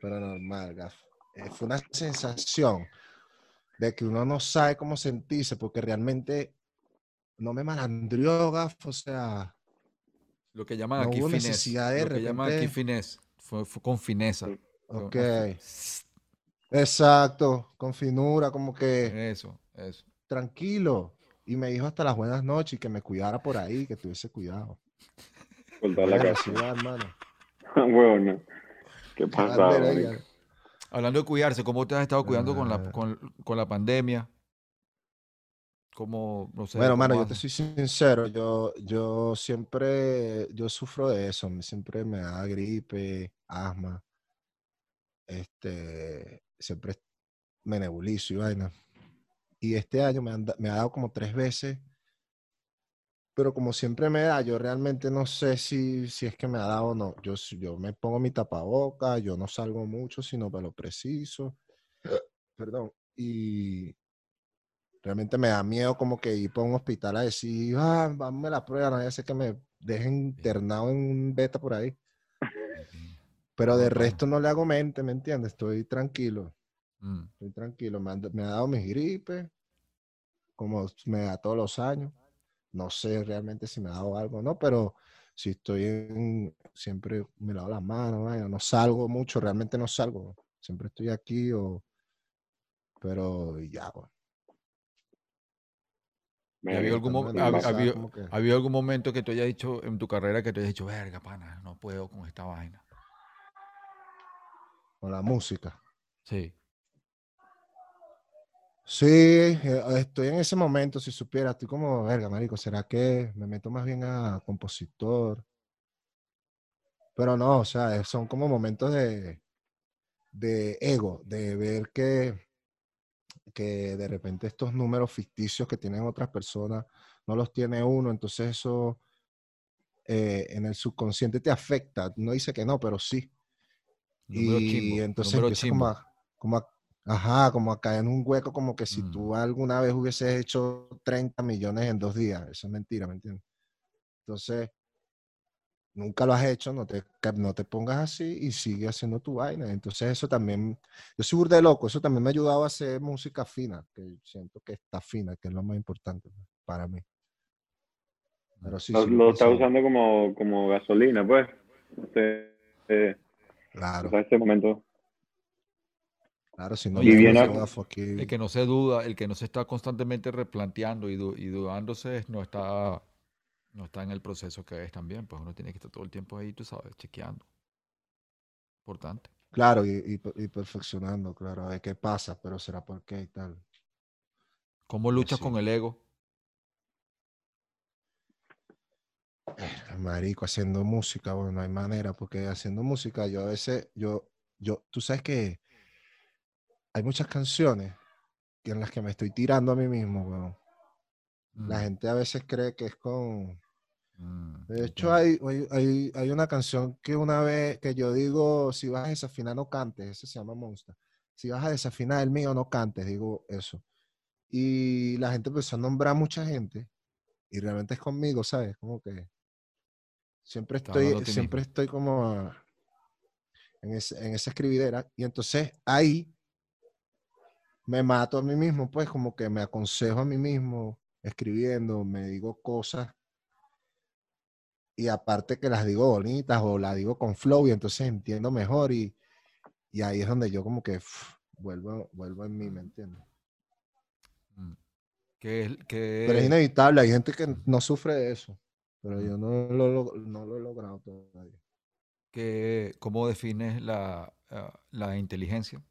Speaker 4: Pero normal, gafo. Eh, fue una sensación de que uno no sabe cómo sentirse porque realmente no me malandrió, gafo. O sea,
Speaker 2: Lo que llaman
Speaker 4: No
Speaker 2: aquí
Speaker 4: hubo
Speaker 2: finesse.
Speaker 4: necesidad de
Speaker 2: Lo que llaman aquí finesse. Fue, fue con fineza.
Speaker 4: Ok. Exacto, con finura, como que
Speaker 2: Eso, eso.
Speaker 4: tranquilo. Y me dijo hasta las buenas noches y que me cuidara por ahí, que tuviese cuidado.
Speaker 1: Por toda la
Speaker 4: Bueno,
Speaker 1: casa.
Speaker 4: hermano.
Speaker 1: Huevo, no. ¿Qué pasa,
Speaker 4: Ándale,
Speaker 1: marico?
Speaker 4: ya.
Speaker 2: Hablando de cuidarse, ¿cómo te has estado cuidando con, la,
Speaker 4: Ah.
Speaker 2: con, con la pandemia? ¿Cómo, no sé,
Speaker 4: Bueno, mano, yo te soy sincero, yo, yo siempre, yo sufro de eso, me- siempre me da gripe, asma, este, siempre me nebulizo y vaina. Y este año me, han me ha dado como tres veces, pero como siempre me da, yo realmente no sé si, si es que me ha dado o no. Yo, yo me pongo mi tapaboca, yo no salgo mucho, sino para lo preciso. Perdón. Y realmente me da miedo como que ir para un hospital a decir, ah, dame la prueba, no ser que me dejen internado en un beta por ahí. Pero de resto no le hago mente, ¿me entiendes? Estoy tranquilo,
Speaker 2: Mm.
Speaker 4: estoy tranquilo. Me, han me ha dado mis gripes, como me da todos los años. No sé realmente si me ha dado algo o no, pero si estoy en, siempre me lavo las manos, no salgo mucho, realmente no salgo. Siempre estoy aquí o, pero ya, bueno.
Speaker 2: ¿Y ha habido algún, mo-
Speaker 4: Tratando de
Speaker 2: ha- ha
Speaker 4: analizar
Speaker 2: habido-
Speaker 4: como que-
Speaker 2: ha habido algún momento que tú hayas dicho en tu carrera que tú hayas dicho, verga, pana, no puedo con esta vaina?
Speaker 4: con la música.
Speaker 2: Sí.
Speaker 4: Sí, eh, estoy en ese momento, si supiera, estoy como, verga, marico, ¿será que me meto más bien a compositor? Pero no, o sea, son como momentos de, de ego, de ver que, que de repente estos números ficticios que tienen otras personas no los tiene uno, entonces eso eh, en el subconsciente te afecta. No dice que no, pero sí.
Speaker 2: Número
Speaker 4: y
Speaker 2: chimbo,
Speaker 4: entonces
Speaker 2: número
Speaker 4: empieza como a, como a- ajá, como a caer en un hueco, como que si
Speaker 2: Mm.
Speaker 4: tú alguna vez hubieses hecho 30 millones en dos días. Eso es mentira, ¿me entiendes? Entonces, nunca lo has hecho, no te, no te pongas así y sigue haciendo tu vaina. Entonces, eso también, yo soy burda de loco, eso también me ha ayudado a hacer música fina, que siento que está fina, que es lo más importante para mí. Pero sí,
Speaker 1: Lo,
Speaker 4: sí
Speaker 1: lo está usando como, como gasolina, pues. Este, eh,
Speaker 4: Claro,
Speaker 1: sea, este momento.
Speaker 4: Claro, si no,
Speaker 1: y viene
Speaker 4: se
Speaker 1: a-.
Speaker 2: El que no se duda, el que no se está constantemente replanteando y, du- y dudándose no está, no está en el proceso que es también. Pues uno tiene que estar todo el tiempo ahí, tú sabes, chequeando. Importante.
Speaker 4: Claro, y, y per- y perfeccionando, claro, a ver qué pasa, pero será por qué y tal.
Speaker 2: ¿Cómo luchas con el ego?
Speaker 4: Eh, Marico, haciendo música, bueno, no hay manera, porque haciendo música yo a veces, yo, yo, tú sabes que hay muchas canciones en las que me estoy tirando a mí mismo, weón. La
Speaker 2: Mm,
Speaker 4: gente a veces cree que es con...
Speaker 2: mm,
Speaker 4: De hecho,
Speaker 2: entiendo.
Speaker 4: hay, hay, hay, una canción que una vez, que yo digo, si vas a desafinar, no cantes, ese se llama Monster. Si vas a desafinar el mío, no cantes, digo eso. Y la gente empezó a nombrar a mucha gente, y realmente es conmigo, ¿sabes? Como que siempre estoy, siempre estoy como en, ese- en esa escribidera, y entonces ahí me mato a mí mismo, pues como que me aconsejo a mí mismo escribiendo, me digo cosas y aparte que las digo bonitas o las digo con flow y entonces entiendo mejor y, y ahí es donde yo como que vuelvo, vuelvo en mí, ¿me entiendes?
Speaker 2: Mm. ¿Qué es,
Speaker 4: Pero es inevitable, hay gente que no sufre de eso, pero
Speaker 2: Mm.
Speaker 4: yo no lo, no lo he logrado todavía.
Speaker 2: qué- ¿Cómo defines la, ah, la inteligencia?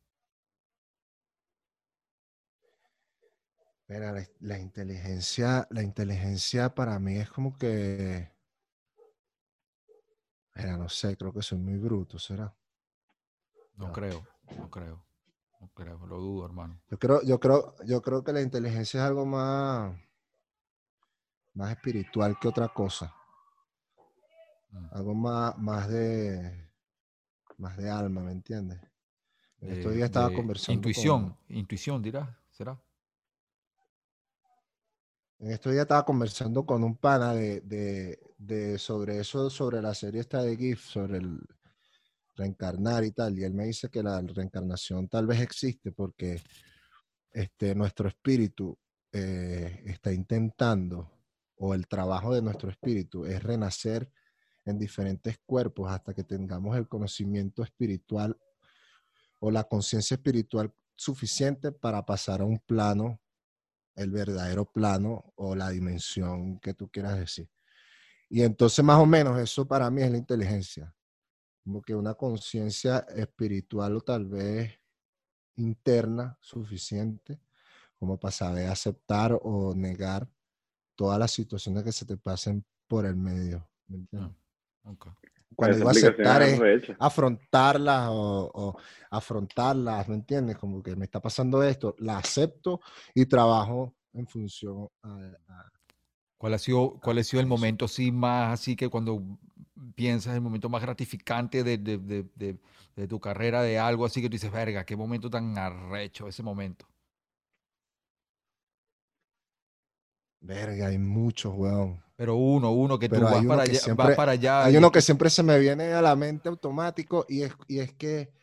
Speaker 4: Mira, la, la inteligencia, la inteligencia para mí es como que, mira, no sé, creo que soy muy bruto, ¿será?
Speaker 2: No
Speaker 4: No.
Speaker 2: creo, no creo, no creo, lo dudo, hermano.
Speaker 4: Yo creo, yo creo, yo creo que la inteligencia es algo más, más espiritual que otra cosa.
Speaker 2: Mm.
Speaker 4: Algo más, más de, más de alma, ¿me entiendes? En estos días estaba conversando
Speaker 2: Intuición, intuición dirás, ¿será?
Speaker 4: En estos días estaba conversando con un pana de, de, de sobre eso, sobre la serie esta de GIF, sobre el reencarnar y tal. Y él me dice que la reencarnación tal vez existe porque este, nuestro espíritu eh, está intentando, o el trabajo de nuestro espíritu es renacer en diferentes cuerpos hasta que tengamos el conocimiento espiritual o la conciencia espiritual suficiente para pasar a un plano, el verdadero plano o la dimensión que tú quieras decir. Y entonces más o menos eso para mí es la inteligencia, como que una conciencia espiritual o tal vez interna suficiente como para saber aceptar o negar todas las situaciones que se te pasen por el medio. ¿me entiendes?
Speaker 2: Ah, ok.
Speaker 4: Cuando digo aceptar
Speaker 1: es
Speaker 4: afrontarlas o, o afrontarlas, ¿me entiendes? Como que me está pasando esto, la acepto y trabajo en función a, a-
Speaker 2: ¿Cuál ha sido, cuál ha sido el momento así más, así que cuando piensas el momento más gratificante de, de- de- de- de tu carrera, de algo así que tú dices, verga, qué momento tan arrecho ese momento?
Speaker 4: Verga, hay muchos, weón.
Speaker 2: Pero uno, uno que tú
Speaker 4: Pero hay
Speaker 2: vas para allá, vas para allá.
Speaker 4: Hay
Speaker 2: y
Speaker 4: uno que siempre se me viene a la mente automático y es, y es que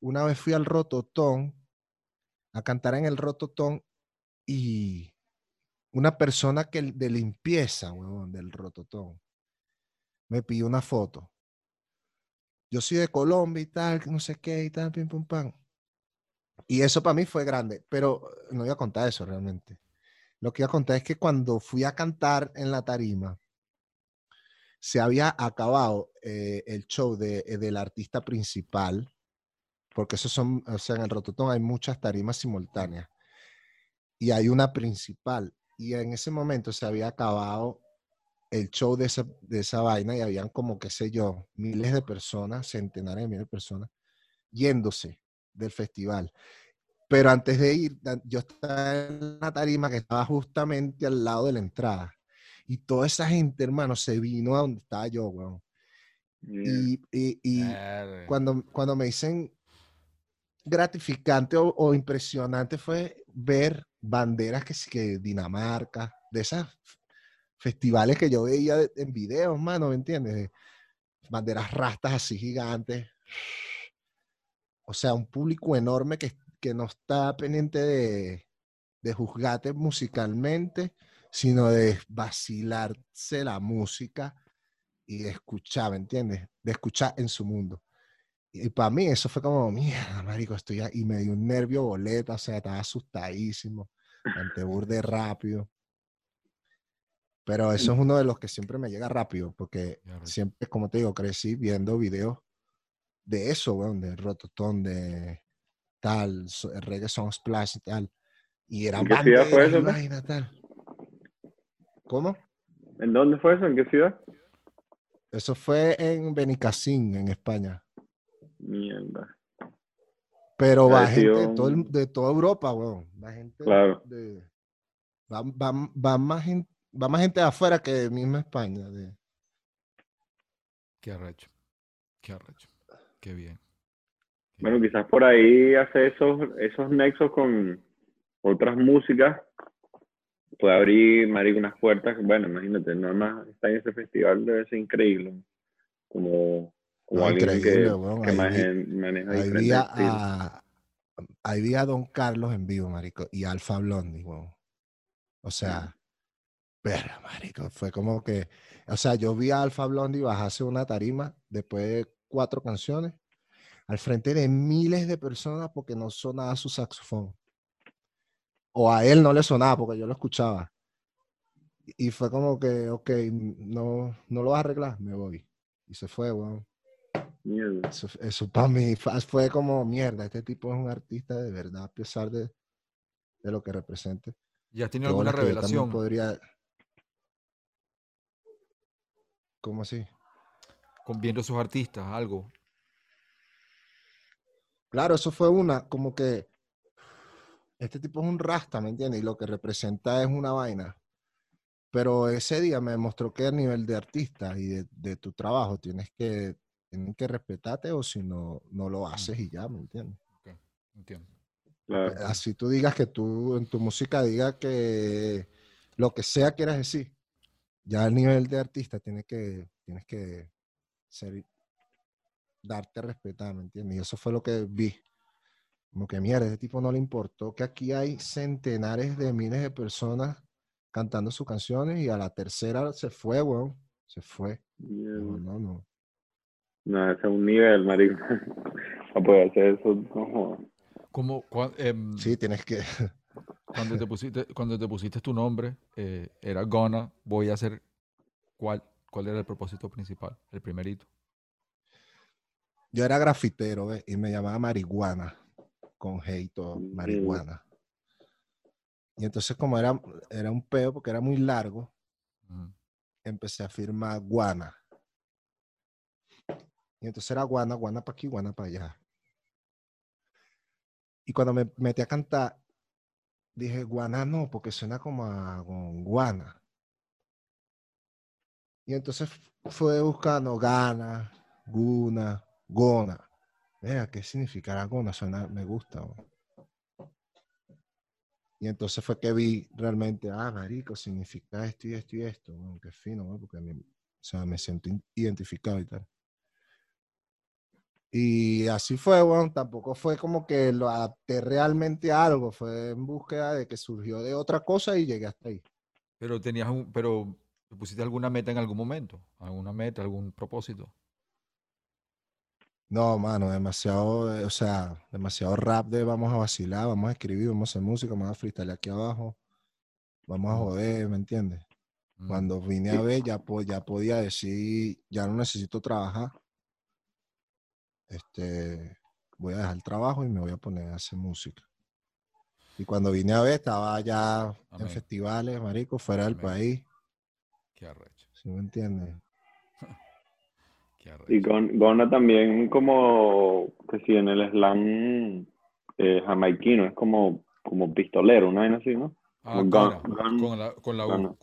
Speaker 4: una vez fui al Rototón a cantar en el Rototón y una persona que de limpieza, huevón, del Rototón, me pidió una foto. Yo soy de Colombia y tal, no sé qué y tal, pim, pum, pam. Y eso para mí fue grande, pero no iba a contar eso realmente. Lo que iba a contar es que cuando fui a cantar en la tarima, se había acabado eh, el show de, eh, del artista principal, porque esos son, o sea, en el Rototón hay muchas tarimas simultáneas y hay una principal. Y en ese momento se había acabado el show de esa, de esa vaina y habían como, qué sé yo, miles de personas, centenares de miles de personas, yéndose del festival. Pero antes de ir, yo estaba en la tarima que estaba justamente al lado de la entrada. Y toda esa gente, hermano, se vino a donde estaba yo, weón. Y, y- cuando, cuando me dicen gratificante o, o impresionante fue ver banderas que, sí que Dinamarca, de esas festivales que yo veía de- en videos, mano, ¿me entiendes? De Banderas rastas así gigantes. O sea, un público enorme que, que no está pendiente de, de juzgarte musicalmente, sino de vacilarse la música y de escuchar, ¿me entiendes? De escuchar en su mundo. Y para mí eso fue como, mierda, marico, estoy ahí", y me dio un nervio boleta, o sea, estaba asustadísimo, ante burde rápido. Pero eso es uno de los que siempre me llega rápido, porque siempre, como te digo, crecí viendo videos de eso, weón, de Rototón, de tal, Reggae Song Splash y tal. Y eran
Speaker 1: qué ciudad fue eso, pues?
Speaker 4: vaina, tal. ¿Cómo?
Speaker 1: ¿En dónde fue eso? ¿En qué ciudad?
Speaker 4: Eso fue en Benicassin, en España.
Speaker 1: Mierda.
Speaker 4: Pero va gente de, todo el- de toda Europa, weón. Va gente
Speaker 1: Claro.
Speaker 4: de. Va, va- va más gente, va más gente de afuera que de misma España. de-
Speaker 2: Qué arrecho. Qué arrecho. Qué bien.
Speaker 1: Bueno, quizás por ahí hace esos, esos nexos con otras músicas. Puede abrir, marico, unas puertas. Bueno, imagínate, nada más estar en ese festival debe ser increíble. Como, como
Speaker 4: No,
Speaker 1: alguien que,
Speaker 4: weón.
Speaker 1: que
Speaker 4: Ahí vi-
Speaker 1: maneja,
Speaker 4: Ahí
Speaker 1: diferentes
Speaker 4: vi a,
Speaker 1: estilos.
Speaker 4: a- ahí vi a Don Carlos en vivo, marico, y Alfa Blondie, weón. O sea, pero, marico, fue como que, o sea, yo vi a Alfa Blondie bajarse una tarima después de cuatro canciones al frente de miles de personas porque no sonaba su saxofón. O a él no le sonaba porque yo lo escuchaba. Y fue como que, ok, no, no lo vas a arreglar, me voy. Y se fue, weón.
Speaker 1: Mierda.
Speaker 4: Eso, eso para mí fue como mierda. Este tipo es un artista de verdad, a pesar de, de lo que represente.
Speaker 2: ¿Ya has tenido
Speaker 4: Qué
Speaker 2: alguna revelación?
Speaker 4: podría. ¿Cómo así?
Speaker 2: Con viendo sus artistas, algo.
Speaker 4: Claro, eso fue una, como que este tipo es un rasta, ¿me entiendes? Y lo que representa es una vaina. Pero ese día me demostró que a nivel de artista y de, de tu trabajo tienes que, tienen que respetarte o si no, no lo haces y ya, ¿me entiendes?
Speaker 2: Entiendo.
Speaker 1: Claro.
Speaker 4: Así tú digas que tú en tu música digas que lo que sea quieras decir. Ya a nivel de artista tienes que, tienes que ser, darte a respetar, ¿me entiendes? Y eso fue lo que vi. Como que mierda, ese tipo no le importó que aquí hay centenares de miles de personas cantando sus canciones y a la tercera se fue, weón. Se fue. No, no, no.
Speaker 1: No, ese es un nivel, marico. Para poder hacer eso, no.
Speaker 2: Como em,
Speaker 4: Sí, tienes que.
Speaker 2: cuando te pusiste, cuando te pusiste tu nombre, eh, era Gonna, voy a hacer cuál, cuál era el propósito principal, el primerito.
Speaker 4: Yo era grafitero, ¿ves? Y me llamaba marihuana, con G y todo,
Speaker 1: Mm.
Speaker 4: marihuana. Y entonces como era, era un peo porque era muy largo, empecé a firmar guana. Y entonces era guana, guana para aquí, guana para allá. Y cuando me metí a cantar, dije guana no, porque suena como a guana. Y entonces fue buscando gana, guna, gona. Vea, ¿qué significará gona? Suena, me gusta. Y entonces fue que vi realmente, ah, marico, significa esto y esto y esto. Bueno, qué fino, porque me, o sea, me siento identificado y tal. Y así fue, bueno, tampoco fue como que lo adapté realmente a algo, fue en búsqueda de que surgió de otra cosa y llegué hasta ahí.
Speaker 2: Pero tenías un, pero ¿Te pusiste alguna meta en algún momento? ¿Alguna meta, algún propósito?
Speaker 4: No, mano, demasiado, eh, o sea, demasiado rap de vamos a vacilar, vamos a escribir, vamos a hacer música, vamos a freestyle aquí abajo, vamos a joder, ¿me entiendes? Mm. Cuando vine a ver, ya, ya podía decir, ya no necesito trabajar. Este, voy a dejar el trabajo y me voy a poner a hacer música. Y cuando vine a ver, estaba ya en festivales, marico, fuera del país.
Speaker 2: Qué arrecho.
Speaker 4: ¿Sí me entiendes?
Speaker 1: Y Gona también como, que si en el slam eh, jamaiquino, es como, como pistolero, ¿no? así, ¿no?
Speaker 2: Ah, con, la, con la U.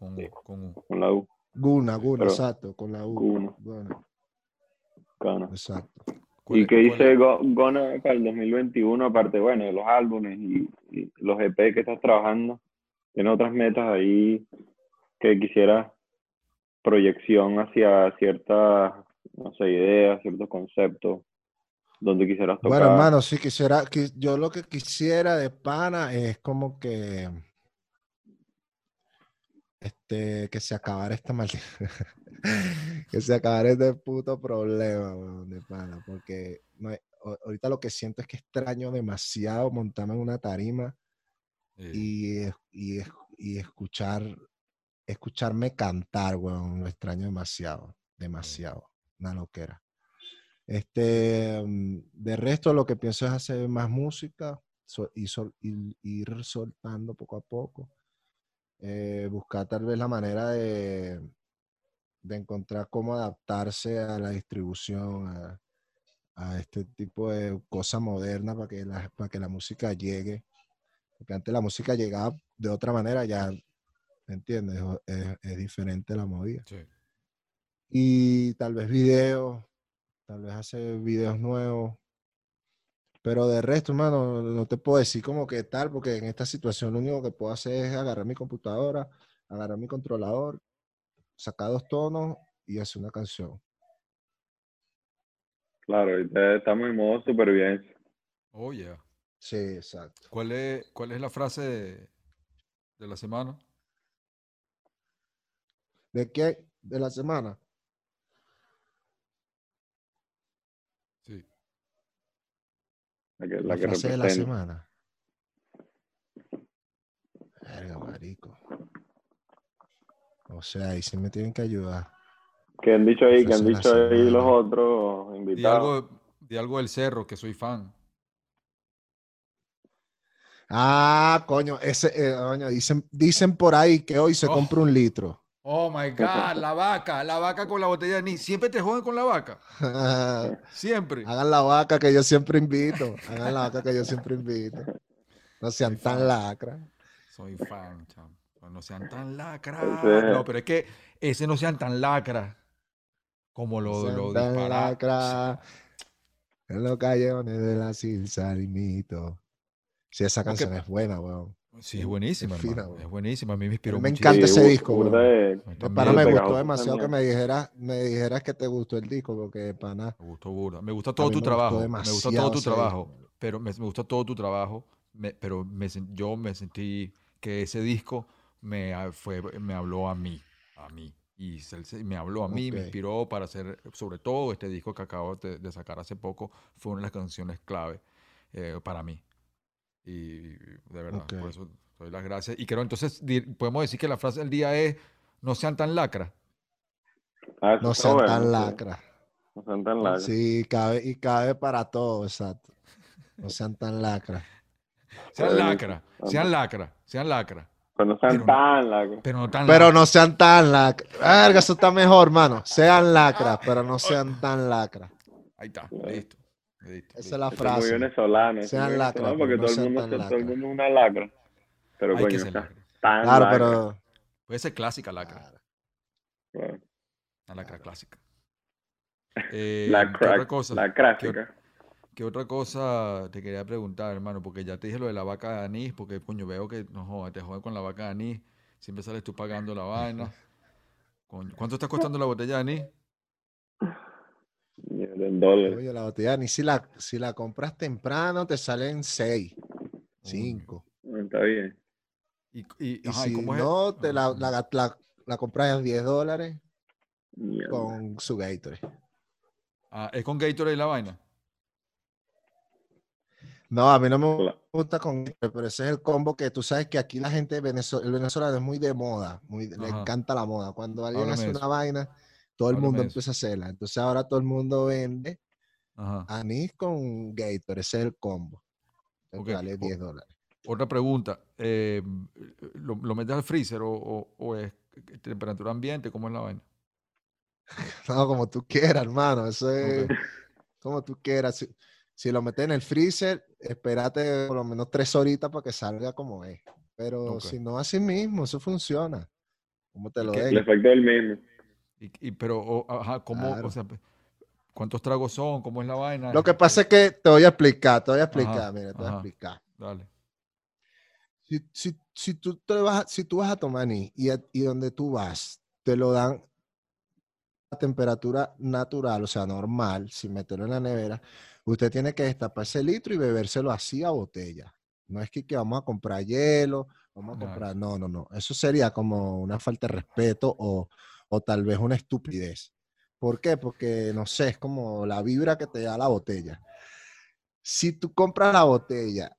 Speaker 1: Con, la U.
Speaker 4: Guna, Guna, exacto, con la U.
Speaker 1: Guna. Gana. Exacto. ¿Y qué dice Gona para el 2021, aparte, bueno, de los álbumes y, y, los EP que estás trabajando? ¿Tiene otras metas ahí que quisieras proyección hacia ciertas, no sé, ideas, ciertos conceptos, donde quisieras tocar.
Speaker 4: Bueno, hermano, sí quisiera, yo lo que quisiera de pana es como que, este, que se acabara esta maldita, que se acabara este puto problema, de pana, porque ahorita lo que siento es que extraño demasiado montarme en una tarima y, y, y escuchar escucharme cantar, weón, lo extraño demasiado, demasiado, una loquera. Este, de resto, lo que pienso es hacer más música y, ir soltando poco a poco. Eh, buscar tal vez la manera de, de, encontrar cómo adaptarse a la distribución, a, este tipo de cosa moderna para que, la, para que la música llegue. Porque antes la música llegaba de otra manera, ya ¿me entiendes? Es, diferente la movida. Sí. Y tal vez videos, tal vez hacer videos nuevos. Pero de resto, hermano, no te puedo decir como que tal, porque en esta situación lo único que puedo hacer es agarrar mi computadora, agarrar mi controlador, sacar dos tonos y hacer una canción.
Speaker 1: Claro, ahorita estamos en modo supervivencia.
Speaker 2: Oh, yeah.
Speaker 4: Sí, exacto.
Speaker 2: ¿Cuál es, cuál es la frase de, de la semana?
Speaker 4: ¿De qué? ¿De la semana?
Speaker 2: Sí.
Speaker 1: La, que, la, que
Speaker 4: frase de la semana. Verga, marico. O sea, ahí sí me tienen que ayudar.
Speaker 1: ¿Qué han dicho ahí? ¿Qué han dicho ahí los otros invitados?
Speaker 2: De algo, del cerro, que soy fan.
Speaker 4: Ah, coño, ese, eh, dicen, dicen por ahí que hoy se oh. compra un litro.
Speaker 2: Oh my God, la vaca, la vaca con la botella de ni. Siempre te joden con la vaca. siempre.
Speaker 4: Hagan la vaca que yo siempre invito. Hagan la vaca que yo siempre invito. No sean tan lacra.
Speaker 2: Soy fan, chamo. No sean tan lacra. No, pero es que ese no sean tan lacra como lo, no lo tan lacra.
Speaker 4: En los callejones de la Silsalimito. Sí, esa canción es buena, weón.
Speaker 2: Sí, es buenísima. Es, buenísima. A mí me inspiró
Speaker 4: Me encanta ese disco. para me gustó demasiado que me dijeras, me dijeras que te gustó el disco, porque pana.
Speaker 2: Me gustó burda. Me gusta todo tu trabajo. Me gusta todo tu trabajo. Pero me, gusta todo tu trabajo. pero yo me sentí que ese disco me, fue, me habló a mí. A mí. Y me habló a mí, me inspiró para hacer, sobre todo este disco que acabo de, sacar hace poco, fue una de las canciones clave eh, para mí. Y de verdad, por eso doy las gracias. Y creo entonces, podemos decir que la frase del día es, no sean tan lacra.
Speaker 1: Ah,
Speaker 4: no sean tan lacra.
Speaker 1: No sean tan lacra.
Speaker 4: Sí, cabe, y cabe para todo, exacto. No sean tan lacra.
Speaker 2: sean lacra, sean lacra, sean lacra.
Speaker 1: Pero no sean tan lacra.
Speaker 2: Pero no, tan
Speaker 4: pero no sean tan lacra. Verga, eso está mejor, mano. Sean lacra, pero no sean tan lacra.
Speaker 2: Ahí está, listo. Listo,
Speaker 4: Esa es la frase.
Speaker 1: muy venezolano.
Speaker 4: Sean
Speaker 1: muy
Speaker 4: lacras,
Speaker 1: venezolano, porque
Speaker 4: no
Speaker 1: todo el mundo, se- todo el mundo es una lacra. Pero
Speaker 2: Hay que
Speaker 1: coño,
Speaker 2: ser
Speaker 1: está
Speaker 2: lacra.
Speaker 1: tan
Speaker 4: Claro,
Speaker 1: lacra.
Speaker 4: pero.
Speaker 2: Puede ser clásica lacra.
Speaker 4: claro.
Speaker 1: Claro.
Speaker 2: Una lacra clásica. Eh,
Speaker 1: La
Speaker 2: ¿qué otra
Speaker 1: crack,
Speaker 2: cosa?
Speaker 1: la
Speaker 2: ¿Qué,
Speaker 1: clásica.
Speaker 2: qué otra cosa te quería preguntar, hermano? Porque ya te dije lo de la vaca de anís, porque coño, veo que no jodas, te jodas con la vaca de anís. Siempre sales tú pagando la vaina. Coño, ¿Cuánto está costando la botella de anís?
Speaker 1: Dólares.
Speaker 4: Oye, la botella, ni si la, si la compras temprano, te salen 6,
Speaker 2: Coño.
Speaker 4: 5.
Speaker 1: Ah, Está bien.
Speaker 2: Y, y,
Speaker 4: Y
Speaker 2: ajá, ¿y
Speaker 4: si
Speaker 2: cómo es?
Speaker 4: no, te la, la, la- la compras a 10 dólares
Speaker 1: Mierda.
Speaker 4: con su Gatorade.
Speaker 2: Ah, ¿Es con Gatorade la vaina?
Speaker 4: No, a mí no me gusta con Gatorade, pero ese es el combo que tú sabes que aquí la gente, venezo- el venezolano es muy de moda, muy, le encanta la moda. Cuando alguien
Speaker 2: Háblame
Speaker 4: hace
Speaker 2: de
Speaker 4: una
Speaker 2: eso.
Speaker 4: vaina, todo el
Speaker 2: Háblame
Speaker 4: mundo empieza a hacerla. Entonces ahora todo el mundo vende
Speaker 2: Ajá.
Speaker 4: anís con Gatorade, ese es el combo. Entonces
Speaker 2: Ok,
Speaker 4: Vale
Speaker 2: o-
Speaker 4: 10 dólares.
Speaker 2: Otra pregunta. eh, ¿lo, lo metes al freezer o, o- o es temperatura ambiente? ¿Cómo es la vaina?
Speaker 4: No, como tú quieras, hermano. Eso es como tú quieras. Si, si lo metes en el freezer, espérate por lo menos tres horitas para que salga como es. Pero si no, así mismo, eso funciona. Como te
Speaker 2: ¿Y
Speaker 4: lo
Speaker 2: qué-
Speaker 1: El efecto es el mismo.
Speaker 2: Y, y- pero, o- ajá, ¿cómo,
Speaker 4: Claro.
Speaker 2: o sea, ¿cuántos tragos son? ¿Cómo es la vaina?
Speaker 4: Lo que pasa es que te voy a explicar, te voy a explicar,
Speaker 2: Ajá,
Speaker 4: mira, te voy a explicar.
Speaker 2: Dale.
Speaker 4: Si, si, si tú te vas, a- si tú vas a tomar y, y donde tú vas, te lo dan a temperatura natural, o sea, normal, sin meterlo en la nevera, usted tiene que destapar ese litro y bebérselo así a botella. No es que, que vamos a comprar hielo, vamos a comprar, no, no, no. Eso sería como una falta de respeto o, o tal vez una estupidez. ¿Por qué? Porque, no sé, es como la vibra que te da la botella. Si tú compras la botella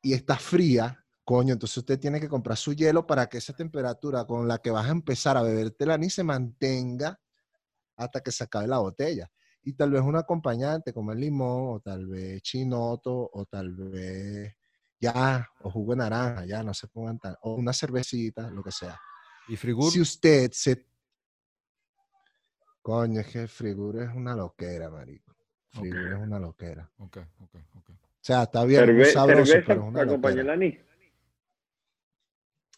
Speaker 4: y está fría, coño, entonces usted tiene que comprar su hielo para que esa temperatura con la que vas a empezar a beberte el anís se mantenga hasta que se acabe la botella. Y tal vez un acompañante como el limón, o tal vez chinoto, o tal vez ya, o jugo de naranja, ya, no se pongan tan, o una cervecita, lo que sea.
Speaker 2: ¿Y Frigur?
Speaker 4: Si usted se... Coño, es que Frigur es una loquera, marico. Frigur es una loquera.
Speaker 2: Ok, ok, ok.
Speaker 4: O sea, está bien,
Speaker 1: Cerve-
Speaker 4: sabroso,
Speaker 1: cerveza
Speaker 4: pero es una
Speaker 1: para acompañar el
Speaker 4: loquera.
Speaker 1: anís.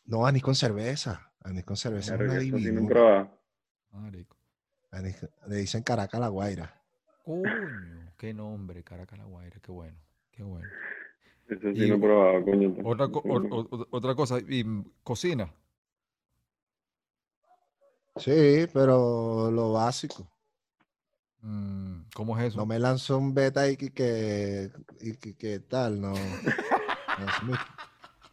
Speaker 4: No, anís con cerveza. Anís con cerveza es una divinura.
Speaker 1: probado.
Speaker 2: Marico.
Speaker 4: Anís- le dicen Caracas la Guaira.
Speaker 2: Coño, qué nombre, Caracas la Guaira, qué bueno, qué bueno.
Speaker 1: Eso sí
Speaker 2: Y
Speaker 1: no probado, coño.
Speaker 2: Otra, co- o- o- o- otra cosa, y mm, cocina.
Speaker 4: Sí, pero lo básico.
Speaker 2: Mm, ¿Cómo es eso?
Speaker 4: No me lanzó un beta y que, que, y que, que tal, no. me lanzó mi-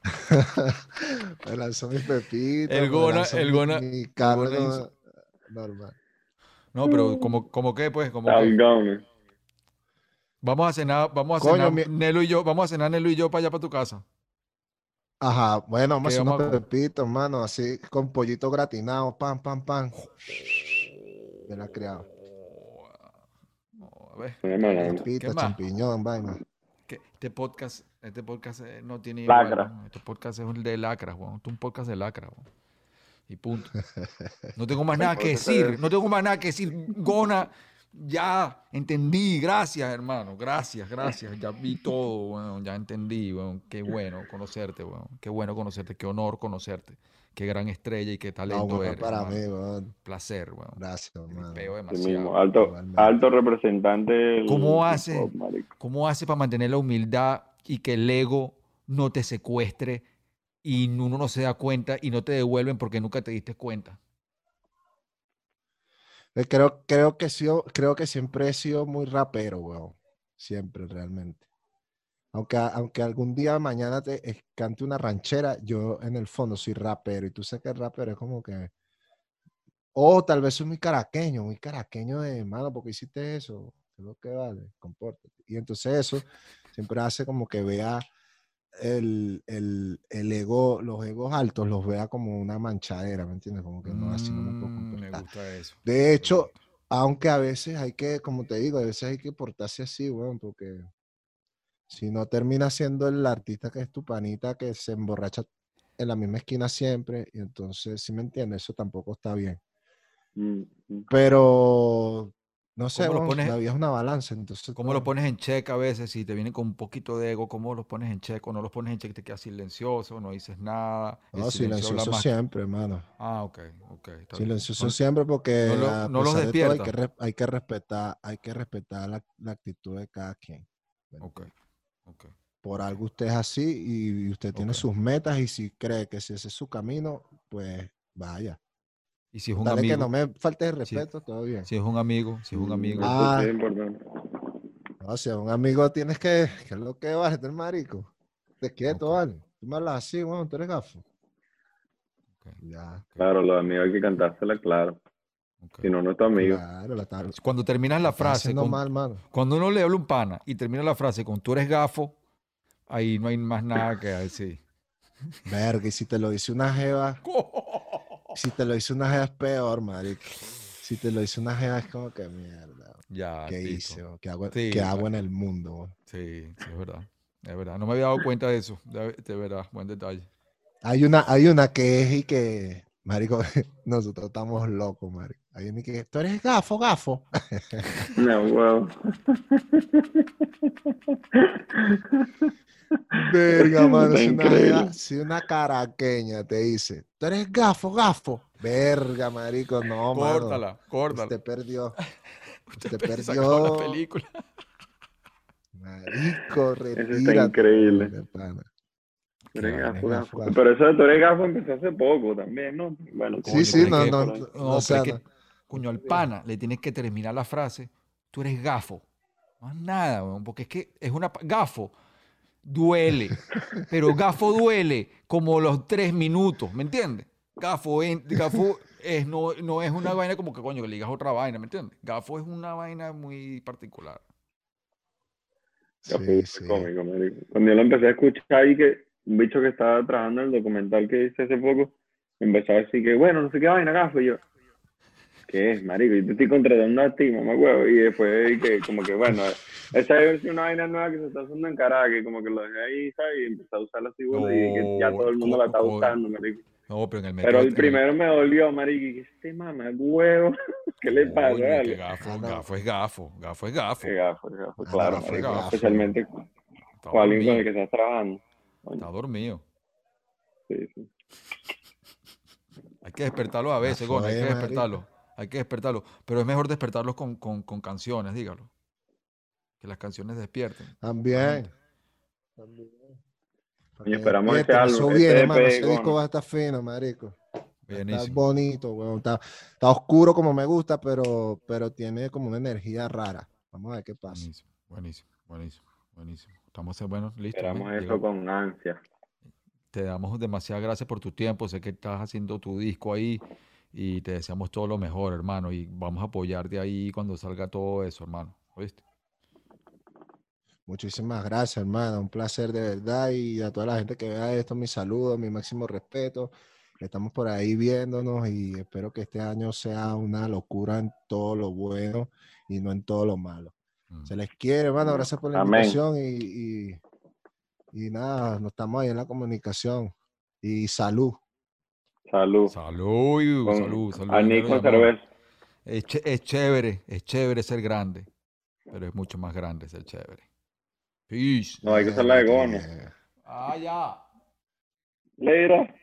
Speaker 4: me lanzó mis pepitos.
Speaker 2: El
Speaker 4: me
Speaker 2: Gona- el
Speaker 4: mi-
Speaker 2: Gona-
Speaker 4: mi carne
Speaker 2: Gona hizo-
Speaker 4: no- normal.
Speaker 2: No, pero como, como qué, pues, como que vamos a cenar, vamos a
Speaker 4: Coño,
Speaker 2: cenar,
Speaker 4: mi-
Speaker 2: Nelo y yo, vamos a cenar Nelo y yo para allá para tu casa.
Speaker 4: Ajá, bueno, vamos a
Speaker 2: ¿Qué
Speaker 4: hacer unos pepitos, mano, así con pollito gratinado, pam, pam, pam. Me la he criado.
Speaker 2: A ver.
Speaker 4: Pepita, champiñón, vaina.
Speaker 2: este podcast, este podcast eh, no tiene
Speaker 1: Lacra.
Speaker 2: Este podcast es un de lacras, weón. Este es un podcast de lacra, weón. Y punto. No tengo más nada que decir, no tengo más nada que decir. Gona, ya entendí, gracias, hermano, gracias, gracias. Ya vi todo, weón, ya entendí, weón. Qué bueno conocerte, weón. Qué bueno conocerte, qué honor conocerte. Qué gran estrella y qué talento
Speaker 4: bueno,
Speaker 2: eres.
Speaker 4: para
Speaker 2: hermano.
Speaker 4: mí.
Speaker 2: Placer, weón.
Speaker 4: Gracias,
Speaker 2: Te
Speaker 4: hermano.
Speaker 2: veo
Speaker 1: Sí
Speaker 2: demasiado.
Speaker 1: mismo. Alto, alto representante
Speaker 2: ¿Cómo
Speaker 1: hip
Speaker 2: hace?
Speaker 1: hop, marico.
Speaker 2: ¿Cómo hace para mantener la humildad y que el ego no te secuestre y uno no se da cuenta y no te devuelven porque nunca te diste cuenta?
Speaker 4: Eh, Creo, creo, que sido- creo que siempre he sido muy rapero, weón. Siempre, realmente. Aunque, aunque algún día mañana te eh, cante una ranchera, yo en el fondo soy rapero. Y tú sabes que el rapero es como que. O tal vez soy muy caraqueño, muy caraqueño de mano, porque hiciste eso. ¿Qué es lo que vale? Compórtate. Y entonces eso siempre hace como que vea el, el, el ego, los egos altos, los vea como una manchadera, ¿me entiendes? Como que no, así no me puedo
Speaker 2: Mm, me
Speaker 4: comportar.
Speaker 2: gusta eso.
Speaker 4: De
Speaker 2: me
Speaker 4: hecho, aunque a veces hay que, como te digo, a veces hay que portarse así, weón, porque si no termina siendo el artista que es tu panita que se emborracha en la misma esquina siempre, y entonces, si me entiendes, eso tampoco está bien.
Speaker 1: Mm, mm.
Speaker 4: Pero No sé,
Speaker 2: ¿Cómo lo pones-
Speaker 4: la vida es una balanza, entonces...
Speaker 2: ¿Cómo lo pones en check a veces si te vienen con un poquito de ego? ¿Cómo los pones en check o no los pones en check? Te quedas silencioso, no dices nada.
Speaker 4: No,
Speaker 2: silencio
Speaker 4: silencioso siempre, hermano.
Speaker 2: Ah, ok, ok.
Speaker 4: Silencioso
Speaker 2: No-
Speaker 4: siempre porque
Speaker 2: no lo- los
Speaker 4: pesar de todo hay
Speaker 2: despierta.
Speaker 4: que, hay que respetar, hay que respetar la, la actitud de cada quien. ¿me
Speaker 2: Ok.
Speaker 4: Por algo usted es así y usted tiene sus metas y si cree que si ese es su camino, pues vaya.
Speaker 2: Y si es un
Speaker 4: Dale que
Speaker 2: amigo,
Speaker 4: no me falte de
Speaker 2: Sí.
Speaker 4: respeto, todo bien.
Speaker 2: si es un amigo, si es un amigo.
Speaker 1: Eso
Speaker 4: Ah.
Speaker 1: es importante.
Speaker 4: No, si a un amigo tienes que, que es lo que vas, este marico. Te quieto, vale. Tú me hablas así, bueno, tú eres gafo. Ya,
Speaker 1: Claro, los amigos hay que cantársela claro. Si no, no es tu amigo.
Speaker 4: claro, la está,
Speaker 2: Cuando terminas la frase, con-
Speaker 4: mal, mano.
Speaker 2: cuando uno le habla un pana y termina la frase con tú eres gafo, ahí no hay más nada que decir.
Speaker 4: Verga, y si te lo dice una jeva, si te lo dice una jeva es peor, marico. Si te lo dice una jeva es como que mierda.
Speaker 2: ya,
Speaker 4: ¿Qué hice? ¿Qué hago,
Speaker 2: Sí,
Speaker 4: qué hago en el mundo?
Speaker 2: Sí, sí, es verdad. Es verdad. No me había dado cuenta de eso. De, de verdad, buen detalle.
Speaker 4: Hay una, hay una que es y que, marico, nosotros estamos locos, marico. Hay una que, tú eres gafo, gafo.
Speaker 1: No, huevo.
Speaker 4: Verga, mano,
Speaker 1: Está
Speaker 4: si una,
Speaker 1: increíble.
Speaker 4: jeva- si una caraqueña te dice, tú eres gafo, gafo. Verga, marico, no, mano.
Speaker 2: córtala, córtala.
Speaker 4: Usted perdió.
Speaker 2: Usted
Speaker 4: usted
Speaker 2: pe- se acabó la
Speaker 4: perdió.
Speaker 2: película.
Speaker 4: Marico,
Speaker 1: está
Speaker 4: retírate.
Speaker 1: increíble. gafo,
Speaker 4: vaina,
Speaker 1: gafo.
Speaker 4: gafo.
Speaker 1: Pero eso de tú eres gafo empezó hace poco también, ¿no? Bueno,
Speaker 2: Coño,
Speaker 4: Sí, sí, no,
Speaker 2: que-
Speaker 4: no, no,
Speaker 2: No,
Speaker 4: o sea,
Speaker 2: que,
Speaker 4: no.
Speaker 2: coño, al pana le tienes que terminar la frase, tú eres gafo. Más nada, weón, porque es que es una... Gafo duele, pero gafo duele como los tres minutos, ¿me entiendes? Gafo, en- gafo es, no, no es una vaina como que, coño, que le digas otra vaina, ¿me entiendes? Gafo es una vaina muy particular.
Speaker 1: Gafo
Speaker 4: Sí,
Speaker 1: es
Speaker 4: sí.
Speaker 1: cómico, marico. Cuando yo lo empecé a escuchar y que un bicho que estaba trabajando en el documental que hice hace poco, empezó a decir que, bueno, no sé qué vaina, gafo, y yo, ¿qué es, marico? Yo te estoy contratando a ti, mamá huevo, y después y que, como que, bueno, esa ser una vaina nueva que se está haciendo en Caracas, como que lo dejé ahí, ¿sabes? Y empecé a usarla así, bueno, y que ya
Speaker 2: No,
Speaker 1: todo el mundo la está usando, marico.
Speaker 2: No, pero en el
Speaker 1: Pero el primero me dolió, marico, y que este mamá huevo, ¿qué le pasa,
Speaker 2: que
Speaker 1: vale?
Speaker 2: gafo,
Speaker 4: no.
Speaker 2: gafo es gafo, gafo es gafo.
Speaker 1: Qué gafo, qué gafo, claro,
Speaker 4: gafo,
Speaker 1: marico,
Speaker 2: gafo.
Speaker 1: especialmente
Speaker 2: Está
Speaker 1: con alguien con el que estás trabajando. Coño,
Speaker 2: está dormido.
Speaker 1: sí, sí.
Speaker 2: Hay que despertarlo a veces, Gona, hay
Speaker 4: es,
Speaker 2: que
Speaker 4: marico.
Speaker 2: despertarlo. Hay que despertarlo. Pero es mejor despertarlos con, con, con canciones, dígalo. Que las canciones despierten.
Speaker 4: También. Que
Speaker 1: esperamos
Speaker 4: despierten,
Speaker 1: álbum,
Speaker 4: Eso
Speaker 1: ese
Speaker 4: viene, mano. Ese disco va a estar fino, marico. Estar
Speaker 2: Buenísimo.
Speaker 4: bonito, weón. Está, está oscuro como me gusta, pero, pero tiene como una energía rara. Vamos a ver qué pasa.
Speaker 2: Buenísimo, buenísimo, buenísimo, buenísimo. Estamos, bueno, listos.
Speaker 1: Esperamos
Speaker 2: ¿eh?
Speaker 1: eso con ansia.
Speaker 2: Te damos demasiadas gracias por tu tiempo. Sé que estás haciendo tu disco ahí y te deseamos todo lo mejor, hermano. Y vamos a apoyarte ahí cuando salga todo eso, hermano. ¿Oíste?
Speaker 4: Muchísimas gracias, hermano. Un placer de verdad. Y a toda la gente que vea esto, mi saludo, mi máximo respeto. Estamos por ahí viéndonos y espero que este año sea una locura en todo lo bueno y no en todo lo malo.
Speaker 2: Mm.
Speaker 4: Se les quiere, hermano. Gracias por la
Speaker 1: Amén.
Speaker 4: invitación y, y, y nada, nos estamos ahí en la comunicación. Y salud.
Speaker 1: Salud.
Speaker 2: Salud,
Speaker 1: Con-
Speaker 2: salud, salud.
Speaker 1: a
Speaker 2: llamamos.
Speaker 1: cerveza.
Speaker 2: Es, ché- es chévere, es chévere ser grande, pero es mucho más grande ser chévere. Peace.
Speaker 1: No, hay que usar la de Gono.
Speaker 2: Ah, ya.
Speaker 1: Later.